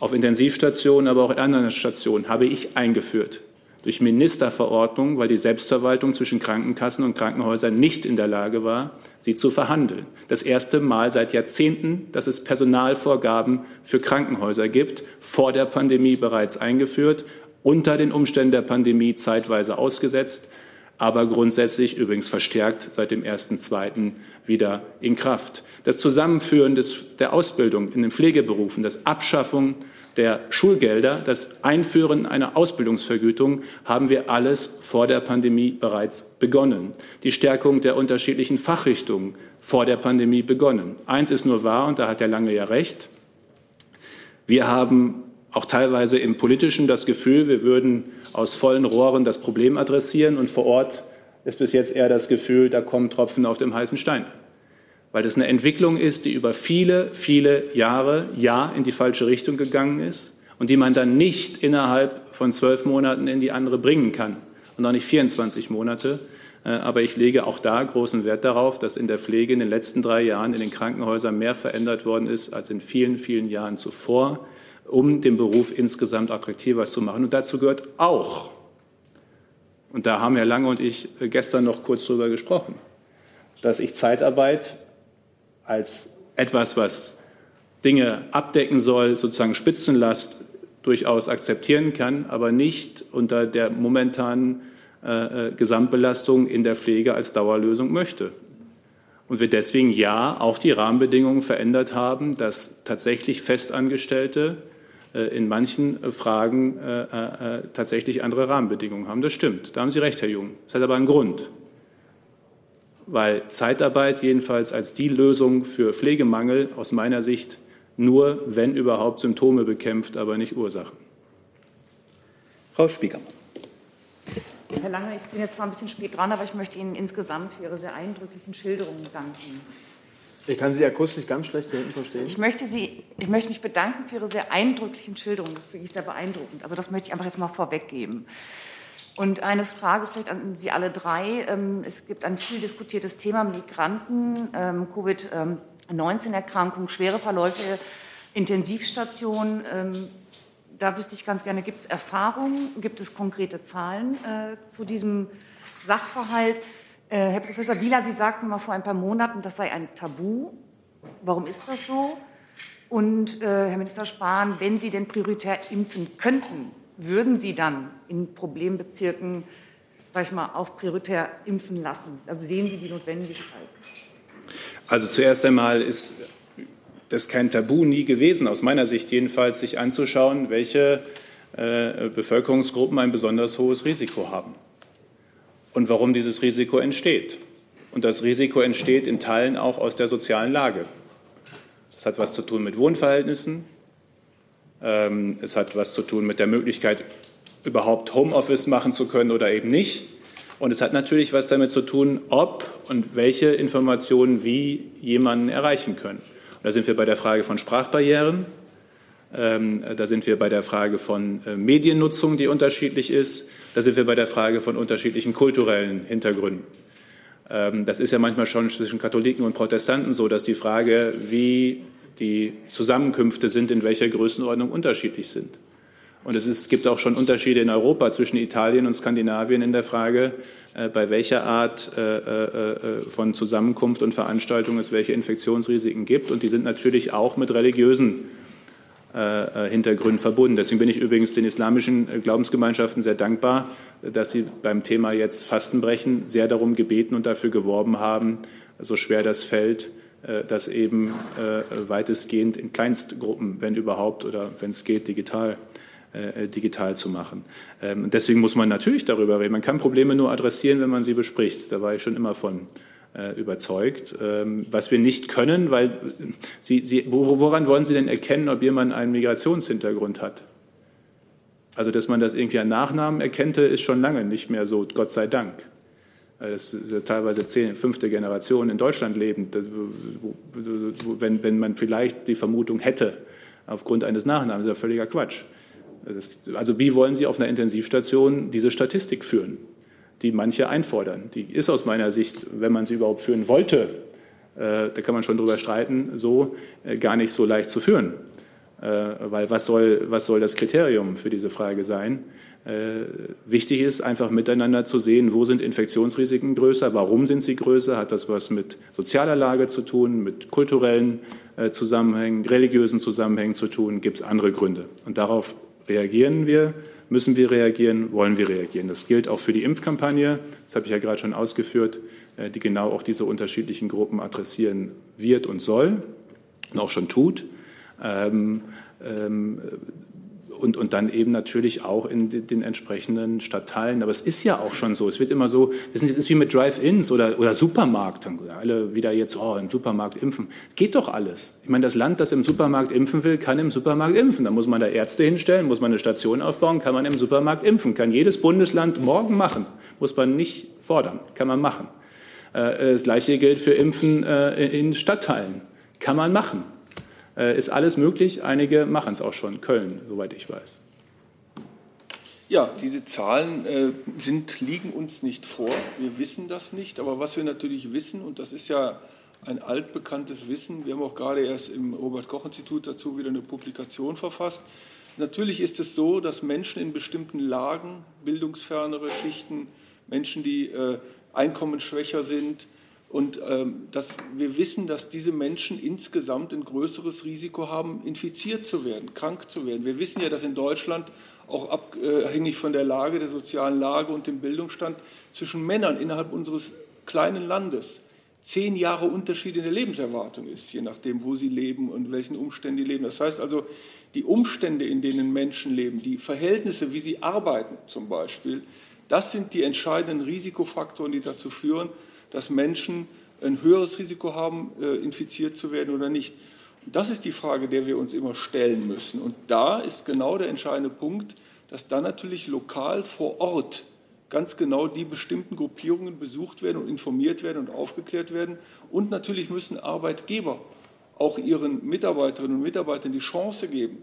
auf Intensivstationen, aber auch in anderen Stationen habe ich eingeführt. Durch Ministerverordnung, weil die Selbstverwaltung zwischen Krankenkassen und Krankenhäusern nicht in der Lage war, sie zu verhandeln. Das erste Mal seit Jahrzehnten, dass es Personalvorgaben für Krankenhäuser gibt, vor der Pandemie bereits eingeführt, unter den Umständen der Pandemie zeitweise ausgesetzt, aber grundsätzlich übrigens verstärkt seit dem 1.2. wieder in Kraft. Das Zusammenführen des, der Ausbildung in den Pflegeberufen, das Abschaffung der Schulgelder, das Einführen einer Ausbildungsvergütung haben wir alles vor der Pandemie bereits begonnen. Die Stärkung der unterschiedlichen Fachrichtungen vor der Pandemie begonnen. Eins ist nur wahr, und da hat der Lange ja recht. Wir haben auch teilweise im Politischen das Gefühl, wir würden aus vollen Rohren das Problem adressieren und vor Ort ist bis jetzt eher das Gefühl, da kommen Tropfen auf dem heißen Stein weil das eine Entwicklung ist, die über viele, viele Jahre, ja, in die falsche Richtung gegangen ist und die man dann nicht innerhalb von zwölf Monaten in die andere bringen kann und auch nicht 24 Monate. Äh, aber ich lege auch da großen Wert darauf, dass in der Pflege in den letzten drei Jahren in den Krankenhäusern mehr verändert worden ist als in vielen, vielen Jahren zuvor, um den Beruf insgesamt attraktiver zu machen. Und dazu gehört auch, und da haben Herr Lange und ich gestern noch kurz darüber gesprochen, dass ich Zeitarbeit als etwas, was Dinge abdecken soll, sozusagen Spitzenlast durchaus akzeptieren kann, aber nicht unter der momentanen äh, äh, Gesamtbelastung in der Pflege als Dauerlösung möchte. Und wir deswegen ja auch die Rahmenbedingungen verändert haben, dass tatsächlich Festangestellte äh, in manchen Fragen äh, äh, tatsächlich andere Rahmenbedingungen haben. Das stimmt. Da haben Sie recht, Herr Jung. Das hat aber einen Grund weil Zeitarbeit jedenfalls als die Lösung für Pflegemangel aus meiner Sicht nur, wenn überhaupt, Symptome bekämpft, aber nicht Ursachen.
Frau Spiekermann.
Herr Lange, ich bin jetzt zwar ein bisschen spät dran, aber ich möchte Ihnen insgesamt für Ihre sehr eindrücklichen Schilderungen danken.
Ich kann Sie akustisch ganz schlecht hier hinten verstehen.
Ich möchte, Sie, ich möchte mich bedanken für Ihre sehr eindrücklichen Schilderungen. Das ist wirklich sehr beeindruckend. Also das möchte ich einfach jetzt mal vorweggeben. Und eine Frage vielleicht an Sie alle drei. Ähm, es gibt ein viel diskutiertes Thema Migranten, ähm, Covid-19-Erkrankung, schwere Verläufe, Intensivstationen. Ähm, da wüsste ich ganz gerne, gibt es Erfahrungen, gibt es konkrete Zahlen äh, zu diesem Sachverhalt? Äh, Herr Professor Bieler, Sie sagten mal vor ein paar Monaten, das sei ein Tabu. Warum ist das so? Und äh, Herr Minister Spahn, wenn Sie denn prioritär impfen könnten, würden Sie dann in Problembezirken sag ich mal, auch prioritär impfen lassen? Also sehen Sie die Notwendigkeit?
Also zuerst einmal ist das kein Tabu nie gewesen, aus meiner Sicht jedenfalls, sich anzuschauen, welche äh, Bevölkerungsgruppen ein besonders hohes Risiko haben und warum dieses Risiko entsteht. Und das Risiko entsteht in Teilen auch aus der sozialen Lage. Es hat was zu tun mit Wohnverhältnissen. Ähm, es hat was zu tun mit der Möglichkeit, überhaupt Homeoffice machen zu können oder eben nicht. Und es hat natürlich was damit zu tun, ob und welche Informationen wie jemanden erreichen können. Und da sind wir bei der Frage von Sprachbarrieren. Ähm, da sind wir bei der Frage von äh, Mediennutzung, die unterschiedlich ist. Da sind wir bei der Frage von unterschiedlichen kulturellen Hintergründen. Ähm, das ist ja manchmal schon zwischen Katholiken und Protestanten so, dass die Frage, wie die Zusammenkünfte sind, in welcher Größenordnung unterschiedlich sind. Und es ist, gibt auch schon Unterschiede in Europa zwischen Italien und Skandinavien in der Frage, äh, bei welcher Art äh, äh, von Zusammenkunft und Veranstaltung es welche Infektionsrisiken gibt. Und die sind natürlich auch mit religiösen Hintergründen verbunden. Deswegen bin ich übrigens den islamischen Glaubensgemeinschaften sehr dankbar, dass sie beim Thema jetzt Fastenbrechen sehr darum gebeten und dafür geworben haben, so schwer das fällt, das eben weitestgehend in Kleinstgruppen, wenn überhaupt oder wenn es geht, digital äh, digital zu machen. Ähm, deswegen muss man natürlich darüber reden. Man kann Probleme nur adressieren, wenn man sie bespricht. Da war ich schon immer von äh, überzeugt. Ähm, was wir nicht können, weil Sie, Sie, woran wollen Sie denn erkennen, ob jemand einen Migrationshintergrund hat? Also, dass man das irgendwie an Nachnamen erkennte, ist schon lange nicht mehr so, Gott sei Dank. Äh, das ist teilweise zehn, fünfte Generation in Deutschland lebend, wenn, wenn man vielleicht die Vermutung hätte, aufgrund eines Nachnamens, das ist ja völliger Quatsch. Also wie wollen Sie auf einer Intensivstation diese Statistik führen, die manche einfordern? Die ist aus meiner Sicht, wenn man sie überhaupt führen wollte, äh, da kann man schon drüber streiten, so äh, gar nicht so leicht zu führen. Weil was soll, was soll das Kriterium für diese Frage sein? Wichtig ist einfach miteinander zu sehen, wo sind Infektionsrisiken größer, warum sind sie größer, hat das was mit sozialer Lage zu tun, mit kulturellen Zusammenhängen, religiösen Zusammenhängen zu tun, gibt es andere Gründe. Und darauf Reagieren wir? Müssen wir reagieren? Wollen wir reagieren? Das gilt auch für die Impfkampagne. Das habe ich ja gerade schon ausgeführt, äh, die genau auch diese unterschiedlichen Gruppen adressieren wird und soll und auch schon tut. Ähm, ähm, und, und dann eben natürlich auch in den entsprechenden Stadtteilen. Aber es ist ja auch schon so. Es wird immer so, wissen Sie, es ist wie mit Drive-Ins oder, oder Supermarkt. Alle wieder jetzt, oh, im Supermarkt impfen. Geht doch alles. Ich meine, das Land, das im Supermarkt impfen will, kann im Supermarkt impfen. Da muss man da Ärzte hinstellen, muss man eine Station aufbauen, kann man im Supermarkt impfen. Kann jedes Bundesland morgen machen. Muss man nicht fordern, kann man machen. Äh, das Gleiche gilt für Impfen äh, in Stadtteilen. Kann man machen. Äh, ist alles möglich. Einige machen es auch schon. Köln, soweit ich weiß.
Ja, diese Zahlen äh, sind, liegen uns nicht vor. Wir wissen das nicht. Aber was wir natürlich wissen, und das ist ja ein altbekanntes Wissen, wir haben auch gerade erst im Robert-Koch-Institut dazu wieder eine Publikation verfasst. Natürlich ist es so, dass Menschen in bestimmten Lagen, bildungsfernere Schichten, Menschen, die äh, einkommensschwächer sind, und ähm, dass wir wissen, dass diese Menschen insgesamt ein größeres Risiko haben, infiziert zu werden, krank zu werden. Wir wissen ja, dass in Deutschland auch abhängig von der Lage, der sozialen Lage und dem Bildungsstand zwischen Männern innerhalb unseres kleinen Landes zehn Jahre Unterschied in der Lebenserwartung ist, je nachdem, wo sie leben und welchen Umständen die leben. Das heißt also, die Umstände, in denen Menschen leben, die Verhältnisse, wie sie arbeiten zum Beispiel, das sind die entscheidenden Risikofaktoren, die dazu führen, dass Menschen ein höheres Risiko haben, äh, infiziert zu werden oder nicht. das ist die Frage, der wir uns immer stellen müssen. Und da ist genau der entscheidende Punkt, dass dann natürlich lokal vor Ort ganz genau die bestimmten Gruppierungen besucht werden und informiert werden und aufgeklärt werden. Und natürlich müssen Arbeitgeber auch ihren Mitarbeiterinnen und Mitarbeitern die Chance geben,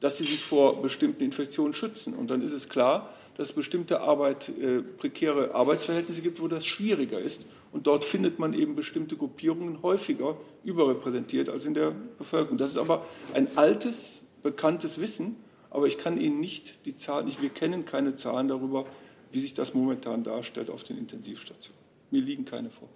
dass sie sich vor bestimmten Infektionen schützen. Und dann ist es klar, dass es bestimmte Arbeit, äh, prekäre Arbeitsverhältnisse gibt, wo das schwieriger ist. Und dort findet man eben bestimmte Gruppierungen häufiger überrepräsentiert als in der Bevölkerung. Das ist aber ein altes, bekanntes Wissen, aber ich kann Ihnen nicht die Zahlen, wir kennen keine Zahlen darüber, wie sich das momentan darstellt auf den Intensivstationen. Mir liegen keine vor.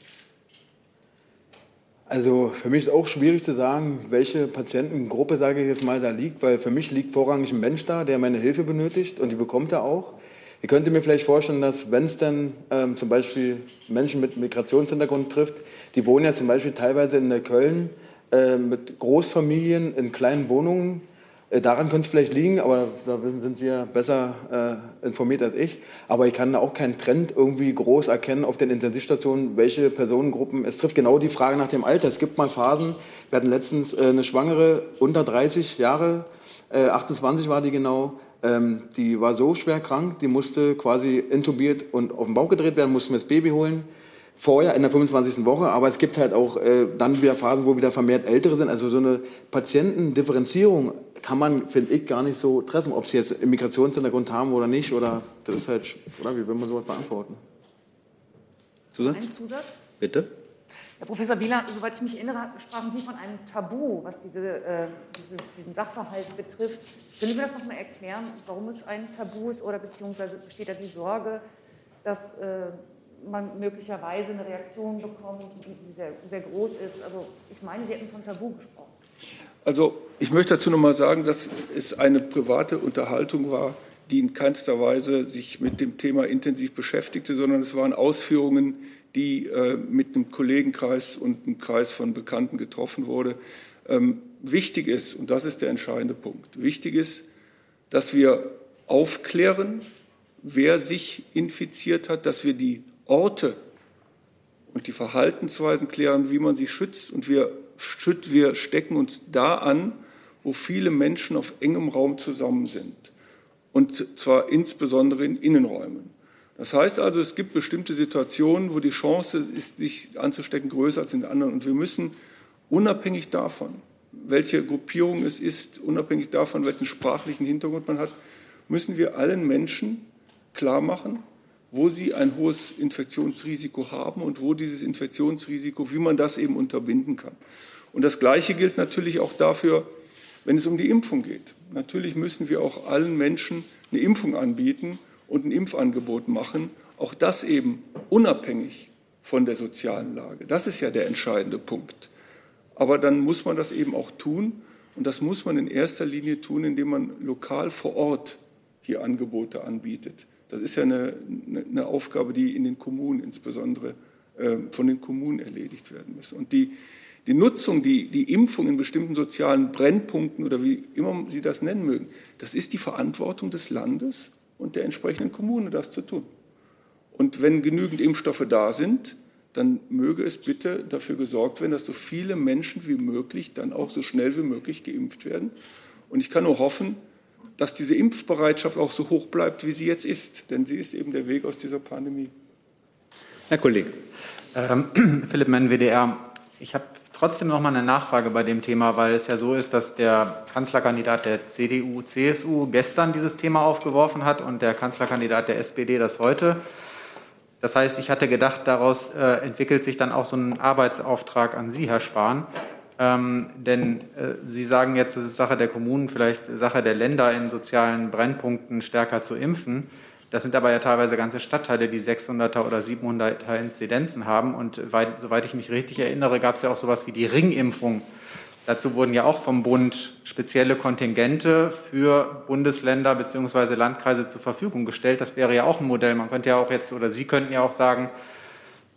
Also für mich ist auch schwierig zu sagen, welche Patientengruppe, sage ich jetzt mal, da liegt, weil für mich liegt vorrangig ein Mensch da, der meine Hilfe benötigt und die bekommt er auch. Ich könnte mir vielleicht vorstellen, dass wenn es dann ähm, zum Beispiel Menschen mit Migrationshintergrund trifft, die wohnen ja zum Beispiel teilweise in Köln äh, mit Großfamilien in kleinen Wohnungen, äh, daran könnte es vielleicht liegen, aber da sind Sie ja besser äh, informiert als ich. Aber ich kann da auch keinen Trend irgendwie groß erkennen auf den Intensivstationen, welche Personengruppen es trifft. Genau die Frage nach dem Alter. Es gibt mal Phasen. Wir hatten letztens äh, eine Schwangere unter 30 Jahre, äh, 28 war die genau. Ähm, die war so schwer krank, die musste quasi intubiert und auf den Bauch gedreht werden, mussten wir das Baby holen vorher in der 25. Woche, aber es gibt halt auch äh, dann wieder Phasen, wo wieder vermehrt Ältere sind. Also so eine Patientendifferenzierung kann man, finde ich, gar nicht so treffen, ob sie jetzt einen Migrationshintergrund haben oder nicht. Oder das ist halt, oder wie will man sowas beantworten?
Zusatz? Ein Zusatz?
Bitte.
Herr Professor Wieler, soweit ich mich erinnere, sprachen Sie von einem Tabu, was diese, äh, dieses, diesen Sachverhalt betrifft. Können Sie mir das noch mal erklären, warum es ein Tabu ist oder beziehungsweise besteht da die Sorge, dass äh, man möglicherweise eine Reaktion bekommt, die sehr, sehr groß ist. Also ich meine, Sie hätten von Tabu gesprochen.
Also ich möchte dazu noch mal sagen, dass es eine private Unterhaltung war, die in keinster Weise sich mit dem Thema intensiv beschäftigte, sondern es waren Ausführungen, die äh, mit einem Kollegenkreis und einem Kreis von Bekannten getroffen wurde. Ähm, wichtig ist, und das ist der entscheidende Punkt, wichtig ist, dass wir aufklären, wer sich infiziert hat, dass wir die Orte und die Verhaltensweisen klären, wie man sie schützt. Und wir, wir stecken uns da an, wo viele Menschen auf engem Raum zusammen sind. Und zwar insbesondere in Innenräumen. Das heißt also, es gibt bestimmte Situationen, wo die Chance ist, sich anzustecken, größer als in anderen. Und wir müssen unabhängig davon, welche Gruppierung es ist, unabhängig davon, welchen sprachlichen Hintergrund man hat, müssen wir allen Menschen klar machen, wo sie ein hohes Infektionsrisiko haben und wo dieses Infektionsrisiko, wie man das eben unterbinden kann. Und das Gleiche gilt natürlich auch dafür, wenn es um die Impfung geht. Natürlich müssen wir auch allen Menschen eine Impfung anbieten und ein Impfangebot machen. Auch das eben unabhängig von der sozialen Lage. Das ist ja der entscheidende Punkt. Aber dann muss man das eben auch tun. Und das muss man in erster Linie tun, indem man lokal vor Ort hier Angebote anbietet. Das ist ja eine, eine Aufgabe, die in den Kommunen insbesondere äh, von den Kommunen erledigt werden muss. Und die, die Nutzung, die, die Impfung in bestimmten sozialen Brennpunkten oder wie immer Sie das nennen mögen, das ist die Verantwortung des Landes und der entsprechenden Kommune, das zu tun. Und wenn genügend Impfstoffe da sind, dann möge es bitte dafür gesorgt werden, dass so viele Menschen wie möglich dann auch so schnell wie möglich geimpft werden. Und ich kann nur hoffen, dass diese Impfbereitschaft auch so hoch bleibt, wie sie jetzt ist. Denn sie ist eben der Weg aus dieser Pandemie.
Herr Kollege.
Ähm, [CLEARS THROAT] Philipp Menn, WDR. Ich habe trotzdem noch mal eine Nachfrage bei dem Thema, weil es ja so ist, dass der Kanzlerkandidat der CDU, CSU gestern dieses Thema aufgeworfen hat und der Kanzlerkandidat der SPD das heute. Das heißt, ich hatte gedacht, daraus äh, entwickelt sich dann auch so ein Arbeitsauftrag an Sie, Herr Spahn. Ähm, denn äh, Sie sagen jetzt, es ist Sache der Kommunen, vielleicht Sache der Länder in sozialen Brennpunkten stärker zu impfen. Das sind aber ja teilweise ganze Stadtteile, die 600er oder 700er Inzidenzen haben. Und weit, soweit ich mich richtig erinnere, gab es ja auch sowas wie die Ringimpfung. Dazu wurden ja auch vom Bund spezielle Kontingente für Bundesländer bzw. Landkreise zur Verfügung gestellt. Das wäre ja auch ein Modell. Man könnte ja auch jetzt, oder Sie könnten ja auch sagen,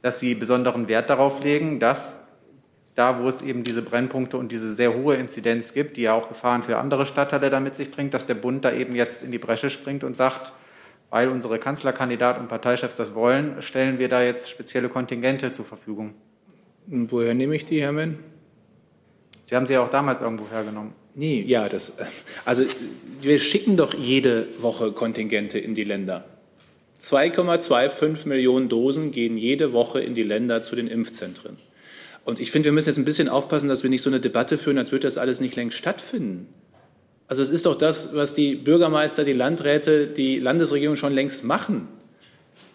dass Sie besonderen Wert darauf legen, dass da, wo es eben diese Brennpunkte und diese sehr hohe Inzidenz gibt, die ja auch Gefahren für andere Stadtteile damit sich bringt, dass der Bund da eben jetzt in die Bresche springt und sagt, weil unsere Kanzlerkandidaten und Parteichefs das wollen, stellen wir da jetzt spezielle Kontingente zur Verfügung.
Und woher nehme ich die, Herr Menn?
Sie haben sie ja auch damals irgendwo hergenommen.
Nee, ja, das, also wir schicken doch jede Woche Kontingente in die Länder. 2,25 Millionen Dosen gehen jede Woche in die Länder zu den Impfzentren. Und ich finde, wir müssen jetzt ein bisschen aufpassen, dass wir nicht so eine Debatte führen, als würde das alles nicht längst stattfinden. Also es ist doch das, was die Bürgermeister, die Landräte, die Landesregierung schon längst machen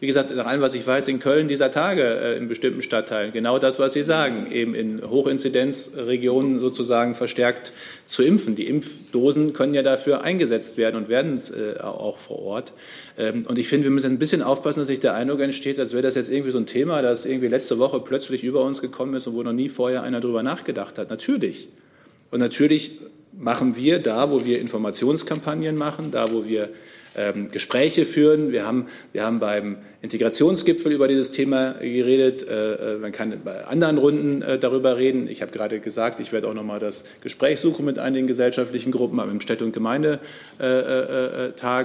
wie gesagt, nach allem, was ich weiß, in Köln dieser Tage äh, in bestimmten Stadtteilen genau das, was Sie sagen, eben in Hochinzidenzregionen sozusagen verstärkt zu impfen. Die Impfdosen können ja dafür eingesetzt werden und werden es äh, auch vor Ort. Ähm, und ich finde, wir müssen ein bisschen aufpassen, dass sich der Eindruck entsteht, als wäre das jetzt irgendwie so ein Thema, das irgendwie letzte Woche plötzlich über uns gekommen ist und wo noch nie vorher einer drüber nachgedacht hat. Natürlich. Und natürlich machen wir da, wo wir Informationskampagnen machen, da, wo wir ähm, Gespräche führen. Wir haben, wir haben beim Integrationsgipfel über dieses Thema geredet. Äh, äh, man kann bei anderen Runden äh, darüber reden. Ich habe gerade gesagt, ich werde auch noch mal das Gespräch suchen mit einigen gesellschaftlichen Gruppen, haben im Städte- und Gemeindetag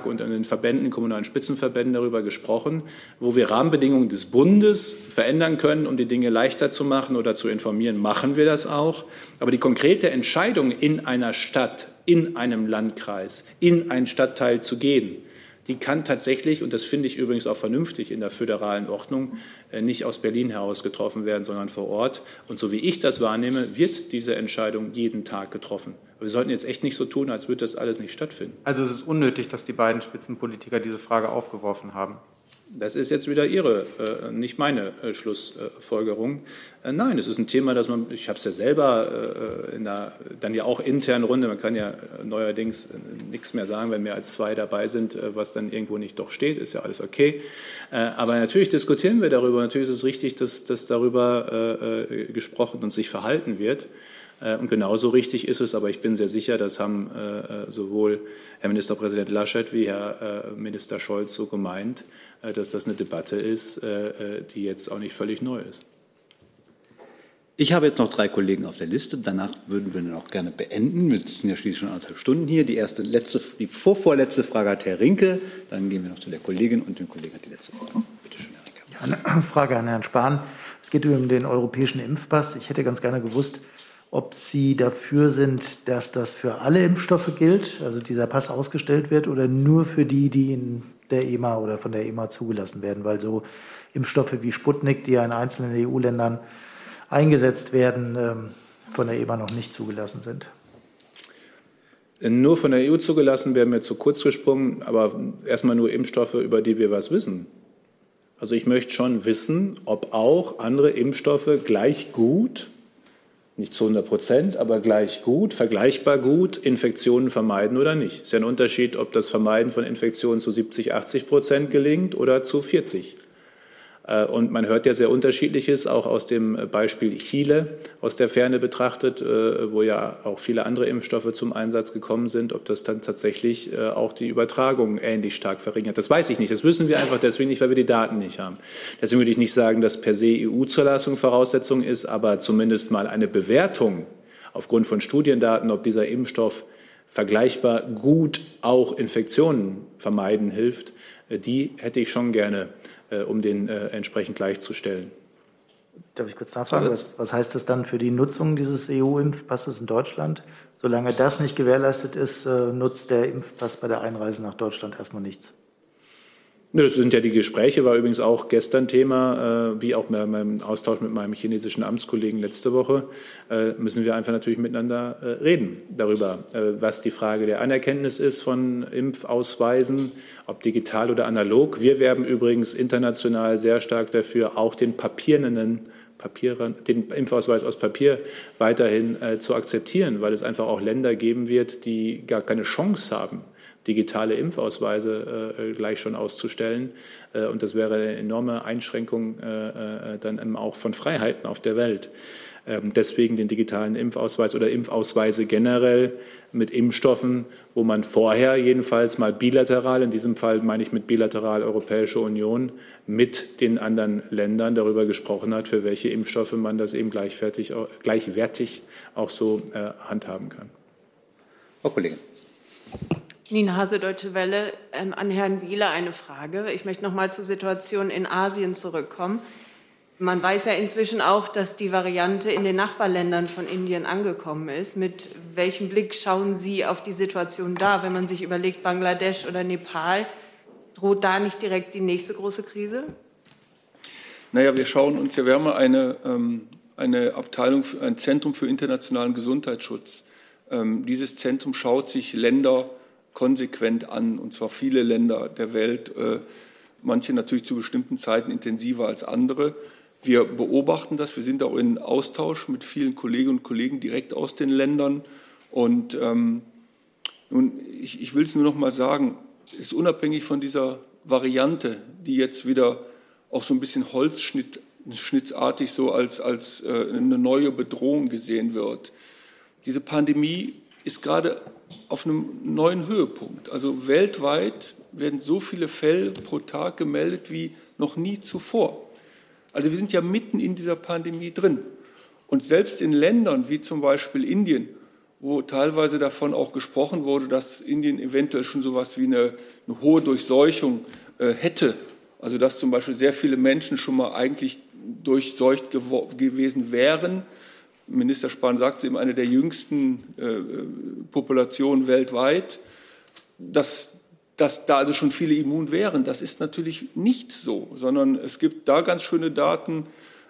und an den Verbänden, kommunalen Spitzenverbänden darüber gesprochen, wo wir Rahmenbedingungen des Bundes verändern können, um die Dinge leichter zu machen oder zu informieren. Machen wir das auch. Aber die konkrete Entscheidung in einer Stadt, in einem Landkreis, in einen Stadtteil zu gehen, die kann tatsächlich, und das finde ich übrigens auch vernünftig in der föderalen Ordnung, äh, nicht aus Berlin heraus getroffen werden, sondern vor Ort. Und so wie ich das wahrnehme, wird diese Entscheidung jeden Tag getroffen. wir sollten jetzt echt nicht so tun, als würde das alles nicht stattfinden.
Also es ist unnötig, dass die beiden Spitzenpolitiker diese Frage aufgeworfen haben.
Das ist jetzt wieder Ihre, äh, nicht meine äh, Schlussfolgerung. Äh, nein, es ist ein Thema, das man, ich habe es ja selber in der, dann ja auch internen Runde, man kann ja neuerdings nichts mehr sagen, wenn mehr als zwei dabei sind, was dann irgendwo nicht doch steht, ist ja alles okay. Aber natürlich diskutieren wir darüber, natürlich ist es richtig, dass, dass darüber gesprochen und sich verhalten wird. Und genauso richtig ist es, aber ich bin sehr sicher, das haben sowohl Herr Ministerpräsident Laschet wie Herr Minister Scholz so gemeint, äh, dass das eine Debatte ist, äh, äh, die jetzt auch nicht völlig neu ist.
Ich habe jetzt noch drei Kollegen auf der Liste. Danach würden wir dann auch gerne beenden. Wir sind ja schließlich schon anderthalb Stunden hier. Die erste, letzte, die vorvorletzte Frage hat Herr Rinke. Dann gehen wir noch zu der Kollegin und dem Kollegen hat die letzte Frage. Bitte schön, Herr
Rinke. Ja, eine [CLEARS THROAT] Frage an Herrn Spahn. Es geht um den europäischen Impfpass. Ich hätte ganz gerne gewusst, ob Sie dafür sind, dass das für alle Impfstoffe gilt, also dieser Pass ausgestellt wird, oder nur für die, die in der EMA oder von der EMA zugelassen werden, weil so Impfstoffe wie Sputnik, die ja in einzelnen EU-Ländern eingesetzt werden, ähm, von der EMA noch nicht zugelassen sind.
Nur von der EU zugelassen wäre mir zu kurz gesprungen, aber erstmal nur Impfstoffe, über die wir was wissen. Also ich möchte schon wissen, ob auch andere Impfstoffe gleich gut nicht zu 100 Prozent, aber gleich gut, vergleichbar gut Infektionen vermeiden oder nicht. Es ist ja ein Unterschied, ob das Vermeiden von Infektionen zu 70, 80 Prozent gelingt oder zu 40. Äh, und man hört ja sehr unterschiedliches, auch aus dem Beispiel Chile aus der Ferne betrachtet, äh, wo ja auch viele andere Impfstoffe zum Einsatz gekommen sind, ob das dann tatsächlich äh, auch die Übertragung ähnlich stark verringert. Das weiß ich nicht. Das wissen wir einfach deswegen nicht, weil wir die Daten nicht haben. Deswegen würde ich nicht sagen, dass per se EU-Zulassung Voraussetzung ist, aber zumindest mal eine Bewertung aufgrund von Studiendaten, ob dieser Impfstoff vergleichbar gut auch Infektionen vermeiden hilft, die hätte ich schon gerne um den äh, entsprechend gleichzustellen.
Darf ich kurz nachfragen, was, was heißt das dann für die Nutzung dieses EU-Impfpasses in Deutschland? Solange das nicht gewährleistet ist, äh, nutzt der Impfpass bei der Einreise nach Deutschland erstmal nichts.
Das sind ja die Gespräche, war übrigens auch gestern Thema, äh, wie auch bei meinem Austausch mit meinem chinesischen Amtskollegen letzte Woche, äh, müssen wir einfach natürlich miteinander äh, reden darüber, was die Frage der Anerkenntnis ist von Impfausweisen, ob digital oder analog. Wir werben übrigens international sehr stark dafür, auch den papierenden Papier, den Impfausweis aus Papier weiterhin zu akzeptieren, weil es einfach auch Länder geben wird, die gar keine Chance haben, digitale Impfausweise äh, gleich schon auszustellen. Äh, und das wäre eine enorme Einschränkung äh, äh dann auch von Freiheiten auf der Welt. Ähm, deswegen den digitalen Impfausweis oder Impfausweise generell mit Impfstoffen, wo man vorher jedenfalls mal bilateral, in diesem Fall meine ich mit bilateral Europäische Union, mit den anderen Ländern darüber gesprochen hat, für welche Impfstoffe man das eben gleichwertig, gleichwertig auch so äh, handhaben kann.
Frau Kollegin.
Nina Hase, Deutsche Welle. Ähm, an Herrn Wieler eine Frage. Ich möchte noch mal zur Situation in Asien zurückkommen. Man weiß ja inzwischen auch, dass die Variante in den Nachbarländern von Indien angekommen ist. Mit welchem Blick schauen Sie auf die Situation da, wenn man sich überlegt, Bangladesch oder Nepal? Droht da nicht direkt die nächste große Krise?
Naja, wir schauen uns ja, wir haben eine, ähm, eine Abteilung, ein Zentrum für internationalen Gesundheitsschutz. Ähm, dieses Zentrum schaut sich Länder konsequent an, und zwar viele Länder der Welt, äh, manche natürlich zu bestimmten Zeiten intensiver als andere. Wir beobachten das, wir sind auch in Austausch mit vielen Kolleginnen und Kollegen direkt aus den Ländern. Und ähm, nun, ich, ich will es nur noch mal sagen, ist unabhängig von dieser Variante, die jetzt wieder auch so ein bisschen holzschnittartig so als, als äh, eine neue Bedrohung gesehen wird. Diese Pandemie ist gerade auf einem neuen Höhepunkt. Also weltweit werden so viele Fälle pro Tag gemeldet wie noch nie zuvor. Also wir sind ja mitten in dieser Pandemie drin. Und selbst in Ländern wie zum Beispiel Indien, wo teilweise davon auch gesprochen wurde, dass Indien eventuell schon so etwas wie eine, eine hohe Durchseuchung äh, hätte, also dass zum Beispiel sehr viele Menschen schon mal eigentlich durchseucht gewesen wären. Minister Spahn sagt es eben, eine der jüngsten äh, Populationen weltweit, dass, dass da also schon viele immun wären. Das ist natürlich nicht so, sondern es gibt da ganz schöne Daten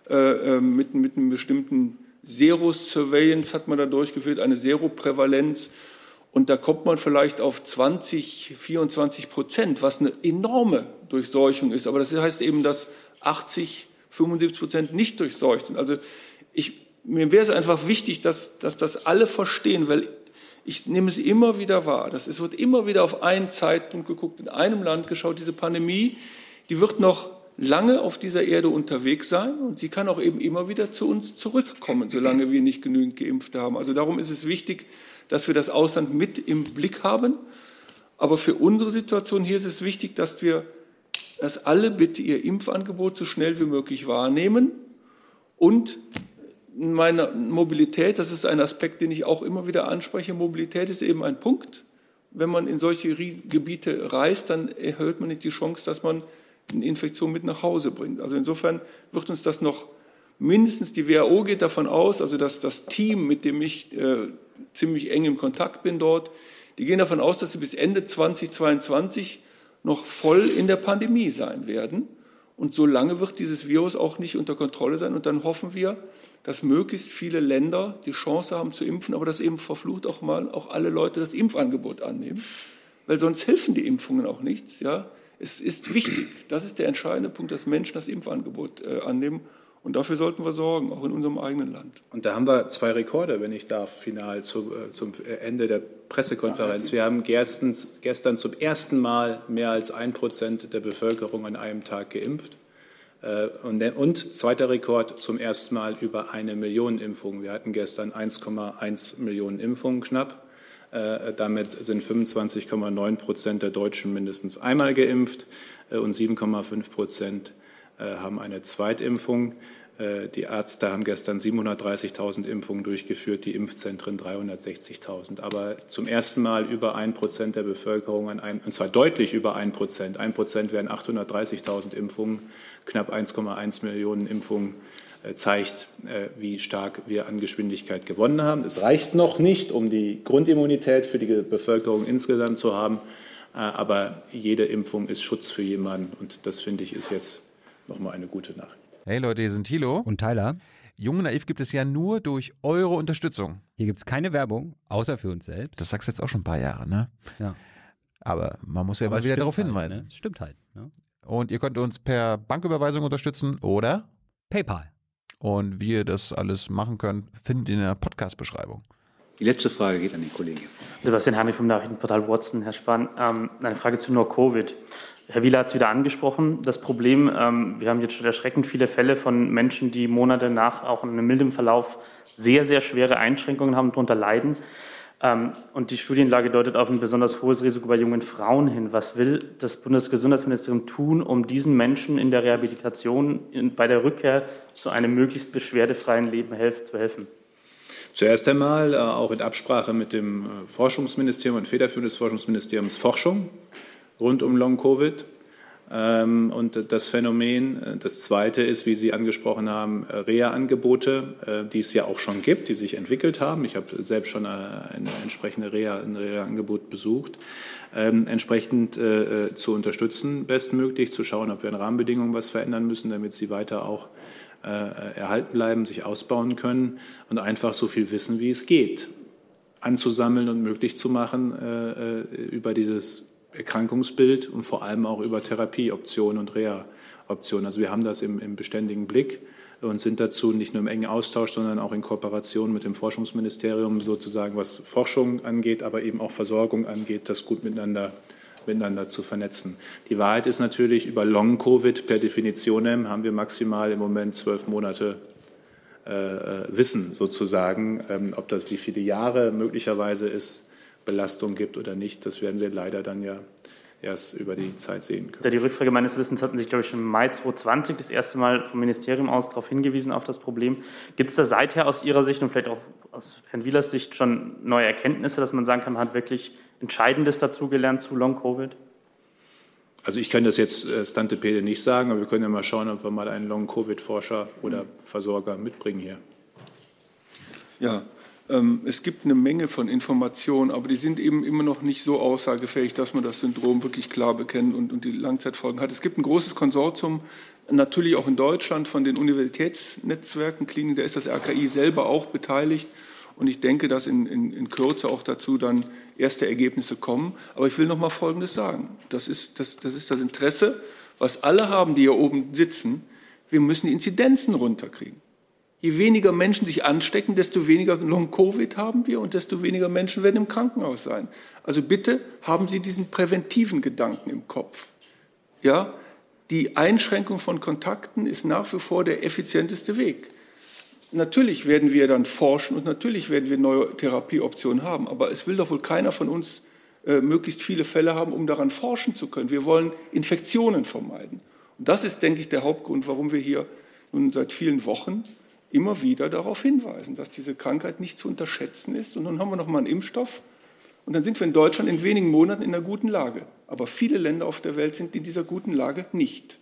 äh, äh mit, mit einem bestimmten Zero-Surveillance hat man da durchgeführt, eine Zero-Prävalenz. Und da kommt man vielleicht auf 20, 24 Prozent, was eine enorme Durchseuchung ist. Aber das heißt eben, dass 80, 75 Prozent nicht durchseucht sind. Also ich, mir wäre es einfach wichtig, dass, dass das alle verstehen, weil ich nehme es immer wieder wahr. Das, es wird immer wieder auf einen Zeitpunkt geguckt, in einem Land geschaut. Diese Pandemie, die wird noch lange auf dieser Erde unterwegs sein und sie kann auch eben immer wieder zu uns zurückkommen, solange wir nicht genügend Geimpfte haben. Also darum ist es wichtig, dass wir das Ausland mit im Blick haben. Aber für unsere Situation hier ist es wichtig, dass wir, dass alle bitte ihr Impfangebot so schnell wie möglich wahrnehmen und meine Mobilität, das ist ein Aspekt, den ich auch immer wieder anspreche. Mobilität ist eben ein Punkt. Wenn man in solche Gebiete reist, dann erhöht man nicht die Chance, dass man eine Infektion mit nach Hause bringt. Also insofern wird uns das noch mindestens die WHO geht davon aus, also dass das Team, mit dem ich äh, ziemlich eng im Kontakt bin dort, die gehen davon aus, dass sie bis Ende 2022 noch voll in der Pandemie sein werden. Und so lange wird dieses Virus auch nicht unter Kontrolle sein. Und dann hoffen wir, dass möglichst viele Länder die Chance haben zu impfen, aber dass eben verflucht auch mal auch alle Leute das Impfangebot annehmen, weil sonst helfen die Impfungen auch nichts. Ja, es ist wichtig, das ist der entscheidende Punkt, dass Menschen das Impfangebot äh, annehmen. Und dafür sollten wir sorgen, auch in unserem eigenen Land.
Und da haben wir zwei Rekorde, wenn ich darf, final zu, äh, zum Ende der Pressekonferenz. Wir haben gestern, gestern zum ersten Mal mehr als ein Prozent der Bevölkerung an einem Tag geimpft. Äh, und, und, zweiter Rekord zum ersten Mal über eine Million Impfungen. Wir hatten gestern 1,1 Millionen Impfungen knapp. Äh, damit sind 25,9 Prozent der Deutschen mindestens einmal geimpft äh, und 7,5 Prozent haben eine Zweitimpfung. Die Ärzte haben gestern 730.000 Impfungen durchgeführt, die Impfzentren 360.000. Aber zum ersten Mal über ein Prozent der Bevölkerung, an einem, und zwar deutlich über ein Prozent. Ein Prozent wären 830.000 Impfungen, knapp 1,1 Millionen Impfungen äh, zeigt, äh, wie stark wir an Geschwindigkeit gewonnen haben. Es reicht noch nicht, um die Grundimmunität für die Bevölkerung insgesamt zu haben, äh, aber jede Impfung ist Schutz für jemanden und das finde ich ist jetzt nochmal eine gute Nachricht.
Hey Leute, hier sind Thilo
und Tyler.
Jung Naiv gibt es ja nur durch eure Unterstützung.
Hier gibt es keine Werbung, außer für uns selbst.
Das sagst du jetzt auch schon ein paar Jahre, ne?
Ja.
Aber man muss ja Aber mal wieder darauf
halt,
hinweisen.
Ne? Stimmt halt. Ne?
Und ihr könnt uns per Banküberweisung unterstützen oder
PayPal.
Und wie ihr das alles machen könnt, findet ihr in der Podcast-Beschreibung.
Die letzte Frage geht an den Kollegen hier vorne.
Sebastian Herrlich vom Nachrichtenportal Watson. Herr Spahn, ähm, eine Frage zu nur Covid. Herr Wieler hat es wieder angesprochen. Das Problem, ähm, wir haben jetzt schon erschreckend viele Fälle von Menschen, die Monate nach auch in einem milden Verlauf sehr, sehr schwere Einschränkungen haben, darunter leiden. Ähm, und die Studienlage deutet auf ein besonders hohes Risiko bei jungen Frauen hin. Was will das Bundesgesundheitsministerium tun, um diesen Menschen in der Rehabilitation, bei der Rückkehr zu einem möglichst beschwerdefreien Leben zu helfen?
Zuerst einmal äh, auch in Absprache mit dem äh, Forschungsministerium und Federführung des Forschungsministeriums Forschung rund um Long-Covid. Ähm, und das Phänomen, äh, das zweite ist, wie Sie angesprochen haben, äh, Reha-Angebote, äh, die es ja auch schon gibt, die sich entwickelt haben. Ich habe selbst schon ein Reha-Angebot besucht. Ähm, entsprechend zu unterstützen, bestmöglich, zu schauen, ob wir an Rahmenbedingungen was verändern müssen, damit sie weiter auch erhalten bleiben, sich ausbauen können und einfach so viel wissen, wie es geht, anzusammeln und möglich zu machen über dieses Erkrankungsbild und vor allem auch über Therapieoptionen und Reha-Optionen. Also wir haben das im, im, beständigen Blick und sind dazu nicht nur im engen Austausch, sondern auch in Kooperation mit dem Forschungsministerium sozusagen, was Forschung angeht, aber eben auch Versorgung angeht, das gut miteinander miteinander zu vernetzen. Die Wahrheit ist natürlich, über Long-Covid per Definition haben wir maximal im Moment zwölf Monate äh, äh Wissen sozusagen. Ähm, ob das wie viele Jahre möglicherweise ist, Belastung gibt oder nicht, das werden wir leider dann ja erst über die Zeit sehen können.
Die Rückfrage meines Wissens hatten Sie, glaube ich, schon im Mai 2020 das erste Mal vom Ministerium aus darauf hingewiesen, auf das Problem. Gibt es da seither aus Ihrer Sicht und vielleicht auch aus Herrn Wielers Sicht schon neue Erkenntnisse, dass man sagen kann, man hat wirklich Entscheidendes dazugelernt zu Long-Covid?
Also ich kann das jetzt äh, Stantepede nicht sagen, aber wir können ja mal schauen, ob wir mal einen Long-Covid-Forscher oder Versorger mitbringen hier.
Ja, es gibt eine Menge von Informationen, aber die sind eben immer noch nicht so aussagefähig, dass man das Syndrom wirklich klar bekennt und, und die Langzeitfolgen hat. Es gibt ein großes Konsortium, natürlich auch in Deutschland von den Universitätsnetzwerken, Kliniken, da ist das RKI selber auch beteiligt. Und ich denke, dass in, in, in Kürze auch dazu dann erste Ergebnisse kommen. Aber ich will noch mal Folgendes sagen. Das ist das, das ist das Interesse, was alle haben, die hier oben sitzen. Wir müssen die Inzidenzen runterkriegen. Je weniger Menschen sich anstecken, desto weniger Long-Covid haben wir und desto weniger Menschen werden im Krankenhaus sein. Also bitte haben Sie diesen präventiven Gedanken im Kopf. Ja, die Einschränkung von Kontakten ist nach wie vor der effizienteste Weg. Natürlich werden wir dann forschen und natürlich werden wir neue Therapieoptionen haben, aber es will doch wohl keiner von uns äh, möglichst viele Fälle haben, um daran forschen zu können. Wir wollen Infektionen vermeiden. Und das ist, denke ich, der Hauptgrund, warum wir hier nun seit vielen Wochen immer wieder darauf hinweisen, dass diese Krankheit nicht zu unterschätzen ist. Und nun haben wir noch mal einen Impfstoff. Und dann sind wir in Deutschland in wenigen Monaten in einer guten Lage. Aber viele Länder auf der Welt sind in dieser guten Lage nicht.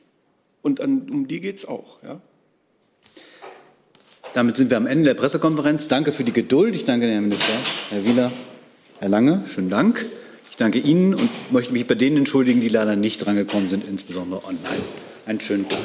Und an, um die geht es auch. Ja?
Damit sind wir am Ende der Pressekonferenz. Danke für die Geduld. Ich danke Herrn Minister, Herr Wieler, Herr Lange. Schönen Dank. Ich danke Ihnen und möchte mich bei denen entschuldigen, die leider nicht drangekommen sind, insbesondere online. Einen schönen Tag.